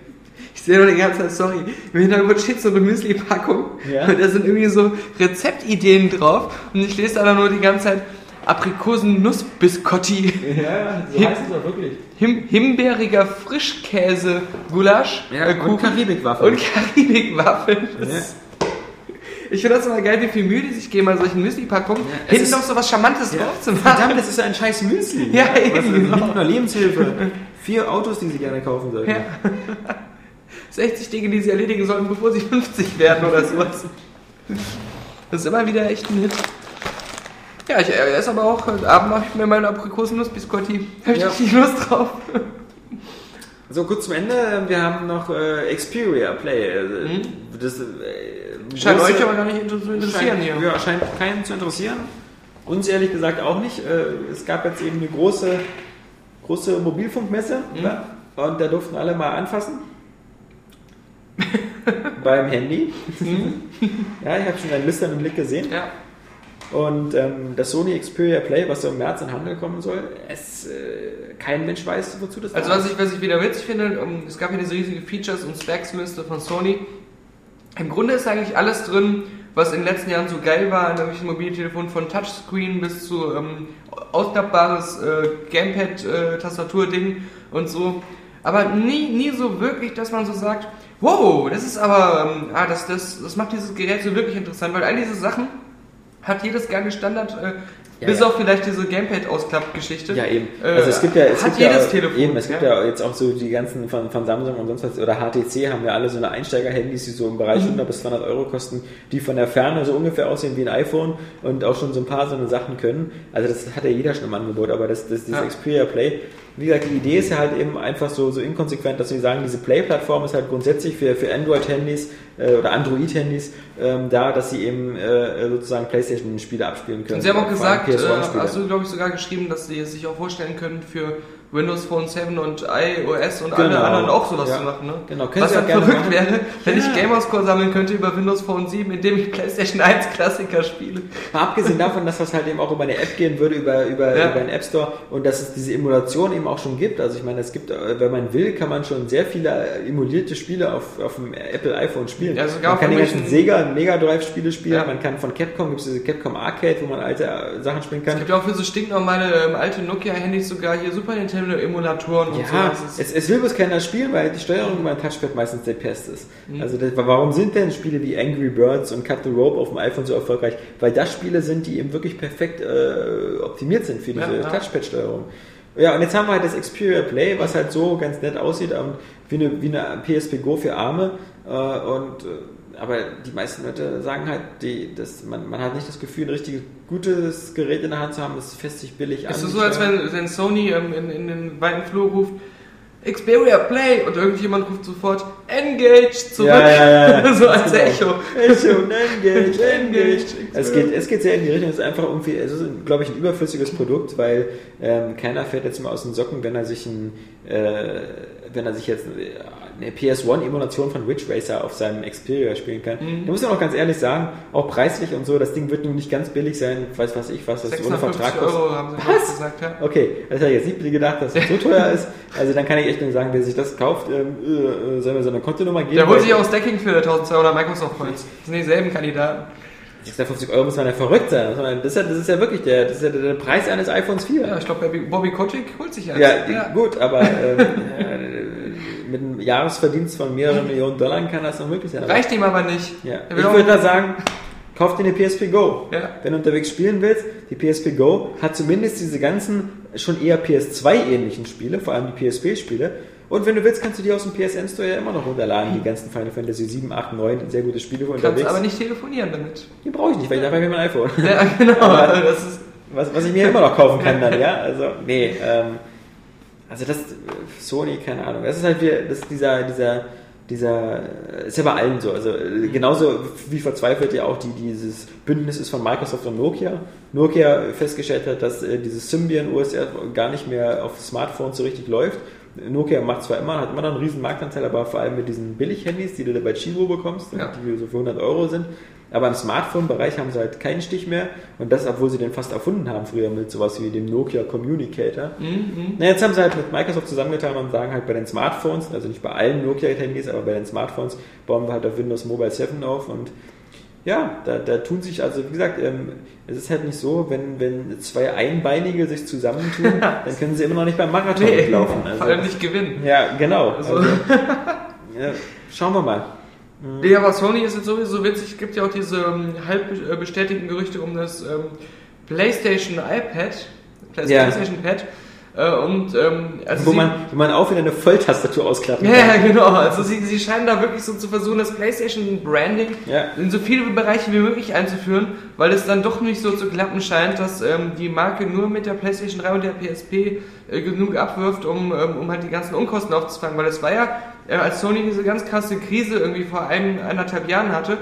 Speaker 3: Ich sehe noch die ganze Zeit, sorry, im Hintergrund steht so eine Müsli-Packung
Speaker 2: Ja.
Speaker 3: und da sind irgendwie so Rezeptideen drauf und ich lese da dann nur die ganze Zeit Aprikosen-Nussbiscotti,
Speaker 2: Ja,
Speaker 3: so heißt
Speaker 2: es auch wirklich.
Speaker 3: Him Himbeeriger Frischkäse-Gulasch
Speaker 2: Ja,
Speaker 3: äh,
Speaker 2: und Karibikwaffeln.
Speaker 3: Und Karibikwaffeln. Ich finde das immer geil, wie viel Mühe die sich geben bei solchen Müsli-Packungen,
Speaker 2: es
Speaker 3: hinten
Speaker 2: ist-
Speaker 3: noch so was Charmantes drauf zu machen.
Speaker 2: Verdammt, das ist ja ein scheiß Müsli.
Speaker 3: Ja,
Speaker 2: Was
Speaker 3: eben,
Speaker 2: ist
Speaker 3: genau.
Speaker 2: nicht nur Lebenshilfe. Vier Autos, die sie gerne kaufen sollten.
Speaker 3: Ja. 60 Dinge, die sie erledigen sollten, bevor sie 50 werden oder sowas. Das ist immer wieder echt ein Hit. Ja, ich esse aber auch, heute Abend mache ich mir meine Aprikosen-Nuss-Biscotti. Habe ich
Speaker 2: Ja.
Speaker 3: richtig Lust drauf.
Speaker 2: So, kurz zum Ende. Wir haben noch äh, Xperia Play. Äh, Das, äh.
Speaker 3: Scheint euch aber gar nicht zu interessieren
Speaker 2: scheint,
Speaker 3: hier.
Speaker 2: Ja, scheint keinen zu interessieren. Uns ehrlich gesagt auch nicht. Äh, Es gab jetzt eben eine große, große Mobilfunkmesse
Speaker 3: Mhm.
Speaker 2: ja, und da durften alle mal anfassen. Beim Handy. ja, ich habe schon einen lüsternen Blick gesehen.
Speaker 3: Ja.
Speaker 2: Und ähm, das Sony Xperia Play, was so im März in Handel kommen soll, es, äh, kein Mensch weiß, wozu das
Speaker 3: Also was
Speaker 2: ist.
Speaker 3: ich, was ich wieder witzig finde, um, es gab ja diese riesige Features- und Specs-Liste von Sony. Im Grunde ist eigentlich alles drin, was in den letzten Jahren so geil war an irgendwelchen Mobiltelefonen, von Touchscreen bis zu ähm, ausklappbares äh, Gamepad-Tastatur-Ding und so. Aber nie, nie so wirklich, dass man so sagt, wow, das ist aber, ähm, ah, das, das, das macht dieses Gerät so wirklich interessant, weil all diese Sachen hat jedes geile Standard, äh,
Speaker 2: Ja,
Speaker 3: bis
Speaker 2: ja.
Speaker 3: auf vielleicht diese Gamepad-Ausklappgeschichte.
Speaker 2: Ja, eben.
Speaker 3: Äh,
Speaker 2: Also es gibt ja, es
Speaker 3: hat
Speaker 2: gibt
Speaker 3: jedes
Speaker 2: ja,
Speaker 3: Telefon.
Speaker 2: Eben, es gibt ja. jetzt auch so die ganzen von, von Samsung und sonst was, oder HTC haben ja alle so eine Einsteiger-Handys, die so im
Speaker 3: Mhm.
Speaker 2: Bereich 100 bis 200 Euro kosten, die von der Ferne so ungefähr aussehen wie ein iPhone und auch schon so ein paar so eine Sachen können. Also das hat ja jeder schon im Angebot, aber das, das, dieses. Xperia Play, wie gesagt, die Idee ist ja halt eben einfach so, so inkonsequent, dass sie sagen, diese Play-Plattform ist halt grundsätzlich für, für Android-Handys äh, oder Android-Handys ähm, da, dass sie eben äh, sozusagen Playstation-Spiele abspielen können.
Speaker 3: Und Sie haben auch gesagt, äh,
Speaker 2: PS1-Spiele.
Speaker 3: hast du glaube ich sogar geschrieben, dass Sie es sich auch vorstellen können für Windows Phone 7 und iOS und
Speaker 2: Genau.
Speaker 3: alle anderen auch sowas
Speaker 2: Ja.
Speaker 3: zu machen. Ne?
Speaker 2: Genau, können
Speaker 3: Was dann verrückt
Speaker 2: machen.
Speaker 3: wäre, wenn
Speaker 2: Ja.
Speaker 3: ich Gamerscore sammeln könnte über Windows Phone 7, indem ich PlayStation 1 Klassiker spiele.
Speaker 2: Mal abgesehen davon, dass das halt eben auch über eine App gehen würde, über, über,
Speaker 3: Ja.
Speaker 2: über einen App Store und dass es diese Emulation eben auch schon gibt. Also ich meine, es gibt, äh, wenn man will, kann man schon sehr viele äh, emulierte Spiele auf, auf dem Apple iPhone spielen.
Speaker 3: Ja, sogar
Speaker 2: man kann die ganzen Sega Mega Drive Spiele spielen,
Speaker 3: Ja.
Speaker 2: man kann von Capcom, gibt es diese Capcom Arcade, wo man alte äh, Sachen spielen
Speaker 3: Es
Speaker 2: kann.
Speaker 3: gibt ja auch für so stinknormale ähm, alte Nokia-Handys sogar hier Super Nintendo-Emulatoren und so.
Speaker 2: Ja,
Speaker 3: ist-
Speaker 2: es, es will bloß keiner spielen, weil die Steuerung beim Touchpad meistens der Pest ist.
Speaker 3: Mhm.
Speaker 2: Also das, warum sind denn Spiele wie Angry Birds und Cut the Rope auf dem iPhone so erfolgreich? Weil das Spiele sind, die eben wirklich perfekt äh, optimiert sind für diese
Speaker 3: Ja, ja.
Speaker 2: Touchpad-Steuerung. Ja, und jetzt haben wir halt das Xperia Play, was halt so ganz nett aussieht, ähm, wie, eine, wie eine PSP Go für Arme. Äh, und, äh, aber die meisten Leute sagen halt, die, dass man, man hat nicht das Gefühl, ein richtig gutes Gerät in der Hand zu haben, das fässt sich billig an.
Speaker 3: Es ist so, als wenn, wenn Sony ähm, in, in den weiten Flur ruft, Xperia Play und irgendjemand ruft sofort Engage zurück.
Speaker 2: Ja, ja, ja.
Speaker 3: so als
Speaker 2: Genau.
Speaker 3: Echo.
Speaker 2: Echo, engage, engage.
Speaker 3: Engage.
Speaker 2: Es geht, es geht sehr in die Richtung, es ist einfach irgendwie, es ist, glaube ich, ein überflüssiges Produkt, weil ähm, keiner fährt jetzt mal aus den Socken, wenn er sich ein, äh, wenn er sich jetzt eine PS1-Emulation von Ridge Racer auf seinem Xperia spielen kann. Da muss man auch ganz ehrlich sagen, auch preislich und so, das Ding wird nun nicht ganz billig sein, weiß was ich, was das ohne
Speaker 3: 650
Speaker 2: Vertrag kostet.
Speaker 3: Euro haben sie
Speaker 2: Was?
Speaker 3: gesagt, ja.
Speaker 2: Okay, das hätte ich jetzt nicht gedacht, dass das so teuer ist. Also dann kann ich echt nur sagen, wer sich das kauft, ähm, äh, soll mir so eine Kontonummer geben.
Speaker 3: Der holt sich auch Stacking für 1200 Microsoft Points. Das sind dieselben Kandidaten.
Speaker 2: 650 Euro muss man ja verrückt sein. Das ist ja, das ist ja, ja wirklich der, das ist ja der Preis eines iPhones 4.
Speaker 3: Ja, ich glaube, Bobby, Kotick holt sich eins.
Speaker 2: Ja, gut, aber ähm, äh, mit einem Jahresverdienst von mehreren Millionen Dollar kann das noch möglich sein.
Speaker 3: Reicht ihm aber nicht.
Speaker 2: ja. Ich würde da sagen, kauf dir eine PSP Go.
Speaker 3: Ja.
Speaker 2: Wenn du unterwegs spielen willst, die PSP Go hat zumindest diese ganzen schon eher PS2-ähnlichen Spiele, vor allem die PSP-Spiele. Und wenn du willst, kannst du die aus dem PSN Store ja immer noch runterladen, die ganzen Final Fantasy 7, 8, 9, sehr gute Spiele
Speaker 3: Kannst
Speaker 2: unterwegs.
Speaker 3: aber nicht telefonieren damit.
Speaker 2: Die brauche ich nicht, weil ich habe ich mein iPhone.
Speaker 3: Ja, genau.
Speaker 2: Aber-
Speaker 3: das ist,
Speaker 2: Was, was ich mir immer noch kaufen kann dann, ja? Also, nee, ähm, also das, Sony, keine Ahnung. Das ist halt wieder, das dieser, dieser, dieser, ist ja bei allen so, also äh, genauso wie verzweifelt ja auch die, dieses Bündnis ist von Microsoft und Nokia. Nokia festgestellt hat, dass äh, dieses Symbian OS gar nicht mehr auf Smartphones so richtig läuft. Nokia macht zwar immer, hat immer noch einen riesen Marktanteil, aber vor allem mit diesen Billig-Handys, die du da bei Chivo bekommst,
Speaker 3: Ja.
Speaker 2: die so für 100 Euro sind. Aber im Smartphone-Bereich haben sie halt keinen Stich mehr und das, obwohl sie den fast erfunden haben früher mit sowas wie dem Nokia Communicator. Na, jetzt haben sie halt mit Microsoft zusammengetan und sagen halt bei den Smartphones, also nicht bei allen Nokia-Handys, aber bei den Smartphones bauen wir halt auf Windows Mobile 7 auf und ja, da, da tun sich, also wie gesagt, ähm, es ist halt nicht so, wenn, wenn zwei Einbeinige sich zusammentun, dann können sie immer noch nicht beim Marathon
Speaker 3: Nee,
Speaker 2: mitlaufen.
Speaker 3: vor allem nicht gewinnen.
Speaker 2: Ja, genau.
Speaker 3: Also-
Speaker 2: Also, ja, schauen wir mal.
Speaker 3: Nee, aber Sony ist jetzt sowieso witzig. Es gibt ja auch diese ähm, halb äh, bestätigten Gerüchte um das ähm, PlayStation iPad, Play-
Speaker 2: Ja.
Speaker 3: PlayStation Pad. Äh, und ähm, also
Speaker 2: Wo
Speaker 3: sie-
Speaker 2: man, wo man auch wieder eine Volltastatur ausklappen kann.
Speaker 3: ja, genau. Also sie, sie scheinen da wirklich so zu versuchen, das PlayStation Branding
Speaker 2: Ja.
Speaker 3: in so viele Bereiche wie möglich einzuführen, weil es dann doch nicht so zu klappen scheint, dass ähm, die Marke nur mit der PlayStation 3 und der PSP äh, genug abwirft, um, ähm, um halt die ganzen Unkosten aufzufangen. Weil es war ja, äh, als Sony diese ganz krasse Krise irgendwie vor einem, eineinhalb Jahren hatte,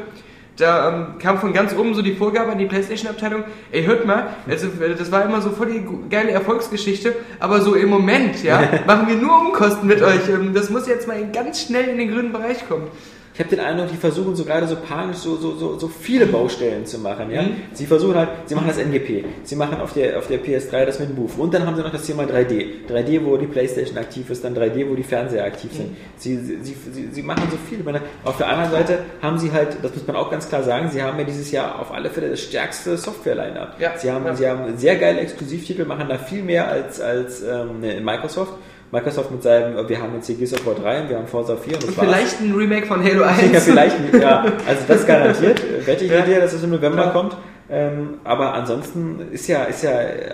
Speaker 3: da ähm, kam von ganz oben so die Vorgabe an die PlayStation-Abteilung, ey, hört mal, also, äh, das war immer so voll die geile Erfolgsgeschichte, aber so im Moment, ja, machen wir nur Umkosten mit euch. Ähm, das muss jetzt mal ganz schnell in den grünen Bereich kommen.
Speaker 2: Ich habe den Eindruck, die versuchen so gerade so panisch so, so, so, so viele Baustellen zu machen. Ja?
Speaker 3: Mhm.
Speaker 2: Sie versuchen halt, sie machen das NGP, sie machen auf der, auf der PS3 das mit Move und dann haben sie noch das Thema 3D. 3D, wo die Playstation aktiv ist, dann 3D, wo die Fernseher aktiv sind. Sie, sie, sie, sie, sie machen so viel. Auf der anderen Seite haben sie halt, das muss man auch ganz klar sagen, sie haben ja dieses Jahr auf alle Fälle das stärkste Software-Line-Up.
Speaker 3: Ja.
Speaker 2: Sie, haben,
Speaker 3: Ja.
Speaker 2: sie haben sehr geile Exklusivtitel, machen da viel mehr als, als ähm, Microsoft. Microsoft mit seinem, wir haben jetzt hier Gears of War 3 und wir haben Forza 4 und
Speaker 3: Und
Speaker 2: war's.
Speaker 3: vielleicht ein Remake von Halo 1.
Speaker 2: Ja, vielleicht nicht, ja. Also das garantiert. äh, Wette ich
Speaker 3: Ja.
Speaker 2: mit dir, dass es im November
Speaker 3: Klar.
Speaker 2: kommt. Ähm, aber ansonsten ist ja, ist ja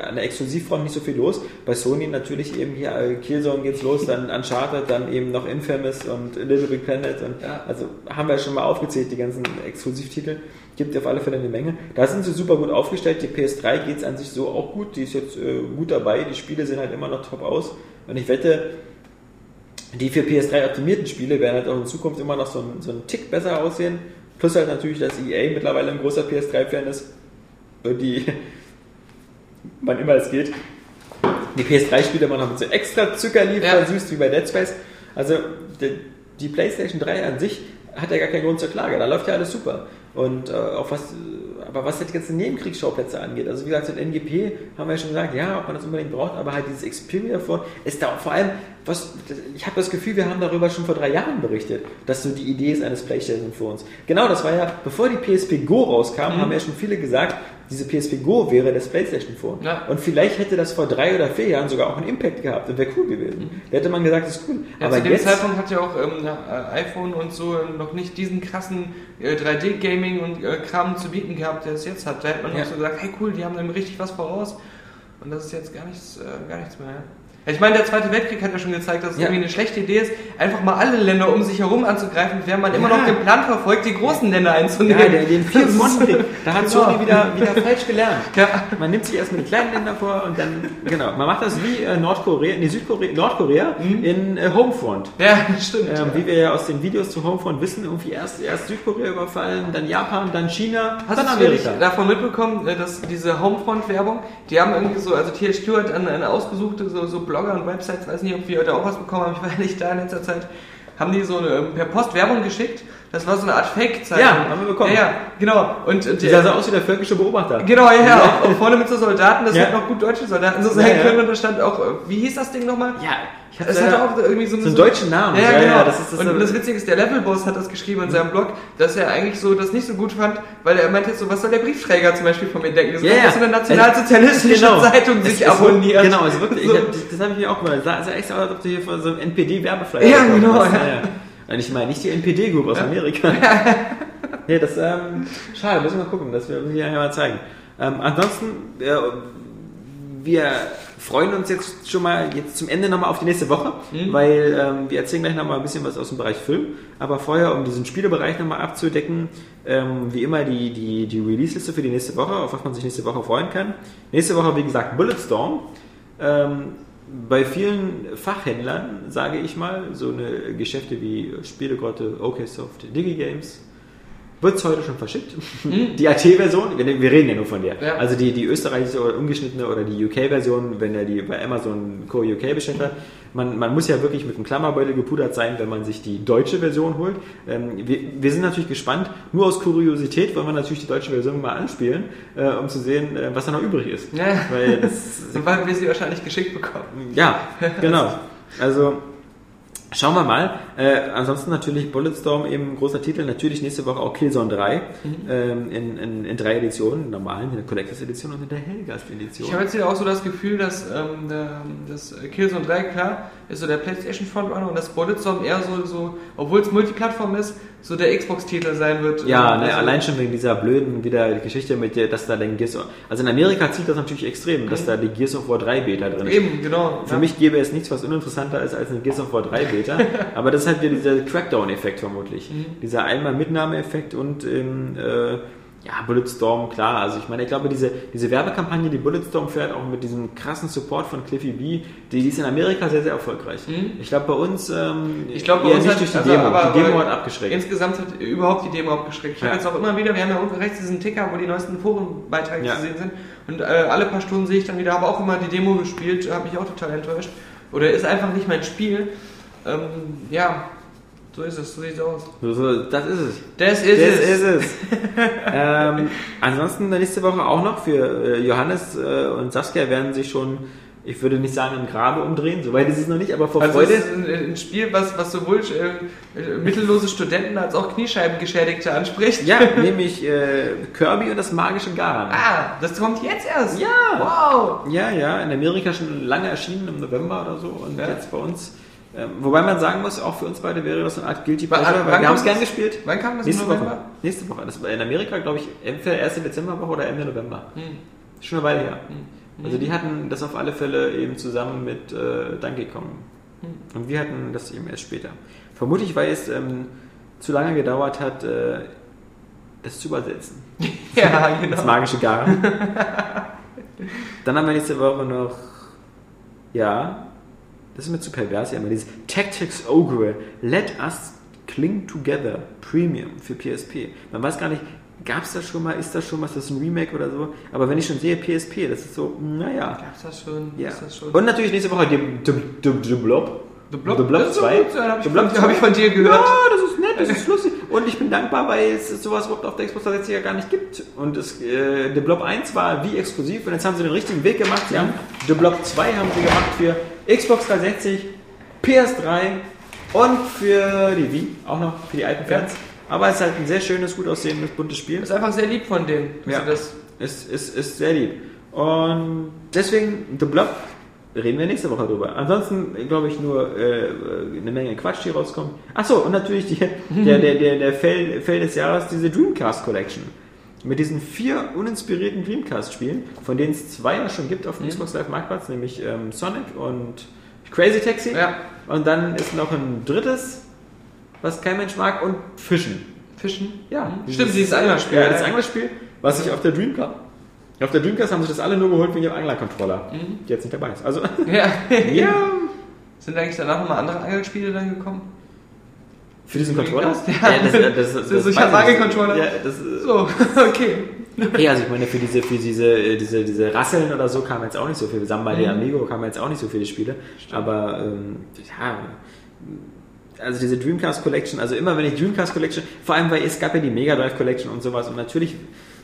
Speaker 2: an der Exklusivfront nicht so viel los. Bei Sony natürlich eben hier äh, Killzone geht's los, dann Uncharted, dann eben noch Infamous und Little Big Planet und
Speaker 3: Ja.
Speaker 2: also haben wir schon mal aufgezählt, die ganzen Exklusivtitel. Gibt auf alle Fälle eine Menge. Da sind sie super gut aufgestellt. Die PS3 geht's an sich so auch gut. Die ist jetzt äh, gut dabei. Die Spiele sehen halt immer noch top aus. Und ich wette, die für PS3 optimierten Spiele werden halt auch in Zukunft immer noch so ein, so ein Tick besser aussehen. Plus halt natürlich, dass EA mittlerweile ein großer PS3-Fan ist. Und die, wann immer es geht, die PS3-Spiele immer noch mit so extra Zuckerlieb
Speaker 3: Ja.
Speaker 2: versüßt wie bei Dead Space. Also die, die PlayStation 3 an sich hat ja gar keinen Grund zur Klage. Da läuft ja alles super. Und äh, auch was, aber was halt die ganzen Nebenkriegsschauplätze angeht, also wie gesagt, ein NGP haben wir ja schon gesagt, ja, ob man das unbedingt braucht, aber halt dieses Xperia davor ist da vor allem, was, ich habe das Gefühl, wir haben darüber schon vor drei Jahren berichtet, dass so die Idee ist eines PlayStation Phones. Genau, das war ja, bevor die PSP Go rauskam, haben ja schon viele gesagt, diese PSP Go wäre das PlayStation Phone.
Speaker 3: Ja.
Speaker 2: Und vielleicht hätte das vor drei oder vier Jahren sogar auch einen Impact gehabt und wäre cool gewesen. Da hätte man gesagt, das ist cool.
Speaker 3: Ja,
Speaker 2: aber
Speaker 3: zu dem
Speaker 2: jetzt,
Speaker 3: Zeitpunkt hat ja auch ähm, äh, iPhone und so noch nicht diesen krassen äh, 3D-Gaming und äh, Kram zu bieten gehabt, der es jetzt hat. Da hätte man
Speaker 2: Ja.
Speaker 3: noch so gesagt, hey cool, die haben dem richtig was voraus. Und das ist jetzt gar nichts, äh, gar nichts mehr. Ich meine, der Zweite Weltkrieg hat ja schon gezeigt, dass es
Speaker 2: Ja.
Speaker 3: irgendwie eine schlechte Idee ist, einfach mal alle Länder um sich herum anzugreifen, während man immer
Speaker 2: Ja.
Speaker 3: noch den Plan verfolgt, die großen Länder einzunehmen.
Speaker 2: ja, der, den vier Frontenkrieg, da hat
Speaker 3: Genau.
Speaker 2: Sony wieder, wieder falsch gelernt.
Speaker 3: Ja.
Speaker 2: Man nimmt sich erstmal die kleinen Länder vor und dann, genau, man macht das wie äh, Nordkorea, nee, Südkorea, Nordkorea in äh, Homefront.
Speaker 3: Ja, stimmt.
Speaker 2: Ähm, wie wir ja aus den Videos zu Homefront wissen, irgendwie erst, erst Südkorea überfallen, dann Japan, dann China,
Speaker 3: Hast
Speaker 2: dann
Speaker 3: du zufällig
Speaker 2: Amerika.
Speaker 3: davon mitbekommen, äh, dass diese Homefront-Werbung, die haben irgendwie so, also THQ hat eine, eine ausgesuchte, so, so Blogger und Websites, weiß nicht, ob wir heute auch was bekommen haben, ich war ja nicht da in letzter Zeit, haben die so eine, ähm, per Post Werbung geschickt. Das war so eine Art Fake-Zeitung.
Speaker 2: Ja, haben wir bekommen.
Speaker 3: Ja, ja, genau. Und, und
Speaker 2: Die sah so aus wie der völkische Beobachter.
Speaker 3: Genau, ja, ja. Auch, auch vorne mit so Soldaten, das
Speaker 2: Ja.
Speaker 3: hätten auch gut deutsche Soldaten so sein
Speaker 2: Ja, ja.
Speaker 3: können. Und da stand auch, äh, wie hieß das Ding nochmal?
Speaker 2: Ja, ich
Speaker 3: Es hatte auch irgendwie so,
Speaker 2: so einen deutschen Namen.
Speaker 3: Ja,
Speaker 2: Ja,
Speaker 3: genau.
Speaker 2: ja, das ist das
Speaker 3: und das Witzige ist, der Levelboss hat das geschrieben in seinem Blog, dass er eigentlich so das nicht so gut fand, weil er meinte so, was soll der Briefträger zum Beispiel von mir denken? So,
Speaker 2: Ja, ja.
Speaker 3: so eine nationalsozialistische
Speaker 2: Genau.
Speaker 3: Zeitung sich
Speaker 2: es
Speaker 3: abonniert.
Speaker 2: Genau, es wirkt, ich
Speaker 3: So.
Speaker 2: hab, das habe ich mir auch. Es sah, sah echt so aus, als ob du hier von so einem NPD-Werbeflyer
Speaker 3: Ja, genau,
Speaker 2: hast.
Speaker 3: ja.
Speaker 2: Und ich meine nicht die NPD-Group aus Amerika. nee, das ähm, schade, müssen wir mal gucken, das wir hier mal zeigen. Ähm, ansonsten, äh, wir freuen uns jetzt schon mal jetzt zum Ende nochmal auf die nächste Woche,
Speaker 3: Mhm.
Speaker 2: weil ähm, wir erzählen gleich nochmal ein bisschen was aus dem Bereich Film. Aber vorher, um diesen Spielebereich nochmal abzudecken, ähm, wie immer die, die, die Release-Liste für die nächste Woche, auf was man sich nächste Woche freuen kann. Nächste Woche, wie gesagt, Bulletstorm. Ähm, bei vielen Fachhändlern, sage ich mal, so eine Geschäfte wie Spielegrotte, OKSoft, DigiGames, wird es heute schon verschickt. Die AT-Version, wir reden ja nur von der.
Speaker 3: Mhm. Ja.
Speaker 2: Also die, die österreichische oder ungeschnittene oder die UK-Version, wenn er die bei Amazon Co. UK bestellt hat, man, man muss ja wirklich mit einem Klammerbeutel gepudert sein, wenn man sich die deutsche Version holt. Ähm, wir, wir sind natürlich gespannt, nur aus Kuriosität wollen wir natürlich die deutsche Version mal anspielen, äh, um zu sehen, äh, was da noch übrig ist.
Speaker 3: Ja.
Speaker 2: Weil das,
Speaker 3: weil wir sie wahrscheinlich geschickt bekommen.
Speaker 2: ja, genau. Also schauen wir mal. Äh, ansonsten natürlich Bulletstorm eben großer Titel. Natürlich nächste Woche auch Killzone 3 ähm, in, in, in drei Editionen. Normalen, in der Collectors Edition und in der Hellgast Edition.
Speaker 3: Ich habe jetzt hier auch so das Gefühl, dass ähm, das Killzone 3, klar, ist so der PlayStation Frontrunner und das Bulletstorm eher so, so obwohl es Multiplattform ist, so der Xbox-Titel sein wird.
Speaker 2: Ja,
Speaker 3: Ähm,
Speaker 2: ne,
Speaker 3: also-
Speaker 2: allein schon wegen dieser blöden wieder Geschichte mit der, dass da den Gears of, also in Amerika zieht das natürlich extrem, dass da die Gears of War 3 Beta drin ist.
Speaker 3: Eben, genau.
Speaker 2: Für
Speaker 3: ja.
Speaker 2: mich gäbe es nichts, was uninteressanter ist als eine Gears of War 3 Beta. aber das ist halt wieder dieser Crackdown-Effekt vermutlich.
Speaker 3: Mhm.
Speaker 2: Dieser einmal Mitnahme-Effekt und ähm, äh, ja, Bulletstorm, klar. Also ich meine, ich glaube, diese, diese Werbekampagne, die Bulletstorm fährt, auch mit diesem krassen Support von Cliffy B, die, die ist in Amerika sehr, sehr erfolgreich. Ich glaube, bei uns, ähm,
Speaker 3: Mhm. Ich glaube, bei uns
Speaker 2: nicht
Speaker 3: hat,
Speaker 2: durch die
Speaker 3: also,
Speaker 2: Demo.
Speaker 3: aber-
Speaker 2: die Demo hat abgeschreckt.
Speaker 3: Insgesamt hat überhaupt die Demo abgeschreckt. Ich
Speaker 2: Ja.
Speaker 3: habe jetzt auch immer wieder, wir haben ja unten rechts diesen Ticker, wo die neuesten Forenbeiträge
Speaker 2: Ja.
Speaker 3: zu sehen sind. Und äh, alle paar Stunden sehe ich dann wieder, habe auch immer die Demo gespielt, habe mich auch total enttäuscht. Oder ist einfach nicht mein Spiel. Ähm, ja, so ist es, so sieht es aus.
Speaker 2: So, so, das ist es.
Speaker 3: Das ist
Speaker 2: Das
Speaker 3: es.
Speaker 2: ist es. ähm, ansonsten nächste Woche auch noch für äh, Johannes äh, und Saskia werden sich schon, ich würde nicht sagen im Grabe umdrehen, soweit ist es noch nicht, aber vor
Speaker 3: Also es
Speaker 2: Freude.
Speaker 3: ist ein, ein Spiel, was, was sowohl äh, äh, mittellose Studenten als auch Kniescheibengeschädigte anspricht.
Speaker 2: Ja, nämlich äh, Kirby und das magische Garn.
Speaker 3: Ah, das kommt jetzt erst.
Speaker 2: Ja.
Speaker 3: Wow.
Speaker 2: Ja, ja, in Amerika schon lange erschienen, im November oder so. Und
Speaker 3: Ja.
Speaker 2: jetzt bei uns. Ähm, wobei man sagen muss, auch für uns beide wäre das eine Art Guilty Pleasure, weil wir haben es gern
Speaker 3: das?
Speaker 2: gespielt.
Speaker 3: Wann kam das
Speaker 2: Nächste Woche. Nächste Woche. Das war in Amerika, glaube ich, entweder erste Dezemberwoche oder Ende November.
Speaker 3: Hm.
Speaker 2: Schon eine Weile her. Also die hatten das auf alle Fälle eben zusammen mit äh, Donkey Kong. Und wir hatten das eben erst später. Vermutlich, weil es ähm, zu lange gedauert hat, äh, das zu übersetzen.
Speaker 3: Ja,
Speaker 2: Das
Speaker 3: genau.
Speaker 2: magische Garn. Dann haben wir nächste Woche noch, ja, das ist mir zu pervers, ja, immer dieses Tactics Ogre, Let Us Cling Together Premium für PSP. Man weiß gar nicht, gab es das schon mal, ist das schon mal, ist das ein Remake oder so? Aber wenn ich schon sehe PSP, das ist so, naja.
Speaker 3: Gab's das schon?
Speaker 2: Ja.
Speaker 3: Ist das schon?
Speaker 2: Und natürlich nächste Woche die, Blob.
Speaker 3: The Blob,
Speaker 2: The Blob
Speaker 3: das ist so
Speaker 2: 2.
Speaker 3: gut, ja, hab ich
Speaker 2: The
Speaker 3: von-
Speaker 2: Blob
Speaker 3: hab ich von dir gehört.
Speaker 2: Ja, das ist nett, das ist lustig. Und ich bin dankbar, weil es sowas überhaupt auf der Xbox 360 ja gar nicht gibt. Und es, äh, The Blob 1 war wie exklusiv und jetzt haben sie den richtigen Weg gemacht. Sie haben The Blob 2 haben sie gemacht für Xbox 360, PS3 und für die Wii, auch noch für die alten Fans. Aber es ist halt ein sehr schönes, gut aussehendes, buntes Spiel.
Speaker 3: ist einfach sehr lieb von denen.
Speaker 2: Ja.
Speaker 3: Das,
Speaker 2: Ist, ist, ist sehr lieb. Und deswegen, The Blob, reden wir nächste Woche drüber. Ansonsten glaube ich nur äh, eine Menge Quatsch, die rauskommt. Achso, und natürlich die, der, der, der, der Fell, Fell des Jahres, diese Dreamcast Collection. Mit diesen vier uninspirierten Dreamcast-Spielen, von denen es zwei ja schon gibt auf dem Xbox Live Marktplatz, nämlich ähm, Sonic und Crazy Taxi.
Speaker 3: Ja.
Speaker 2: Und dann ist noch ein drittes, was kein Mensch mag, und Fischen.
Speaker 3: Fischen.
Speaker 2: Ja,
Speaker 3: Stimmt, dieses Anglerspiel.
Speaker 2: Ja, das Anglerspiel, was ich auf der Dreamcast. Auf der Dreamcast haben sich das alle nur geholt wegen dem Angler-Controller, die jetzt nicht dabei ist. Also,
Speaker 3: Ja.
Speaker 2: ja,
Speaker 3: Sind eigentlich danach nochmal andere Angelspiele dann gekommen?
Speaker 2: Für diesen Controller?
Speaker 3: Ja.
Speaker 2: das, das, das,
Speaker 3: So, so, ich
Speaker 2: weiß
Speaker 3: hab
Speaker 2: nicht.
Speaker 3: Angelcontroller.
Speaker 2: Ja, das, ist-
Speaker 3: So, okay.
Speaker 2: ja, also ich meine, für diese, für diese, äh, diese, diese Rasseln oder so kam jetzt auch nicht so viel. Samba de Amigo kamen jetzt auch nicht so viele Spiele. Aber, ähm, ja, also diese Dreamcast Collection, also immer wenn ich Dreamcast Collection, vor allem weil es gab ja die Mega Drive Collection und sowas und natürlich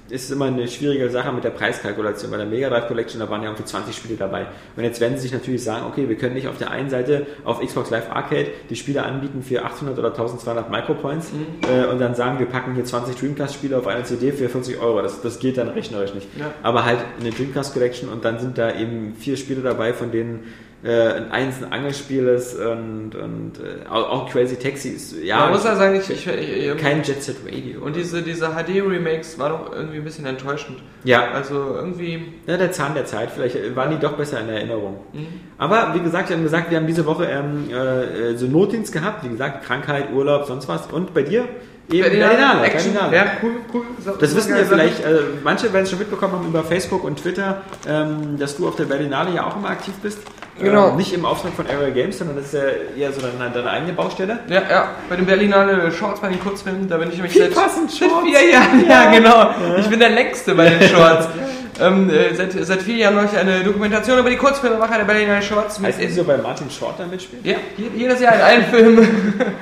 Speaker 2: ist immer eine schwierige Sache mit der Preiskalkulation. Bei der Mega Drive Collection, da waren ja irgendwie 20 Spiele dabei. Und jetzt werden sie sich natürlich sagen, okay, wir können nicht auf der einen Seite auf Xbox Live Arcade die Spiele anbieten für 800 oder 1200 Micropoints äh, und dann sagen, wir packen hier 20 Dreamcast-Spiele auf eine CD für 40 Euro. Das, das geht dann rechnerisch nicht.
Speaker 3: Ja.
Speaker 2: Aber halt eine Dreamcast Collection und dann sind da eben vier Spiele dabei, von denen äh, ein Angelspiel ist und, und äh, auch, Crazy Taxi ist, ja,
Speaker 3: Man muss ja sagen, ich, ich, ich,
Speaker 2: kein Jet Set Radio.
Speaker 3: Und diese, diese HD-Remakes war doch irgendwie ein bisschen enttäuschend.
Speaker 2: ja,
Speaker 3: Also irgendwie.
Speaker 2: Ja, der Zahn der Zeit. Vielleicht waren die doch besser in Erinnerung. Aber wie gesagt, wir haben gesagt, wir haben diese Woche ähm, äh, so Notdienst gehabt. Wie gesagt, Krankheit, Urlaub, sonst was. Und bei dir Eben,
Speaker 3: Berlinale,
Speaker 2: Berlinale. Berlinale.
Speaker 3: Ja, cool, cool.
Speaker 2: Das wissen ja vielleicht, äh, manche werden es schon mitbekommen haben über Facebook und Twitter, ähm, dass du auf der Berlinale ja auch immer aktiv bist.
Speaker 3: Genau.
Speaker 2: Ähm, nicht im Auftrag von Area Games, sondern das ist ja eher so deine, deine eigene Baustelle.
Speaker 3: Ja, ja, bei den Berlinale Shorts, bei den Kurzfilmen, da bin ich nämlich seit,
Speaker 2: passend, Shorts.
Speaker 3: vier Jahren, ja, genau. Ich bin der Längste bei den Shorts. ähm, äh, seit, seit vier Jahren mache ich eine Dokumentation über die Kurzfilmemacher der Berlinale Shorts. mit-
Speaker 2: Heißt das so bei Martin Short da mitspielt?
Speaker 3: Ja, je- jedes Jahr in allen Filmen.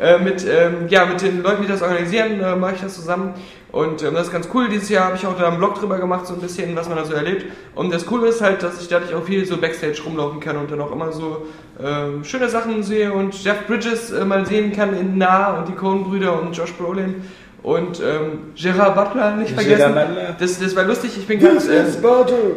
Speaker 3: äh, mit, ähm, ja, mit den Leuten, die das organisieren, äh, mache ich das zusammen. Und ähm, das ist ganz cool. Dieses Jahr habe ich auch da einen Blog drüber gemacht, so ein bisschen, was man da so erlebt. Und das Coole ist halt, dass ich dadurch auch viel so Backstage rumlaufen kann und dann auch immer so ähm, schöne Sachen sehe und Jeff Bridges äh, mal sehen kann in Nah und die Coen-Brüder und Josh Brolin. Und ähm, Gerard Butler nicht
Speaker 2: Gerard
Speaker 3: vergessen.
Speaker 2: Butler.
Speaker 3: Das, das war lustig. Ich bin ganz äh,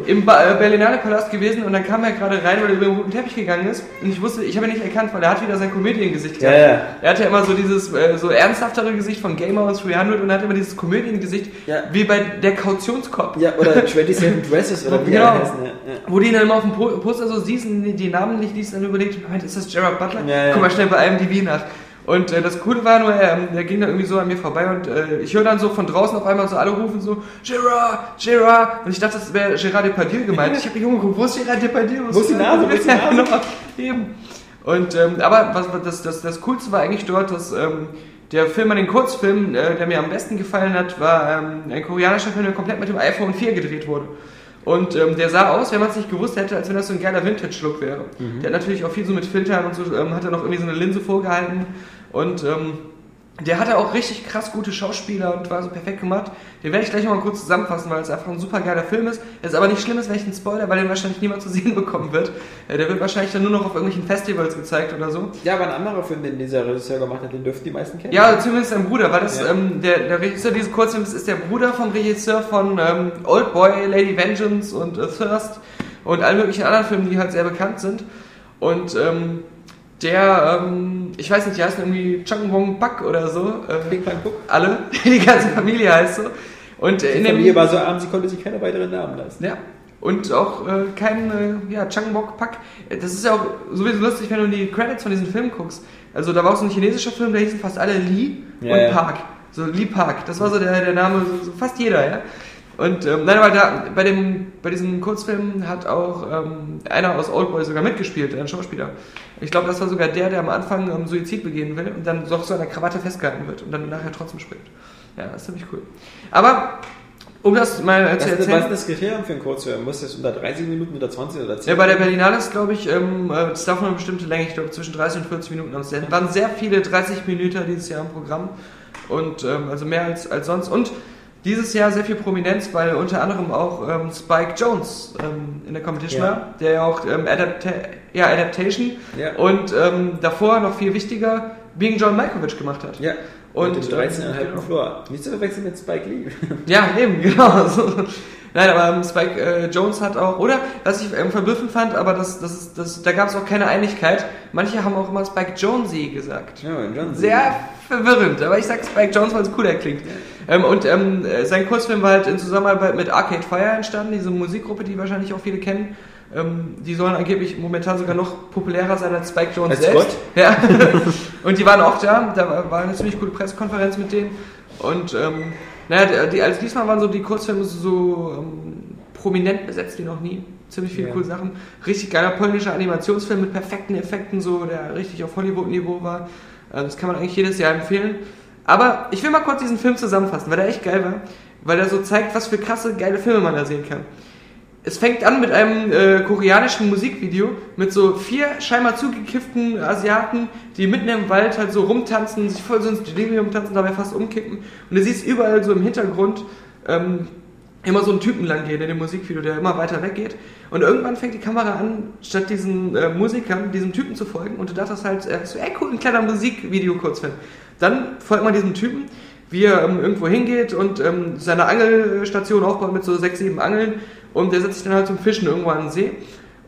Speaker 3: im ba äh, Berlinale Palast gewesen und dann kam er gerade rein, weil er über den roten Teppich gegangen ist. Und ich wusste, ich habe ihn nicht erkannt, weil er hat wieder sein Comedian-Gesicht gehabt.
Speaker 2: Ja, ja.
Speaker 3: Er hatte immer so dieses äh, so ernsthaftere Gesicht von Gamer aus 300 und er hat immer dieses Comedian-Gesicht,
Speaker 2: Ja.
Speaker 3: wie bei der Kautionskopf.
Speaker 2: Ja, oder 27 Dresses oder wie
Speaker 3: Genau.
Speaker 2: die heißen. Ja.
Speaker 3: Wo die dann immer auf dem Po- Poster so siehst und die, die Namen nicht liest, dann überlegt, Moment, ist das Gerard Butler? Guck mal schnell bei IMDb nach. Und äh, das Coole war nur, er, er ging dann irgendwie so an mir vorbei und äh, ich höre dann so von draußen auf einmal so alle rufen so, Gerard, Gerard. Und ich dachte, das wäre Gerard Depardieu gemeint. Ich habe mich umgeguckt, wo ist Gerard Depardieu?
Speaker 2: Wo ist die Nase? Wo ist die Nase?
Speaker 3: genau, eben. Und, ähm, aber was, was- das, das, das Coolste war eigentlich dort, dass ähm, der Film an den Kurzfilm, äh, der mir am besten gefallen hat, war ähm, ein koreanischer Film, der komplett mit dem iPhone 4 gedreht wurde. Und ähm, der sah aus, wenn man es nicht gewusst hätte, als wenn das so ein geiler Vintage-Look wäre. Der hat natürlich auch viel so mit Filtern und so, ähm, hat er noch irgendwie so eine Linse vorgehalten. Und ähm, der hatte auch richtig krass gute Schauspieler und war so perfekt gemacht. Den werde ich gleich noch mal kurz zusammenfassen, weil es einfach ein super geiler Film ist. Es ist aber nicht schlimm, ist einen Spoiler, weil den wahrscheinlich niemand zu sehen bekommen wird. Äh, der wird wahrscheinlich dann nur noch auf irgendwelchen Festivals gezeigt oder so.
Speaker 2: ja, aber ein anderer Film, den dieser Regisseur gemacht hat, den dürften die meisten kennen.
Speaker 3: Ja, zumindest sein Bruder, weil das
Speaker 2: Ja.
Speaker 3: ähm, der, der Regisseur dieses Kurzfilms ist der Bruder vom Regisseur von ähm, Old Boy, Lady Vengeance und äh, Thirst und allen möglichen anderen Filmen, die halt sehr bekannt sind. Und ähm, der, ähm, ich weiß nicht, die heißen irgendwie Chung Wong Pak oder so. Äh,
Speaker 2: Pang Puck.
Speaker 3: alle, die ganze Familie heißt so. Und
Speaker 2: Die
Speaker 3: in
Speaker 2: Familie
Speaker 3: dem,
Speaker 2: war so arm, sie konnte sich keine weiteren Namen leisten.
Speaker 3: ja. Und auch äh, kein äh, ja, Changbok Pak. Das ist ja auch sowieso lustig, wenn du die Credits von diesem Film guckst. Also da war auch so ein chinesischer Film, da hießen fast alle Lee
Speaker 2: Ja,
Speaker 3: und
Speaker 2: ja.
Speaker 3: Park. So Lee Park. Das war so der, der Name, so, so fast jeder, ja. Und ähm, nein, aber da, bei, dem, bei diesem Kurzfilm hat auch ähm, einer aus Oldboy sogar mitgespielt, ein Schauspieler. Ich glaube, das war sogar der, der am Anfang ähm, Suizid begehen will und dann doch so an der Krawatte festgehalten wird und dann nachher trotzdem springt. Ja, das ist ziemlich cool. Aber, um das mal
Speaker 2: Was
Speaker 3: zu erzählen.
Speaker 2: was ist das Kriterium für einen Kurzfilm? Muss das unter 30 Minuten, unter 20 oder 10?
Speaker 3: Ja, bei der Berlinale ist, glaube ich, ähm, äh, das darf nur eine bestimmte Länge, ich glaube zwischen 30 und 40 Minuten. Es waren sehr viele 30 Minuten dieses Jahr im Programm und ähm, also mehr als, als sonst. Und dieses Jahr sehr viel Prominenz, weil unter anderem auch ähm, Spike Jones ähm, in der Competition
Speaker 2: Ja.
Speaker 3: war, der ja auch ähm, Adapta ja, Adaptation
Speaker 2: Ja.
Speaker 3: und ähm, davor noch viel wichtiger Being John Malkovich gemacht hat.
Speaker 2: Ja.
Speaker 3: Und,
Speaker 2: Und, dem 13,5
Speaker 3: genau.
Speaker 2: Floor. Nicht zu verwechseln mit Spike Lee.
Speaker 3: Ja, eben, genau. Nein, aber ähm, Spike äh, Jones hat auch, oder was ich ähm, verblüffend fand, aber das, das, das, da gab es auch keine Einigkeit. Manche haben auch immer Spike Jonesy gesagt.
Speaker 2: Ja, John
Speaker 3: Sehr verwirrend, aber ich sag Spike Jones, weil es cooler klingt. Ähm, und ähm, äh, sein Kurzfilm war halt in Zusammenarbeit mit Arcade Fire entstanden, diese Musikgruppe, die wahrscheinlich auch viele kennen. Ähm, die sollen angeblich momentan sogar noch populärer sein als Spike Jones
Speaker 2: Als
Speaker 3: selbst.
Speaker 2: Gott?
Speaker 3: Ja. und die waren auch da, da war- war eine ziemlich coole Pressekonferenz mit denen. Und ähm, naja, die, als diesmal waren so die Kurzfilme so ähm, prominent besetzt wie noch nie. Ziemlich viele
Speaker 2: Ja.
Speaker 3: coole Sachen. Richtig geiler polnischer Animationsfilm mit perfekten Effekten, so der richtig auf Hollywood-Niveau war. Ähm, das kann man eigentlich jedes Jahr empfehlen. Aber ich will mal kurz diesen Film zusammenfassen, weil der echt geil war. Weil er so zeigt, was für krasse, geile Filme man da sehen kann. Es fängt an mit einem äh, koreanischen Musikvideo mit so vier scheinbar zugekifften Asiaten, die mitten im Wald halt so rumtanzen, sich voll so ins Delirium tanzen, dabei fast umkippen. Und du siehst überall so im Hintergrund ähm, immer so einen Typen lang gehen in dem Musikvideo, der immer weiter weggeht. Und irgendwann fängt die Kamera an, statt diesen äh, Musikern, diesem Typen zu folgen. Und du dachtest halt, äh, so, ey cool, ein kleiner Musikvideo kurzfilm. Dann folgt man diesem Typen, wie er ähm, irgendwo hingeht und ähm, seine Angelstation aufbaut mit so sechs, sieben Angeln. Und der setzt sich dann halt zum Fischen irgendwo an den See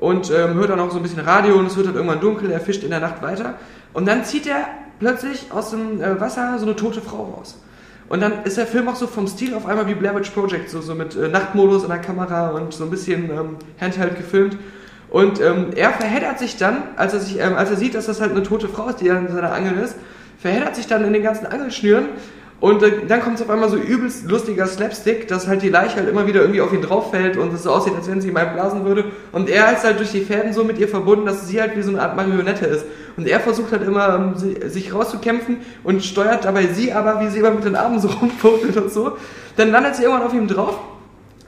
Speaker 3: und ähm, hört dann auch so ein bisschen Radio und es wird dann irgendwann dunkel, er fischt in der Nacht weiter. Und dann zieht er plötzlich aus dem äh, Wasser so eine tote Frau raus. Und dann ist der Film auch so vom Stil auf einmal wie Blair Witch Project, so, so mit äh, Nachtmodus in der Kamera und so ein bisschen ähm, Handheld gefilmt. Und ähm, er verheddert sich dann, als er, sich, ähm, als er sieht, dass das halt eine tote Frau ist, die an seiner Angel ist, verheddert sich dann in den ganzen Angelschnüren und dann kommt es auf einmal so übelst lustiger Slapstick, dass halt die Leiche halt immer wieder irgendwie auf ihn drauf fällt und es so aussieht, als wenn sie ihm einblasen würde. Und er ist halt durch die Fäden so mit ihr verbunden, dass sie halt wie so eine Art Marionette ist. Und er versucht halt immer, ähm, sich rauszukämpfen und steuert dabei sie aber, wie sie immer mit den Armen so rumfuchtelt und so. Dann landet sie irgendwann auf ihm drauf.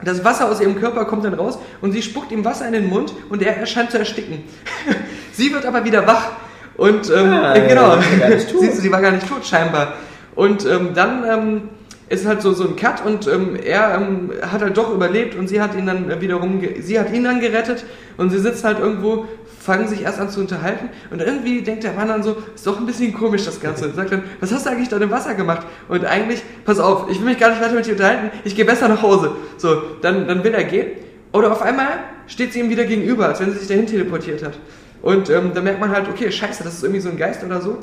Speaker 3: Das Wasser aus ihrem Körper kommt dann raus und sie spuckt ihm Wasser in den Mund und er erscheint zu ersticken. sie wird aber wieder wach und ähm,
Speaker 2: Ah,
Speaker 3: äh, genau,
Speaker 2: ja, sie
Speaker 3: sie war gar nicht tot scheinbar. Und ähm, dann ähm, ist halt so, so ein Cut und ähm, er ähm, hat halt doch überlebt und sie hat ihn dann wiederum, sie hat ihn dann gerettet und sie sitzen halt irgendwo, fangen sich erst an zu unterhalten und irgendwie denkt der Mann dann so, ist doch ein bisschen komisch das Ganze. Und sagt dann, was hast du eigentlich da im Wasser gemacht? Und eigentlich, pass auf, ich will mich gar nicht weiter mit dir unterhalten, ich gehe besser nach Hause. So, dann, dann will er gehen oder auf einmal steht sie ihm wieder gegenüber, als wenn sie sich dahin teleportiert hat. Und ähm, dann merkt man halt, okay, scheiße, das ist irgendwie so ein Geist oder so.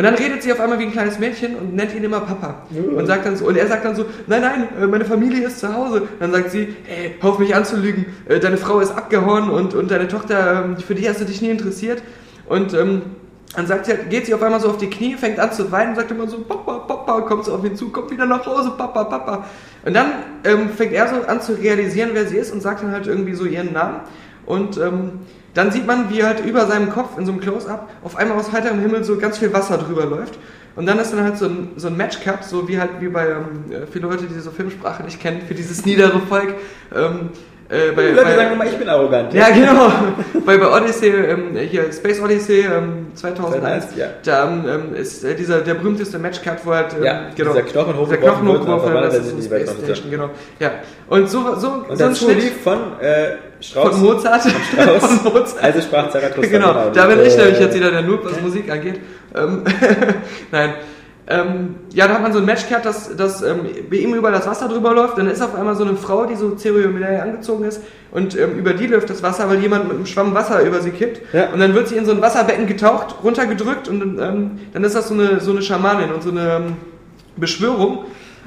Speaker 3: Und dann redet sie auf einmal wie ein kleines Mädchen und nennt ihn immer Papa. Und sagt dann so, und er sagt dann so, nein, nein, äh, meine Familie ist zu Hause. Dann sagt sie, hey, hör auf mich anzulügen, äh, deine Frau ist abgehauen und, und deine Tochter, ähm, für die hast du dich nie interessiert. Und ähm, dann sagt sie, geht sie auf einmal so auf die Knie, fängt an zu weinen, sagt immer so, Papa, Papa, kommt so auf ihn zu, kommt wieder nach Hause, Papa, Papa. Und dann ähm, fängt er so an zu realisieren, wer sie ist und sagt dann halt irgendwie so ihren Namen. Und ähm, dann sieht man, wie halt über seinem Kopf in so einem Close-Up auf einmal aus heiterem Himmel so ganz viel Wasser drüber läuft. Und dann ist dann halt so ein, so ein Match-Cut, so wie halt wie bei ähm, äh, viele Leute, die so Filmsprache nicht kennen, für dieses niedere Volk. Ähm, äh, bei,
Speaker 2: Die Leute
Speaker 3: bei,
Speaker 2: sagen immer, ich bin arrogant.
Speaker 3: ja, genau. Bei, bei Odyssey, ähm, hier Space Odyssey ähm, 2001,
Speaker 2: 2001, ja.
Speaker 3: da ähm, ist äh, dieser der berühmteste Matchcut, wo halt ähm,
Speaker 2: Ja, dieser Knochen hochgeworfen
Speaker 3: Knochen
Speaker 2: wird und
Speaker 3: hochgeworfen wird, das ist
Speaker 2: die
Speaker 3: Space
Speaker 2: Weltraum-
Speaker 3: Station, genau. Ja. Und so, so,
Speaker 2: Und
Speaker 3: so ein Schnitt
Speaker 2: von äh, Strauß.
Speaker 3: von Mozart. Von Mozart.
Speaker 2: Also sprach Zarathustra.
Speaker 3: Genau, da bin ich
Speaker 2: äh,
Speaker 3: nämlich jetzt wieder der Noob, was Musik angeht. Ähm, Nein. Ähm, ja, da hat man so ein Matchcat, dass, dass ähm, bei ihm über das Wasser drüber läuft. Dann ist auf einmal so eine Frau, die so zeremoniell angezogen ist. Und ähm, über die läuft das Wasser, weil jemand mit einem Schwamm Wasser über sie kippt.
Speaker 2: Ja.
Speaker 3: Und dann wird sie in so ein Wasserbecken getaucht, runtergedrückt. Und ähm, dann ist das so eine, so eine Schamanin und so eine ähm, Beschwörung.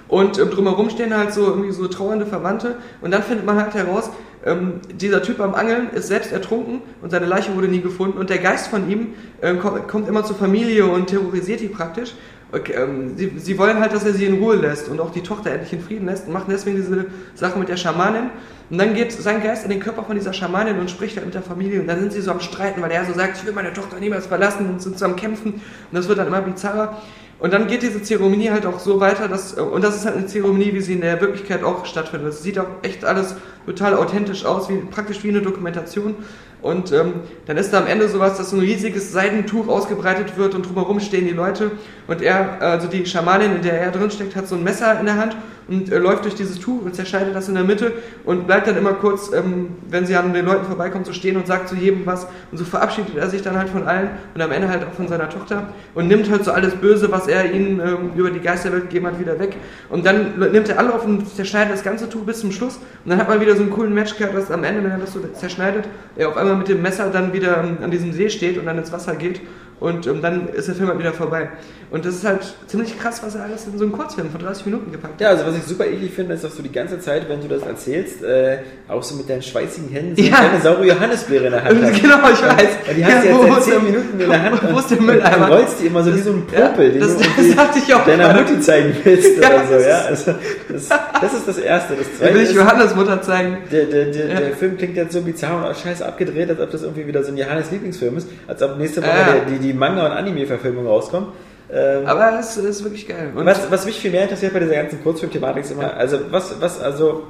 Speaker 3: Und ähm, drumherum stehen halt so irgendwie so trauernde Verwandte. Und dann findet man halt heraus, ähm, dieser Typ am Angeln ist selbst ertrunken und seine Leiche wurde nie gefunden. Und der Geist von ihm ähm, kommt immer zur Familie und terrorisiert die praktisch. Okay, ähm, sie, sie wollen halt, dass er sie in Ruhe lässt und auch die Tochter endlich in Frieden lässt und machen deswegen diese Sache mit der Schamanin. Und dann geht sein Geist in den Körper von dieser Schamanin und spricht halt mit der Familie und dann sind sie so am Streiten, weil er so sagt, ich will meine Tochter niemals verlassen und sind so am Kämpfen und das wird dann immer bizarrer. Und dann geht diese Zeremonie halt auch so weiter, dass, und das ist halt eine Zeremonie, wie sie in der Wirklichkeit auch stattfindet. Es sieht auch echt alles total authentisch aus, wie, praktisch wie eine Dokumentation. Und ähm, dann ist da am Ende sowas, dass so ein riesiges Seidentuch ausgebreitet wird und drumherum stehen die Leute. Und er, also die Schamanin, in der er drin steckt, hat so ein Messer in der Hand und äh, läuft durch dieses Tuch und zerschneidet das in der Mitte und bleibt dann immer kurz, ähm, wenn sie an den Leuten vorbeikommt, so stehen und sagt zu jedem was. Und so verabschiedet er sich dann halt von allen und am Ende halt auch von seiner Tochter und nimmt halt so alles Böse, was er ihnen ähm, über die Geisterwelt gegeben hat, wieder weg. Und dann nimmt er Anlauf und zerschneidet das ganze Tuch bis zum Schluss. Und dann hat man wieder so einen coolen Matchcard, dass am Ende, wenn er das so zerschneidet, er auf einmal mit dem Messer dann wieder ähm, an diesem See steht und dann ins Wasser geht. Und ähm, dann ist der Film halt wieder vorbei. Und das ist halt ziemlich krass, was er alles in so einen Kurzfilm von 30 Minuten gepackt hat.
Speaker 2: Ja, also was ich super eklig finde, ist, dass du die ganze Zeit, wenn du das erzählst, äh, auch so mit deinen schweißigen Händen so
Speaker 3: Ja.
Speaker 2: eine kleine saure Johannisbeere in der Hand hast.
Speaker 3: Genau, ich weiß.
Speaker 2: Und die hast du
Speaker 3: Ja,
Speaker 2: jetzt seit
Speaker 3: ist
Speaker 2: 10
Speaker 3: der-
Speaker 2: Minuten in der Hand.
Speaker 3: Wo ist der
Speaker 2: und
Speaker 3: Mülleimer?
Speaker 2: Du rollst die immer so wie so ein Popel,
Speaker 3: Ja,
Speaker 2: den
Speaker 3: das-
Speaker 2: du
Speaker 3: das auch
Speaker 2: deiner
Speaker 3: gerade.
Speaker 2: Mutti zeigen willst
Speaker 3: Ja,
Speaker 2: oder so.
Speaker 3: das
Speaker 2: Ja?
Speaker 3: ist-
Speaker 2: Also, das, das ist das Erste. Das
Speaker 3: Da
Speaker 2: Zweite
Speaker 3: will ich Johannes Mutter zeigen.
Speaker 2: der, der, der,
Speaker 3: Ja.
Speaker 2: der Film klingt jetzt so bizarr und scheiße abgedreht, als ob das irgendwie wieder so ein Johannes Lieblingsfilm ist, als ob nächste Woche die, die Manga- und Anime-Verfilmung rauskommt. Ähm,
Speaker 3: Aber es ist wirklich geil. Und
Speaker 2: was, was mich viel mehr interessiert bei dieser ganzen Kurzfilm-Thematik ist immer, also was, was, also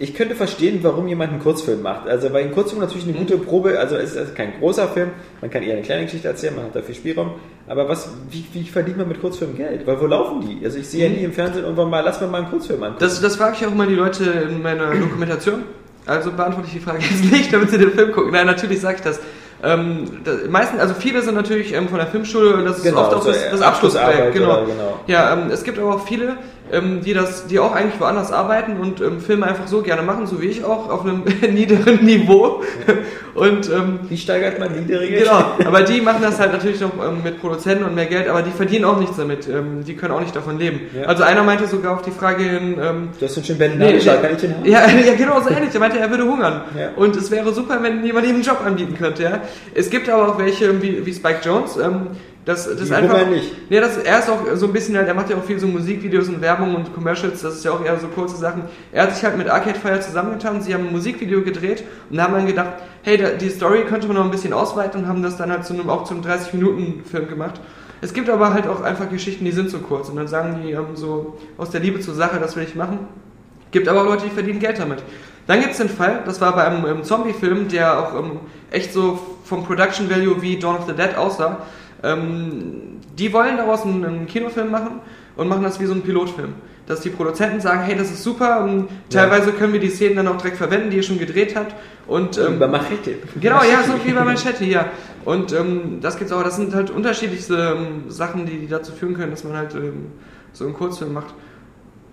Speaker 2: ich könnte verstehen, warum jemand einen Kurzfilm macht. Also weil ein Kurzfilm natürlich eine gute Probe, also es ist kein großer Film, man kann eher eine kleine Geschichte erzählen, man hat da viel Spielraum. Aber was, wie, wie verdient man mit Kurzfilmen Geld? Weil wo laufen die? Also ich sehe ja nie im Fernsehen irgendwann mal, lass mir mal einen Kurzfilm an.
Speaker 3: das, das frage ich auch immer die Leute in meiner Dokumentation. Also beantworte ich die Frage jetzt nicht, damit sie den Film gucken. Nein, natürlich sage ich das. Ähm, meisten, also viele sind natürlich ähm, von der Filmschule und das ist
Speaker 2: Genau,
Speaker 3: oft auch
Speaker 2: so,
Speaker 3: das, das Abschlussprojekt. Genau.
Speaker 2: genau.
Speaker 3: Ja, ähm, es gibt aber auch viele, ähm, die das, die auch eigentlich woanders arbeiten und ähm, Filme einfach so gerne machen, so wie ich auch, auf einem niederen Niveau. Und ähm,
Speaker 2: Wie steigert man niedrige?
Speaker 3: Genau, aber die machen das halt natürlich noch ähm, mit Produzenten und mehr Geld, aber die verdienen auch nichts damit. Ähm, die können auch nicht davon leben.
Speaker 2: Ja.
Speaker 3: Also einer meinte sogar auf die Frage hin, ähm,
Speaker 2: Du hast einen schönen Berliner
Speaker 3: Nee, nee.
Speaker 2: kann ich den haben?
Speaker 3: ja, ja, genau so ähnlich. Er meinte, er würde hungern.
Speaker 2: Ja.
Speaker 3: Und es wäre super, wenn jemand ihm einen Job anbieten könnte. Ja? Es gibt aber auch welche, wie, wie Spike Jones, ähm, Das, das ist einfach.
Speaker 2: Nicht.
Speaker 3: Nee, das, er ist auch so ein bisschen halt, er macht ja auch viel so Musikvideos und Werbung und Commercials, das ist ja auch eher so kurze Sachen. Er hat sich halt mit Arcade Fire zusammengetan, sie haben ein Musikvideo gedreht und haben dann gedacht, hey, da, die Story könnte man noch ein bisschen ausweiten und haben das dann halt zu einem, auch zum 30-Minuten-Film gemacht. Es gibt aber halt auch einfach Geschichten, die sind so kurz und dann sagen die ähm, so aus der Liebe zur Sache, das will ich machen. Gibt aber auch Leute, die verdienen Geld damit. Dann gibt es den Fall, das war bei einem ähm, Zombie-Film, der auch ähm, echt so vom Production Value wie Dawn of the Dead aussah. Ähm, die wollen daraus einen, einen Kinofilm machen und machen das wie so einen Pilotfilm. Dass die Produzenten sagen, hey, das ist super, und teilweise können wir die Szenen dann auch direkt verwenden, die ihr schon gedreht habt. Und, ähm,
Speaker 2: Bei Machete.
Speaker 3: Genau, ja, so wie bei Manschette, ja. Und ähm, das gibt's auch, das sind halt unterschiedlichste ähm, Sachen, die, die dazu führen können, dass man halt ähm, so einen Kurzfilm macht.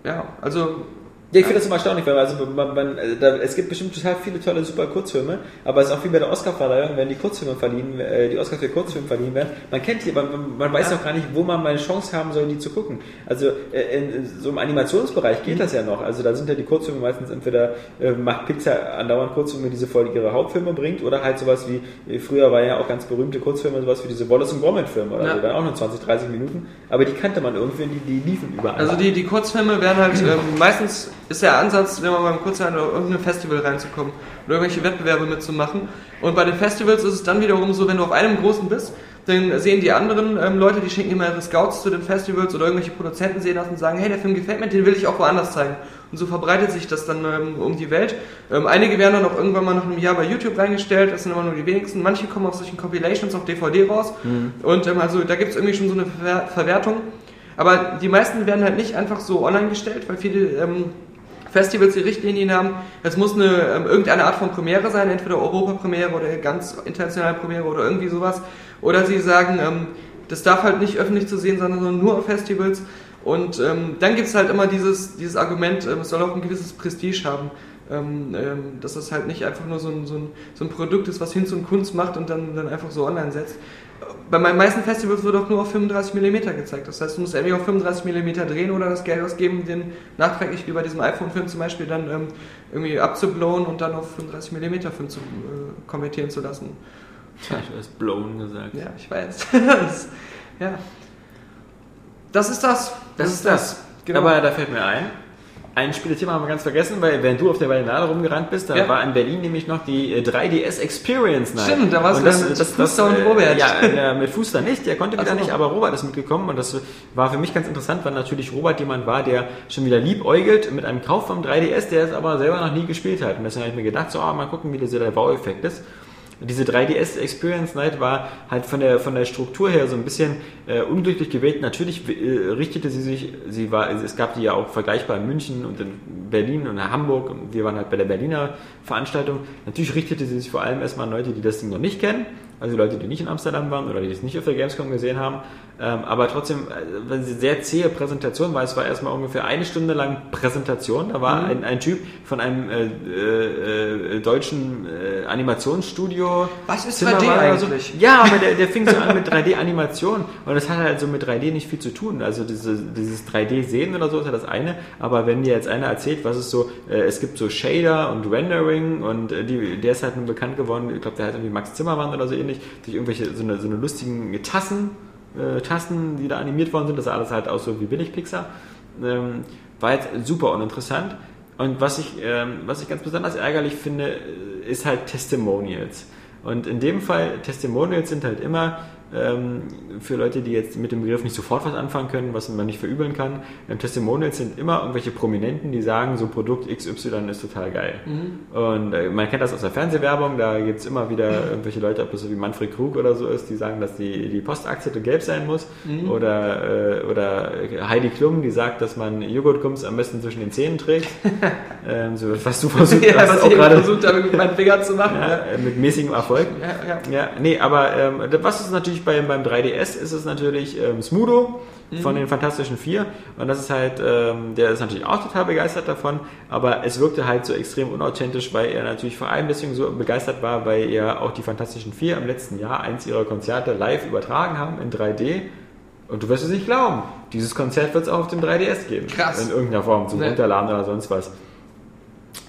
Speaker 3: Ja, also
Speaker 2: Ja, ich finde das immer erstaunlich, weil also man, man, also da, es gibt bestimmt total viele tolle, super Kurzfilme, aber es ist auch wie bei der Oscarverleihung, wenn die Kurzfilme verliehen, äh, die Oscars für Kurzfilme verliehen werden, man kennt die, aber man, man weiß auch gar nicht, wo man mal eine Chance haben soll, die zu gucken. Also äh, in, in so im Animationsbereich geht das ja noch. Also da sind ja die Kurzfilme meistens entweder äh, macht Pixar andauernd Kurzfilme, die sie vor ihre Hauptfilme bringt, oder halt sowas wie äh, früher war ja auch ganz berühmte Kurzfilme, sowas wie diese Wallace und Gromit Filme oder
Speaker 3: Ja.
Speaker 2: so, dann auch nur 20, 30 Minuten, aber die kannte man irgendwie, die, die liefen überall.
Speaker 3: Also die, die Kurzfilme werden halt, ähm, meistens ist der Ansatz, wenn man beim Kurzfilm auf irgendein Festival reinzukommen oder irgendwelche Wettbewerbe mitzumachen. Und bei den Festivals ist es dann wiederum so, wenn du auf einem großen bist, dann sehen die anderen ähm, Leute, die schicken immer ihre Scouts zu den Festivals oder irgendwelche Produzenten sehen das und sagen, hey, der Film gefällt mir, den will ich auch woanders zeigen. Und so verbreitet sich das dann ähm, um die Welt. Ähm, einige werden dann auch irgendwann mal nach einem Jahr bei YouTube reingestellt, das sind immer nur die wenigsten. Manche kommen auf solchen Compilations auf DVD raus. Und ähm, also da gibt es irgendwie schon so eine Ver Verwertung. Aber die meisten werden halt nicht einfach so online gestellt, weil viele ähm, Festivals die Richtlinien haben, es muss eine, ähm, irgendeine Art von Premiere sein, entweder Europapremiere oder ganz internationale Premiere oder irgendwie sowas. Oder sie sagen, ähm, das darf halt nicht öffentlich zu sehen sein, sondern nur auf Festivals. Und ähm, dann gibt es halt immer dieses, dieses Argument, es soll auch ein gewisses Prestige haben. Dass es halt nicht einfach nur so ein, so, ein, so ein Produkt ist, was Hinz und Kunst macht und dann, dann einfach so online setzt. Bei meinen meisten Festivals wird auch nur auf 35 mm gezeigt. Das heißt, du musst entweder auf 35 mm drehen oder das Geld ausgeben, den nachträglich wie bei diesem iPhone-Film zum Beispiel dann ähm, irgendwie abzublowen und dann auf 35 mm Film zu äh, konvertieren zu lassen.
Speaker 2: Tja, du hast blown gesagt.
Speaker 3: Ja, ich weiß. das, ja. Das ist das.
Speaker 2: Das ist das.
Speaker 3: Genau.
Speaker 2: Aber da fällt mir ein, ein Spielethema haben wir ganz vergessen, weil während du auf der Berlinale rumgerannt bist, da
Speaker 3: Ja.
Speaker 2: war in Berlin nämlich noch die äh, 3DS Experience Night.
Speaker 3: Stimmt, da warst du
Speaker 2: das,
Speaker 3: mit
Speaker 2: das,
Speaker 3: Fuster
Speaker 2: das,
Speaker 3: und
Speaker 2: äh,
Speaker 3: Robert.
Speaker 2: Ja, äh, mit Fuster nicht, der konnte wieder
Speaker 3: so.
Speaker 2: nicht, aber Robert ist mitgekommen und das war für mich ganz interessant, weil natürlich Robert jemand war, der schon wieder liebäugelt mit einem Kauf vom 3DS, der es aber selber noch nie gespielt hat. Und deswegen habe ich mir gedacht, so, ah, mal gucken, wie dieser der Wow-Effekt ist. Diese 3DS Experience Night war halt von der, von der Struktur her so ein bisschen äh, unglücklich gewählt. Natürlich äh, richtete sie sich, sie war, es gab die ja auch vergleichbar in München und in Berlin und in Hamburg wir waren halt bei der Berliner Veranstaltung. Natürlich richtete sie sich vor allem erstmal an Leute, die das Ding noch nicht kennen, also Leute, die nicht in Amsterdam waren oder die es nicht auf der Gamescom gesehen haben. Ähm, aber trotzdem, äh, sie sehr zähe Präsentation war, es war erstmal ungefähr eine Stunde lang Präsentation. Da war ein, ein Typ von einem äh, äh, äh, deutschen äh, Animationsstudio.
Speaker 3: Was ist
Speaker 2: Zimmer
Speaker 3: 3D
Speaker 2: war oder so.
Speaker 3: eigentlich?
Speaker 2: Ja, aber der, der fing so an mit 3D-Animation und das hat halt so mit 3D nicht viel zu tun. Also diese, dieses 3D-Sehen oder so ist ja das eine, aber wenn dir jetzt einer erzählt, was es so, äh, es gibt so Shader und Rendering und die, der ist halt nun bekannt geworden, ich glaube, der heißt irgendwie Max Zimmermann oder so ähnlich, durch irgendwelche, so eine, so eine lustigen Tassen, äh, Tasten, die da animiert worden sind, das sah alles halt aus so wie billig Pixar. Ähm, war jetzt super uninteressant. Und was ich, ähm, was ich ganz besonders ärgerlich finde, äh, ist halt Testimonials. Und in dem Fall, Testimonials sind halt immer ähm, für Leute, die jetzt mit dem Begriff nicht sofort was anfangen können, was man nicht verübeln kann. Ähm, Testimonials sind immer irgendwelche Prominenten, die sagen, so Produkt XY ist total geil. Und äh, man kennt das aus der Fernsehwerbung, da gibt es immer wieder irgendwelche Leute, ob das so wie Manfred Krug oder so ist, die sagen, dass die, die Postaktie gelb sein muss. Oder, äh, oder Heidi Klum, die sagt, dass man Joghurtgums am besten zwischen den Zähnen trägt. ähm, so, was du versucht
Speaker 3: ja,
Speaker 2: hast,
Speaker 3: was
Speaker 2: auch
Speaker 3: ich
Speaker 2: gerade
Speaker 3: versucht habe, mit meinen Fingern zu machen.
Speaker 2: ja, äh, mit mäßigem Erfolg.
Speaker 3: Ja, ja.
Speaker 2: Ja, nee, aber ähm, was ist natürlich beim, beim 3DS ist es natürlich ähm, Smudo von den Fantastischen Vier und das ist halt, ähm, der ist natürlich auch total begeistert davon, aber es wirkte halt so extrem unauthentisch, weil er natürlich vor allem deswegen so begeistert war, weil ja auch die Fantastischen Vier im letzten Jahr eins ihrer Konzerte live übertragen haben in 3D und du wirst es nicht glauben, dieses Konzert wird es auch auf dem 3DS geben.
Speaker 3: Krass.
Speaker 2: In irgendeiner Form, zum
Speaker 3: Nee.
Speaker 2: Runterladen oder sonst was.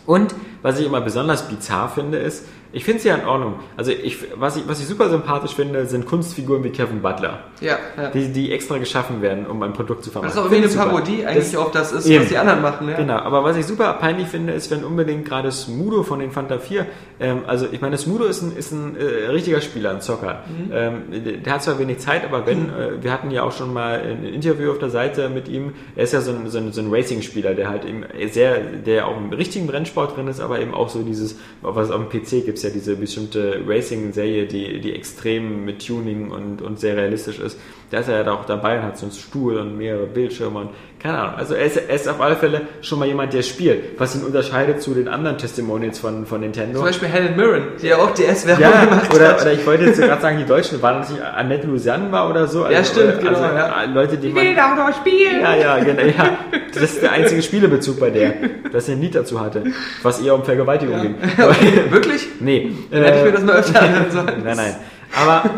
Speaker 2: Und was ich immer besonders bizarr finde, ist, Ich finde es ja in Ordnung. Also ich, was, ich, was ich super sympathisch finde, sind Kunstfiguren wie Kevin Butler,
Speaker 3: Ja, ja.
Speaker 2: die, die extra geschaffen werden, um ein Produkt zu
Speaker 3: Das
Speaker 2: vermarkten.
Speaker 3: ist auch wie eine
Speaker 2: super.
Speaker 3: Parodie eigentlich
Speaker 2: Das-
Speaker 3: auf das ist,
Speaker 2: Eben.
Speaker 3: was die anderen machen. Ja.
Speaker 2: Genau, aber was ich super peinlich finde, ist, wenn unbedingt gerade Smudo von den Fanta 4, ähm, also ich meine, Smudo ist ein, ist ein äh, richtiger Spieler, ein Zocker.
Speaker 3: Mhm.
Speaker 2: Ähm, der, hat zwar wenig Zeit, aber wenn, äh, wir hatten ja auch schon mal ein Interview auf der Seite mit ihm, er ist ja so ein, so ein, so ein Racing-Spieler, der halt eben sehr, der auch im richtigen Rennsport drin ist, aber eben auch so dieses, was auf dem PC gibt es ja diese bestimmte Racing-Serie, die, die extrem mit Tuning und, und sehr realistisch ist. Da ist er ja auch dabei und hat so einen Stuhl und mehrere Bildschirme und keine Ahnung. Also er ist, er ist auf alle Fälle schon mal jemand, der spielt, was ihn unterscheidet zu den anderen Testimonials von, von Nintendo.
Speaker 3: Zum Beispiel Helen Mirren, die ja auch DS-Werbung
Speaker 2: Ja,
Speaker 3: gemacht
Speaker 2: oder,
Speaker 3: hat.
Speaker 2: oder ich wollte jetzt gerade sagen, die Deutschen waren das nicht Annette Lucian war oder so.
Speaker 3: Ja, stimmt,
Speaker 2: oder,
Speaker 3: genau,
Speaker 2: Also,
Speaker 3: ja.
Speaker 2: Leute, die man.
Speaker 3: auch noch spielen!
Speaker 2: Ja, ja, genau. Ja. Das ist der einzige Spielebezug bei der, dass er ein Lied dazu hatte, was eher um Vergewaltigung ging.
Speaker 3: Wirklich?
Speaker 2: Nee.
Speaker 3: Dann hätte ich
Speaker 2: äh,
Speaker 3: mir das mal öfter anhören sollen.
Speaker 2: Nein, nein. Aber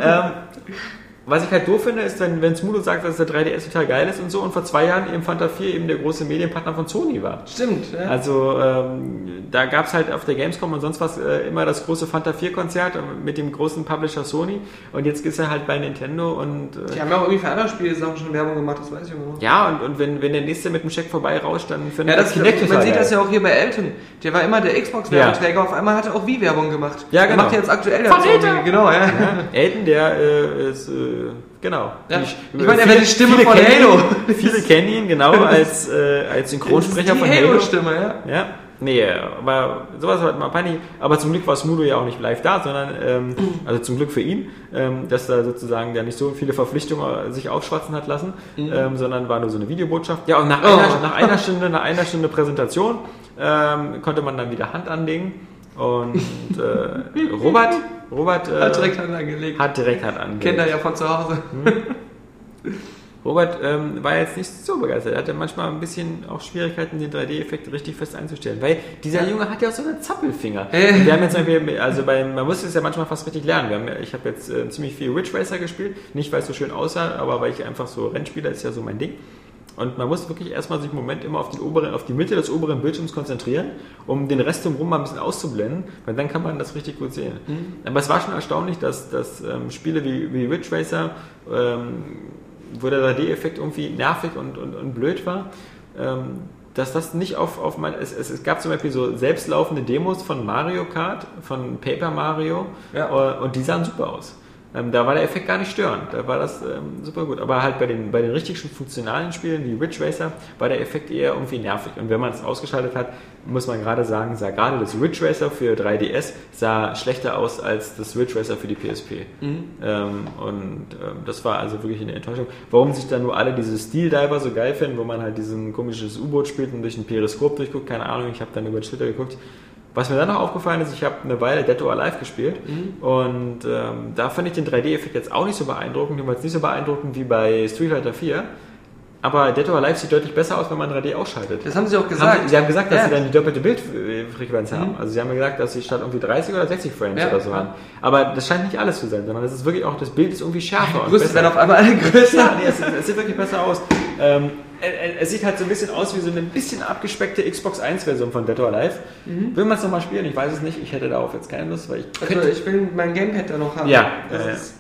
Speaker 2: ähm, was ich halt doof finde, ist, wenn, wenn Smudo sagt, dass der 3DS total geil ist und so und vor zwei Jahren eben Fanta 4 eben der große Medienpartner von Sony war.
Speaker 3: Stimmt, ja.
Speaker 2: Also ähm, da gab es halt auf der Gamescom und sonst was äh, immer das große Fanta 4 Konzert mit dem großen Publisher Sony und jetzt ist er halt bei Nintendo und äh,
Speaker 3: Die haben ja auch irgendwie für andere Spiele-Sachen schon Werbung gemacht, das weiß ich immer noch.
Speaker 2: ja und, und wenn, wenn der nächste mit dem Scheck vorbei rauscht, dann findet
Speaker 3: Ja, das,
Speaker 2: Kinect
Speaker 3: man sieht
Speaker 2: geil.
Speaker 3: das ja auch hier bei Elton. Der war immer der Xbox-Werbeträger, auf einmal hat er auch Wii-Werbung gemacht.
Speaker 2: Ja,
Speaker 3: Der
Speaker 2: genau.
Speaker 3: macht jetzt aktuell ja so irgendwie- Genau, ja.
Speaker 2: Elton, der äh, ist, äh, genau.
Speaker 3: Ja.
Speaker 2: Die-
Speaker 3: Ich meine, er wäre die Stimme
Speaker 2: viele
Speaker 3: von
Speaker 2: kennen
Speaker 3: Halo.
Speaker 2: Ihn, viele kennen ihn, genau, als, äh, als Synchronsprecher von Halo.
Speaker 3: Halo-Stimme, ja.
Speaker 2: Ja, nee, aber sowas war mal peinlich. Aber zum Glück war Smudo ja auch nicht live da, sondern, ähm, also zum Glück für ihn, ähm, dass da sozusagen der nicht so viele Verpflichtungen sich aufschwatzen hat lassen, ähm, sondern war nur so eine Videobotschaft. Ja, und nach,
Speaker 3: Oh.
Speaker 2: einer, nach einer Stunde, nach einer Stunde Präsentation ähm, konnte man dann wieder Hand anlegen. Und äh, Robert, Robert äh,
Speaker 3: Hat direkt Hand angelegt.
Speaker 2: hat direkt Hand angelegt.
Speaker 3: Kennt er ja von zu Hause.
Speaker 2: Robert ähm, war jetzt nicht so begeistert. Er hatte manchmal ein bisschen auch Schwierigkeiten, den 3D-Effekt richtig fest einzustellen. Weil dieser Junge hat ja auch so einen Zappelfinger.
Speaker 3: Äh.
Speaker 2: Wir haben jetzt Beispiel, also bei, man muss es ja manchmal fast richtig lernen. Haben, ich habe jetzt äh, ziemlich viel Ridge Racer gespielt. Nicht, weil es so schön aussah, aber weil ich einfach so Rennspieler ist ja so mein Ding. Und man muss wirklich erstmal sich im Moment immer auf, den oberen, auf die Mitte des oberen Bildschirms konzentrieren, um den Rest drumherum mal ein bisschen auszublenden, weil dann kann man das richtig gut sehen. Aber es war schon erstaunlich, dass, dass ähm, Spiele wie, wie Ridge Racer, ähm, wo der 3D-Effekt irgendwie nervig und, und, und blöd war, ähm, dass das nicht auf, auf mein. Es, es, es gab zum Beispiel so selbstlaufende Demos von Mario Kart, von Paper Mario,
Speaker 3: Ja.
Speaker 2: äh, und die sahen super aus. Ähm, da war der Effekt gar nicht störend, da war das ähm, super gut. Aber halt bei den, bei den richtig funktionalen Spielen wie Ridge Racer war der Effekt eher irgendwie nervig. Und wenn man es ausgeschaltet hat, muss man gerade sagen, sah gerade das Ridge Racer für 3DS sah schlechter aus als das Ridge Racer für die PSP. Ähm, und ähm, das war also wirklich eine Enttäuschung. Warum sich dann nur alle diese Steel Diver so geil finden, wo man halt diesen komisches U-Boot spielt und durch ein Periskop durchguckt, keine Ahnung, ich habe dann über Twitter geguckt. Was mir dann noch aufgefallen ist, ich habe eine Weile Dead or Alive gespielt und ähm, da fand ich den 3D-Effekt jetzt auch nicht so beeindruckend, jedenfalls nicht so beeindruckend wie bei Street Fighter 4. Aber Dead or Alive sieht deutlich besser aus, wenn man 3D ausschaltet.
Speaker 3: Das haben sie auch
Speaker 2: Haben
Speaker 3: gesagt.
Speaker 2: sie, sie haben gesagt, dass
Speaker 3: Ja.
Speaker 2: sie dann die doppelte Bildfrequenz haben. Also sie haben gesagt, dass sie statt irgendwie 30 oder 60 Frames
Speaker 3: Ja,
Speaker 2: oder so haben. Aber das scheint nicht alles zu sein, sondern das ist wirklich auch, das Bild ist irgendwie schärfer. und
Speaker 3: Brüste werden auf einmal alle größer.
Speaker 2: Ja, nee, es, es sieht wirklich besser aus. Ähm, es, es sieht halt so ein bisschen aus wie so eine bisschen abgespeckte Xbox 1-Version von Dead or Alive. Will man es nochmal spielen? Ich weiß es nicht. Ich hätte darauf jetzt keine Lust, weil ich
Speaker 3: Also ich will mein Gamepad da noch haben.
Speaker 2: Ja,
Speaker 3: Das
Speaker 2: äh,
Speaker 3: ist,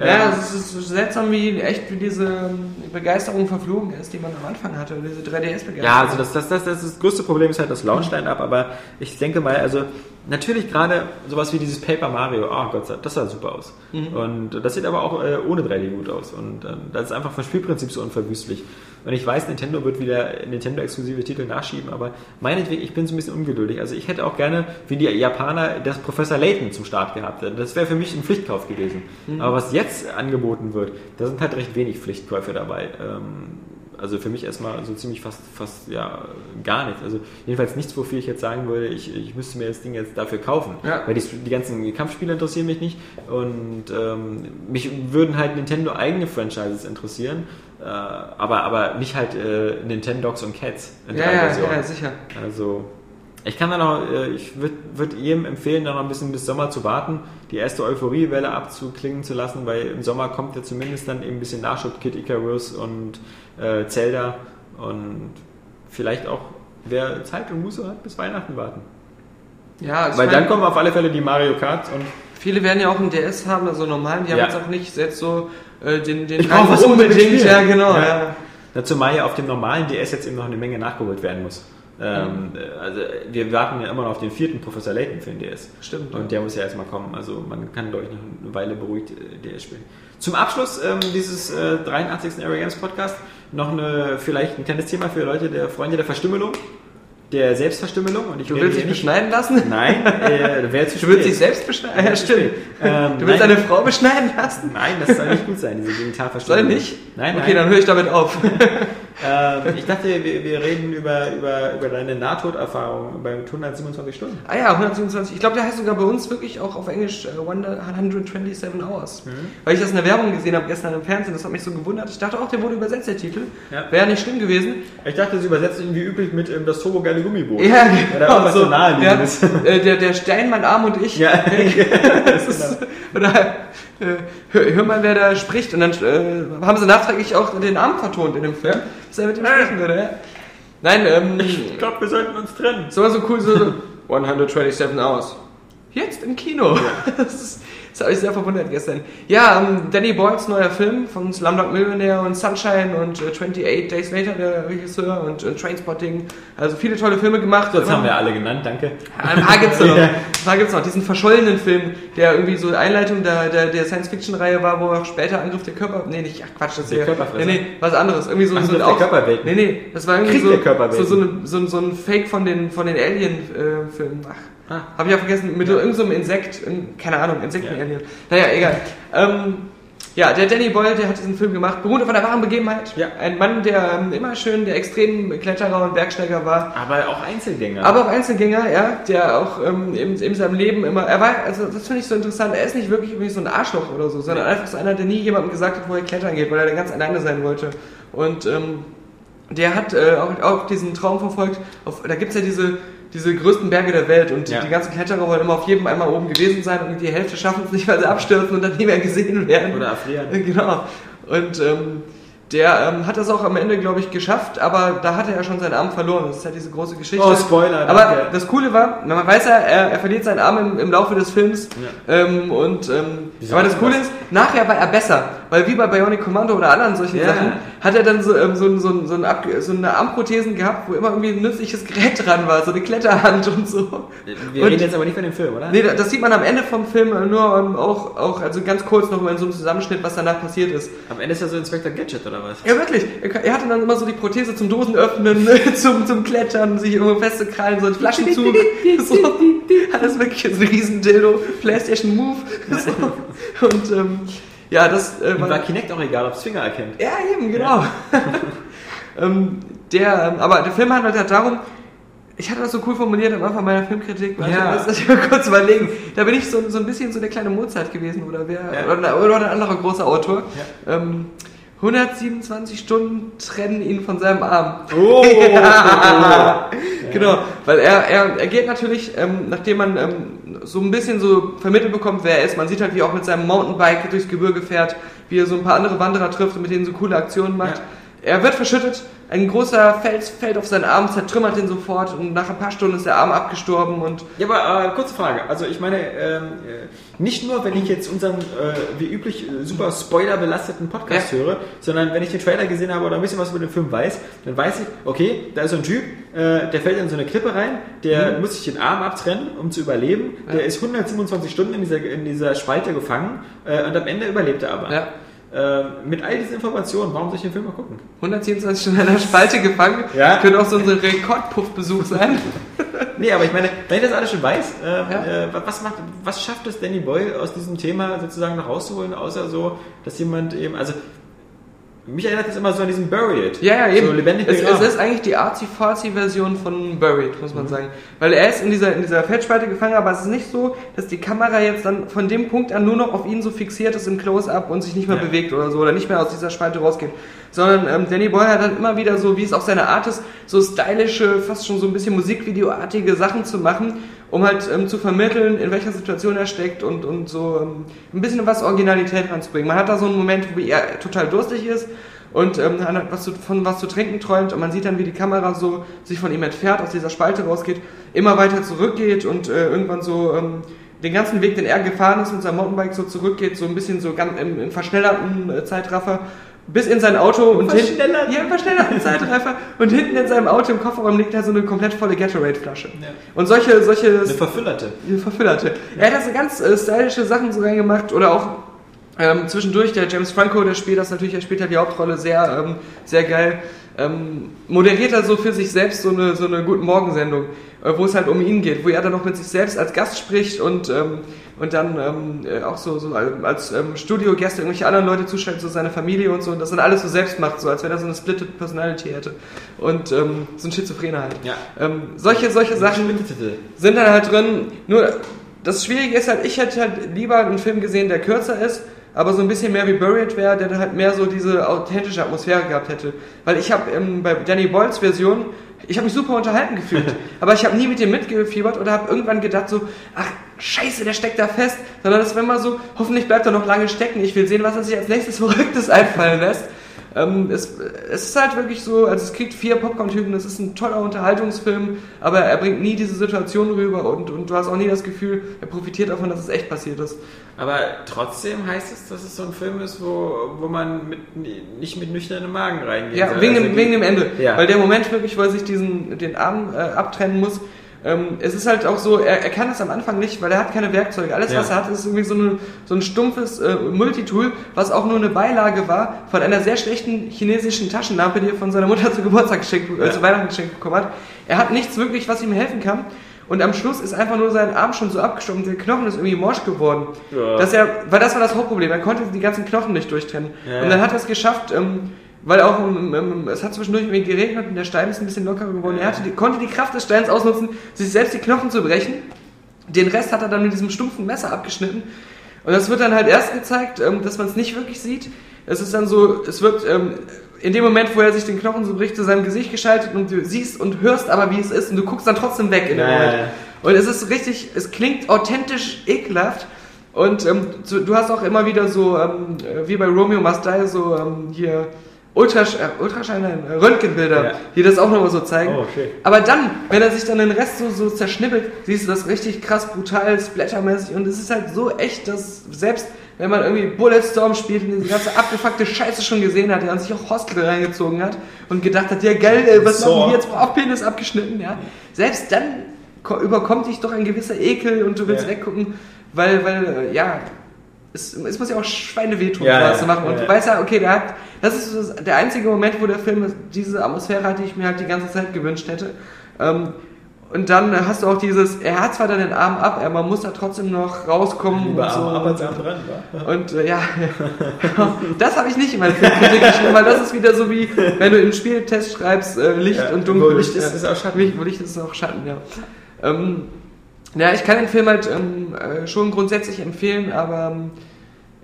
Speaker 3: ja, es ist seltsam, wie echt wie diese Begeisterung verflogen ist, die man am Anfang hatte, diese 3DS-Begeisterung.
Speaker 2: Ja, also das, das, das, das, das größte Problem ist halt das Launch-Line-Up, aber ich denke mal, also natürlich gerade sowas wie dieses Paper Mario, oh Gott, das sah super aus. Und das sieht aber auch äh, ohne 3D gut aus. Und ähm, das ist einfach vom Spielprinzip so unverwüstlich. Und ich weiß, Nintendo wird wieder Nintendo-exklusive Titel nachschieben, aber meinetwegen, ich bin so ein bisschen ungeduldig. Also ich hätte auch gerne, wie die Japaner, das Professor Layton zum Start gehabt. Das wäre für mich ein Pflichtkauf gewesen. Aber was jetzt angeboten wird, da sind halt recht wenig Pflichtkäufe dabei. Ähm, also für mich erstmal so ziemlich fast, fast ja, gar nichts. Also jedenfalls nichts, wofür ich jetzt sagen würde, ich, ich müsste mir das Ding jetzt dafür kaufen.
Speaker 3: Ja.
Speaker 2: Weil die, die ganzen Kampfspiele interessieren mich nicht und ähm, mich würden halt Nintendo eigene Franchises interessieren, aber, aber nicht halt äh, Nintendogs und Cats in
Speaker 3: ja,
Speaker 2: drei
Speaker 3: ja,
Speaker 2: Versionen.
Speaker 3: ja, sicher.
Speaker 2: Also ich kann da noch, äh, ich würde würd jedem empfehlen, da noch ein bisschen bis Sommer zu warten, die erste Euphoriewelle abzuklingen zu lassen, weil im Sommer kommt ja zumindest dann eben ein bisschen Nachschub, Kid Icarus und äh, Zelda und vielleicht auch, wer Zeit und Muße hat, bis Weihnachten warten.
Speaker 3: Ja, ich
Speaker 2: Weil dann kommen auf alle Fälle die Mario Kart und
Speaker 3: Viele werden ja auch einen DS haben, also normalen, die haben
Speaker 2: Ja.
Speaker 3: jetzt auch nicht jetzt so äh, den, den
Speaker 2: Ich brauch
Speaker 3: Drang
Speaker 2: was
Speaker 3: unbedingt, ja genau,
Speaker 2: Ja.
Speaker 3: ja.
Speaker 2: dazu mal ja auf dem normalen DS jetzt eben noch eine Menge nachgeholt werden muss. Ähm, also wir warten ja immer noch auf den vierten Professor Layton für den DS.
Speaker 3: Stimmt,
Speaker 2: Und der muss ja erstmal kommen. Also man kann, glaube ich, noch eine Weile beruhigt äh, DS spielen. Zum Abschluss ähm, dieses äh, 83. Area Games Podcast noch eine, vielleicht ein kleines Thema für Leute der Freunde der Verstümmelung, der Selbstverstümmelung. Und ich
Speaker 3: Du willst dich
Speaker 2: nicht-
Speaker 3: beschneiden lassen?
Speaker 2: Nein, äh, wäre zu
Speaker 3: Du willst dich selbst beschneiden? Ja, stimmt.
Speaker 2: Ähm,
Speaker 3: Du willst
Speaker 2: nein.
Speaker 3: deine Frau beschneiden lassen?
Speaker 2: Nein, das soll nicht gut sein, diese
Speaker 3: Soll
Speaker 2: Genitalverstümmelung.
Speaker 3: nicht?
Speaker 2: Nein, nein.
Speaker 3: Okay, dann höre ich damit auf.
Speaker 2: Ähm, ich dachte, wir, wir reden über, über, über deine Nahtoderfahrung beim 127 Stunden.
Speaker 3: Ah ja, 127. Ich glaube, der heißt sogar bei uns wirklich auch auf Englisch äh, 127 Hours.
Speaker 2: Mhm.
Speaker 3: Weil ich das in der Werbung gesehen habe gestern im Fernsehen, das hat mich so gewundert. Ich dachte auch, der wurde übersetzt, der Titel.
Speaker 2: Ja.
Speaker 3: Wäre nicht schlimm gewesen.
Speaker 2: Ich dachte, sie übersetzt ihn wie üblich mit ähm, das turbogeile Gummiboot.
Speaker 3: Ja,
Speaker 2: irgendwas so
Speaker 3: der,
Speaker 2: naheliegendes.
Speaker 3: äh, der, der Stein, mein Arm und ich.
Speaker 2: Ja,
Speaker 3: Das ist, oder äh, hör, hör mal, wer da spricht. Und dann äh, haben sie nachträglich auch den Arm vertont in dem Film, dass er mit ihm sprechen würde. Ja? Nein, ähm,
Speaker 2: ich glaube, wir sollten uns trennen.
Speaker 3: so so cool, so, so 127 Hours. Jetzt im Kino. Das, ist, das habe ich sehr verwundert gestern. Ja, ähm, Danny Boyles neuer Film von Slumdog Millionaire und Sunshine und äh, 28 Days Later, der Regisseur, und, und Trainspotting. Also viele tolle Filme gemacht.
Speaker 2: Das haben wir alle genannt, danke.
Speaker 3: Ein paar gibt's noch.
Speaker 2: Ja.
Speaker 3: Ein paar gibt's noch. Diesen verschollenen Film, der irgendwie so Einleitung der, der, der Science-Fiction-Reihe war, wo auch später Angriff der Körper... Nee, nicht, ach Quatsch, das ist
Speaker 2: Der
Speaker 3: ja...
Speaker 2: Körperfresser.
Speaker 3: Nee, nee, was anderes. Irgendwie so, so
Speaker 2: Angriff
Speaker 3: ein
Speaker 2: der Körperwelten.
Speaker 3: Nee, nee, das war irgendwie
Speaker 2: Krieg
Speaker 3: so, so, so, eine, so, ein- so ein Fake von den, von den Alien-Filmen. Ach,
Speaker 2: Ah.
Speaker 3: hab ich ja vergessen, mit so irgendeinem so Insekt, in- keine Ahnung, Insekten-Alien. Naja, egal. Ähm, ja, der Danny Boyle, der hat diesen Film gemacht, beruht auf einer wahren Begebenheit.
Speaker 2: Ja.
Speaker 3: Ein Mann, der ähm, immer schön der extrem Kletterer und Bergsteiger war.
Speaker 2: Aber auch Einzelgänger.
Speaker 3: Aber auch Einzelgänger, ja, der auch ähm, in, in seinem Leben immer, er war, also das finde ich so interessant, er ist nicht wirklich irgendwie so ein Arschloch oder so, sondern einfach so einer, der nie jemandem gesagt hat, wo er klettern geht, weil er dann ganz alleine sein wollte. Und ähm, der hat äh, auch, auch diesen Traum verfolgt, auf, da gibt's ja diese, diese größten Berge der Welt und
Speaker 2: Ja.
Speaker 3: die ganzen Kletterer wollen immer auf jedem einmal oben gewesen sein und die Hälfte schaffen es nicht, weil sie abstürzen und dann nie mehr gesehen werden.
Speaker 2: Oder erfrieren.
Speaker 3: Genau. Und ähm, der ähm, hat das auch am Ende, glaube ich, geschafft, aber da hatte er schon seinen Arm verloren. Das ist halt diese große Geschichte.
Speaker 2: Oh, Spoiler,
Speaker 3: Aber
Speaker 2: danke.
Speaker 3: das Coole war, man weiß ja, er, er verliert seinen Arm im, im Laufe des Films. Ähm, und ähm,
Speaker 2: Wieso
Speaker 3: aber das Coole ist, nachher war er besser. Weil wie bei Bionic Commando oder anderen solchen
Speaker 2: Ja.
Speaker 3: Sachen, hat er dann so, ähm, so, so, so, eine so eine Armprothesen gehabt, wo immer irgendwie ein nützliches Gerät dran war, so eine Kletterhand und so.
Speaker 2: Wir
Speaker 3: und,
Speaker 2: reden jetzt aber nicht von dem Film, oder?
Speaker 3: Nee, das sieht man am Ende vom Film nur ähm, auch, auch, also ganz kurz noch mal in so einem Zusammenschnitt, was danach passiert ist.
Speaker 2: Am Ende ist er so Inspector Gadget, oder was?
Speaker 3: Ja, wirklich. Er Er hatte dann immer so die Prothese zum Dosenöffnen, zum, zum Klettern, sich irgendwo festzukrallen, so ein Flaschenzug. so. Alles wirklich so ein Riesendildo, Playstation Move. So. Und ähm, ja, das äh,
Speaker 2: war
Speaker 3: war...
Speaker 2: Kinect auch egal, ob es Finger erkennt.
Speaker 3: Ja, eben, genau. ähm, der, ähm, aber der Film handelt halt darum, ich hatte das so cool formuliert am Anfang meiner Filmkritik, warte,
Speaker 2: Ja.
Speaker 3: lass mich mal kurz überlegen. Da bin ich so, so ein bisschen so der kleine Mozart gewesen oder wer
Speaker 2: Ja.
Speaker 3: oder, oder ein anderer großer Autor. Ähm, 127 Stunden trennen ihn von seinem Arm.
Speaker 2: Oh!
Speaker 3: Ja. Genau, weil er, er, er geht natürlich, ähm, nachdem man ähm, so ein bisschen so vermittelt bekommt, wer er ist, man sieht halt, wie er auch mit seinem Mountainbike durchs Gebirge fährt, wie er so ein paar andere Wanderer trifft und mit denen so coole Aktionen macht.
Speaker 2: Ja.
Speaker 3: Er wird verschüttet, ein großer Fels fällt auf seinen Arm, zertrümmert ihn sofort und nach ein paar Stunden ist der Arm abgestorben und
Speaker 2: Ja, aber äh, kurze Frage. Also ich meine, ähm, äh, nicht nur, wenn ich jetzt unseren, äh, wie üblich, äh, super spoilerbelasteten Podcast
Speaker 3: Ja.
Speaker 2: höre, sondern wenn ich den Trailer gesehen habe oder ein bisschen was über den Film weiß, dann weiß ich, okay, da ist so ein Typ, äh, der fällt in so eine Klippe rein, der muss sich den Arm abtrennen, um zu überleben. Der ist 127 Stunden in dieser, in dieser Spalte gefangen äh, und am Ende überlebt er aber.
Speaker 3: ja,
Speaker 2: Äh, mit all diesen Informationen, warum soll ich den Film mal gucken?
Speaker 3: 127 Stunden in einer Spalte gefangen.
Speaker 2: Ja.
Speaker 3: Könnte auch so unser Rekordpuffbesuch sein.
Speaker 2: Nee, aber ich meine, wenn ich das alles schon weiß, äh,
Speaker 3: Ja.
Speaker 2: äh, was macht, was schafft es Danny Boyle aus diesem Thema sozusagen noch rauszuholen, außer so, dass jemand eben, also mich erinnert das immer so an diesen Buried.
Speaker 3: Ja, ja, eben.
Speaker 2: So lebendig
Speaker 3: es, es ist eigentlich die artsy-fartsy-Version von Buried, muss
Speaker 2: Mhm.
Speaker 3: man sagen. Weil er ist in dieser, in dieser Feldspalte gefangen, aber es ist nicht so, dass die Kamera jetzt dann von dem Punkt an nur noch auf ihn so fixiert ist im Close-Up und sich nicht mehr
Speaker 2: Ja.
Speaker 3: bewegt oder so, oder nicht mehr aus dieser Spalte rausgeht. Sondern ähm, Danny Boyle hat dann immer wieder so, wie es auch seine Art ist, so stylische, fast schon so ein bisschen Musikvideoartige Sachen zu machen, um halt ähm, zu vermitteln, in welcher Situation er steckt und, und so ähm, ein bisschen was Originalität ranzubringen. Man hat da so einen Moment, wo er total durstig ist und ähm, hat was zu, von was zu trinken träumt und man sieht dann, wie die Kamera so sich von ihm entfernt, aus dieser Spalte rausgeht, immer weiter zurückgeht und äh, irgendwann so ähm, den ganzen Weg, den er gefahren ist mit seinem Mountainbike so zurückgeht, so ein bisschen so ganz im, im verschnellerten äh, Zeitraffer bis in sein Auto und hinten, ja, Zeitraffer und hinten in seinem Auto im Kofferraum liegt da so eine komplett volle Gatorade-Flasche. Und solche, solche
Speaker 2: Eine verfüllerte.
Speaker 3: die verfüllerte. Er hat da so ganz äh, stylische Sachen so reingemacht oder auch ähm, zwischendurch der James Franco, der spielt das natürlich, er spielt halt die Hauptrolle sehr, ähm, sehr geil. Ähm, moderiert er so für sich selbst so eine, so eine Guten Morgen-Sendung, äh, wo es halt um ihn geht, wo er dann noch mit sich selbst als Gast spricht und, ähm, und dann ähm, äh, auch so, so als ähm, Studiogäste irgendwelche anderen Leute zuschaltet, so seine Familie und so und das dann alles so selbst macht, so als wenn er so eine Splitted Personality hätte und ähm, so ein Schizophrener halt.
Speaker 2: Ja.
Speaker 3: Ähm, solche, solche Sachen sind dann halt drin. Nur das Schwierige ist halt, ich hätte halt lieber einen Film gesehen, der kürzer ist, aber so ein bisschen mehr wie Buried wäre, der dann halt mehr so diese authentische Atmosphäre gehabt hätte. Weil ich habe ähm, bei Danny Boyles Version, ich habe mich super unterhalten gefühlt, aber ich habe nie mit dem mitgefiebert oder habe irgendwann gedacht so, ach scheiße, der steckt da fest, sondern das war immer so, hoffentlich bleibt er noch lange stecken, ich will sehen, was er sich als nächstes Verrücktes einfallen lässt. Ähm, es, es ist halt wirklich so, also es kriegt vier Popcorn-Typen, es ist ein toller Unterhaltungsfilm, aber er bringt nie diese Situation rüber und, und du hast auch nie das Gefühl, er profitiert davon, dass es echt passiert ist.
Speaker 2: Aber trotzdem heißt es, dass es so ein Film ist, wo, wo man mit, nicht mit nüchternem Magen reingeht.
Speaker 3: Ja, wegen, dem, wegen dem Ende.
Speaker 2: Ja.
Speaker 3: Weil der Moment wirklich, wo er sich diesen, den Arm äh, abtrennen muss, ähm, es ist halt auch so, er, er kann das am Anfang nicht, weil er hat keine Werkzeuge. Alles,
Speaker 2: Ja.
Speaker 3: was er hat, ist irgendwie so, eine, so ein stumpfes äh, Multitool, was auch nur eine Beilage war von einer sehr schlechten chinesischen Taschenlampe, die er von seiner Mutter zu Geburtstag geschenkt, äh, zu Weihnachten geschenkt bekommen hat. Er hat nichts wirklich, was ihm helfen kann. Und am Schluss ist einfach nur sein Arm schon so abgestorben, der Knochen ist irgendwie morsch geworden.
Speaker 2: Ja.
Speaker 3: Dass er, weil das war das Hauptproblem, er konnte die ganzen Knochen nicht durchtrennen.
Speaker 2: Ja.
Speaker 3: Und dann hat er es geschafft, ähm, weil auch ähm, ähm, es hat zwischendurch geregnet und der Stein ist ein bisschen lockerer geworden. Er die, konnte die Kraft des Steins ausnutzen, sich selbst die Knochen zu brechen. Den Rest hat er dann mit diesem stumpfen Messer abgeschnitten. Und das wird dann halt erst gezeigt, ähm, dass man es nicht wirklich sieht. Es ist dann so, es wird ähm, in dem Moment, wo er sich den Knochen so bricht, zu seinem Gesicht geschaltet und du siehst und hörst aber, wie es ist und du guckst dann trotzdem weg in dem
Speaker 2: Ja, ja,
Speaker 3: Moment.
Speaker 2: ja.
Speaker 3: Und es ist richtig, es klingt authentisch ekelhaft. Und ähm, du hast auch immer wieder so, ähm, äh, wie bei Romeo Must Die, so ähm, hier Ultrasch äh, Ultraschall, äh, Röntgenbilder,
Speaker 2: Ja.
Speaker 3: die das auch nochmal so zeigen.
Speaker 2: Oh, shit.
Speaker 3: Aber dann, wenn er sich dann den Rest so, so zerschnippelt, siehst du das richtig krass brutal, splattermäßig und es ist halt so echt, dass selbst wenn man irgendwie Bulletstorm spielt und diese ganze abgefuckte Scheiße schon gesehen hat, der an sich auch Hostel reingezogen hat und gedacht hat, ja geil, ey, was
Speaker 2: So.
Speaker 3: machen wir jetzt auf Penis abgeschnitten, ja. Selbst dann ko- überkommt dich doch ein gewisser Ekel und du willst
Speaker 2: Ja.
Speaker 3: weggucken, weil, weil, äh, ja, es, es muss ja auch Schweine wehtun,
Speaker 2: Ja,
Speaker 3: sowas
Speaker 2: ja,
Speaker 3: zu machen. Und
Speaker 2: ja.
Speaker 3: du weißt ja, okay, der hat, das ist der einzige Moment, wo der Film diese Atmosphäre hat, die ich mir halt die ganze Zeit gewünscht hätte. Ähm, und dann hast du auch dieses, er hat zwar dann den Arm ab, aber man muss da trotzdem noch rauskommen
Speaker 2: Lieber
Speaker 3: und so.
Speaker 2: Arm ab als Arm dran, wa?
Speaker 3: Und äh, ja, das habe ich nicht in meiner Filmkritik geschrieben, weil das ist wieder so wie, wenn du im Spieltest schreibst, äh, Licht und Dunkel.
Speaker 2: Licht ist, ist auch Schatten.
Speaker 3: Licht, wo Licht ist, ist auch Schatten, ja. Ähm, ja, ich kann den Film halt ähm, äh, schon grundsätzlich empfehlen, aber ähm,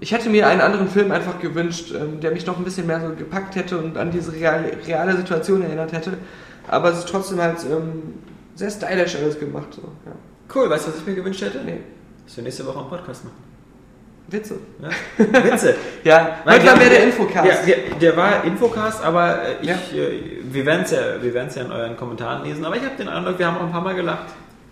Speaker 3: ich hätte mir einen anderen Film einfach gewünscht, ähm, der mich noch ein bisschen mehr so gepackt hätte und an diese reale, reale Situation erinnert hätte. Aber es ist trotzdem halt ähm, sehr stylisch alles gemacht. So. Ja.
Speaker 2: Cool, weißt du, was ich mir gewünscht hätte?
Speaker 3: Nee.
Speaker 2: Dass wir nächste Woche einen Podcast machen.
Speaker 3: Witze.
Speaker 2: Ja? Witze.
Speaker 3: Ja, heute war mehr der Infocast.
Speaker 2: Ja, der, der war Infocast, aber äh, ich,
Speaker 3: Ja.
Speaker 2: äh, wir werden es ja, wir werden's ja in euren Kommentaren lesen. Aber ich habe den Eindruck, wir haben auch ein paar Mal gelacht.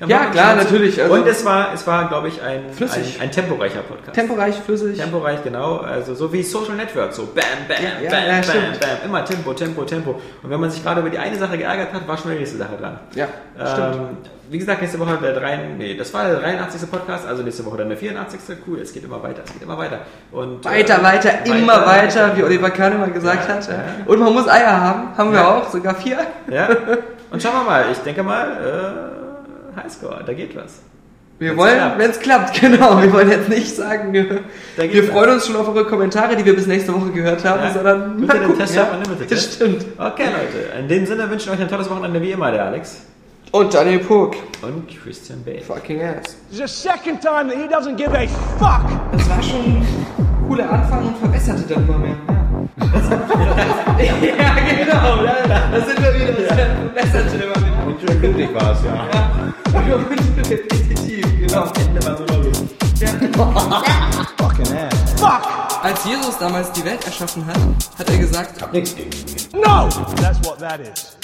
Speaker 3: Ja, klar, natürlich, also-
Speaker 2: Und es war, es war, glaube ich, ein,
Speaker 3: Flüssig.
Speaker 2: ein, ein temporeicher Podcast.
Speaker 3: Temporeich, flüssig.
Speaker 2: Temporeich, genau. Also so wie Social Network, so bam, bam,
Speaker 3: Ja,
Speaker 2: bam,
Speaker 3: ja,
Speaker 2: bam,
Speaker 3: stimmt.
Speaker 2: bam. Immer Tempo, Tempo, Tempo. Und wenn man sich gerade über die eine Sache geärgert hat, war schon die nächste Sache dran.
Speaker 3: Ja, stimmt.
Speaker 2: Ähm, wie gesagt, nächste Woche der 3, nee, das war der 83. Podcast, also nächste Woche dann der 84. Cool, es geht immer weiter, es geht immer weiter. Und,
Speaker 3: Weiter,
Speaker 2: äh,
Speaker 3: weiter, immer weiter, wie Oliver Kahn immer gesagt
Speaker 2: Ja,
Speaker 3: hat. Und man muss Eier haben, haben wir auch, sogar vier.
Speaker 2: Ja. Und schauen wir mal, ich denke mal, äh, Highscore, da geht was.
Speaker 3: Wir
Speaker 2: Wenn's
Speaker 3: wollen, wenn es klappt, genau. Wir wollen jetzt nicht sagen, wir, wir freuen uns schon auf eure Kommentare, die wir bis nächste Woche gehört haben,
Speaker 2: Ja.
Speaker 3: sondern mal
Speaker 2: den
Speaker 3: gucken,
Speaker 2: Test
Speaker 3: ja.
Speaker 2: Unlimited
Speaker 3: Das stimmt.
Speaker 2: Okay, Leute, in dem Sinne wünschen wir euch ein tolles Wochenende wie immer, der Alex
Speaker 3: Und Daniel Pug.
Speaker 2: und Christian Bale.
Speaker 3: Fucking ass.
Speaker 5: It's the second time that he doesn't give a fuck.
Speaker 3: Das war schon ein cooler Anfang und verbesserte dann immer mehr. Ja, ja genau. Da, da sind wir wieder. Das verbesserte immer mehr.
Speaker 4: Und schön blutig war es, ja.
Speaker 3: Repetitiv, genau.
Speaker 4: Fucking ass.
Speaker 5: Fuck.
Speaker 3: als Jesus damals die Welt erschaffen hat, hat er gesagt,
Speaker 6: Hab nichts gegen ihn.
Speaker 5: No! That's what that is.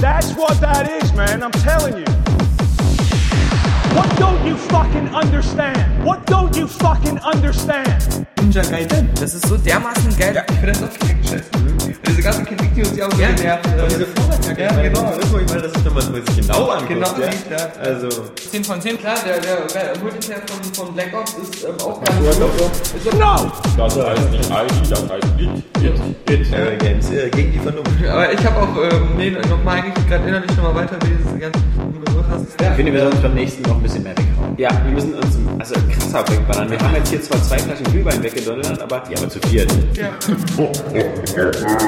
Speaker 5: That's what that is, man. I'm telling you. What don't you fucking understand? What don't you fucking understand?
Speaker 2: Ninja Gaiden.
Speaker 3: das ist so dermaßen geil. Ich finde das auch viel geschätzt. Diese ganzen Kritik, die uns ja auch so
Speaker 2: Ja,
Speaker 3: genervt. äh,
Speaker 2: diese Vorwärtsjacke.
Speaker 3: Ja,
Speaker 2: ich meine,
Speaker 3: genau.
Speaker 2: das ist ich nochmal sich genau anguckt.
Speaker 3: Genau,
Speaker 2: ja.
Speaker 3: ja.
Speaker 2: Also,
Speaker 3: 10 von 10, klar, der, der, Multiplayer von, von Black Ops ist ähm, auch gar nicht so.
Speaker 5: No!
Speaker 4: Das heißt nicht ID, das heißt It. It.
Speaker 2: äh, Games äh, gegen die Vernunft.
Speaker 3: aber ich habe auch, ähm, nee, nochmal eigentlich gerade innerlich nochmal weiter, wie diese ganzen ist.
Speaker 6: Ich finde, wir sollen uns beim nächsten noch ein bisschen mehr weghauen. Ja, wir müssen uns also krasser wegballern. Wir haben jetzt hier zwar zwei Flaschen Glühwein weggedonnert, aber, ja, aber zu viert.
Speaker 3: Ja.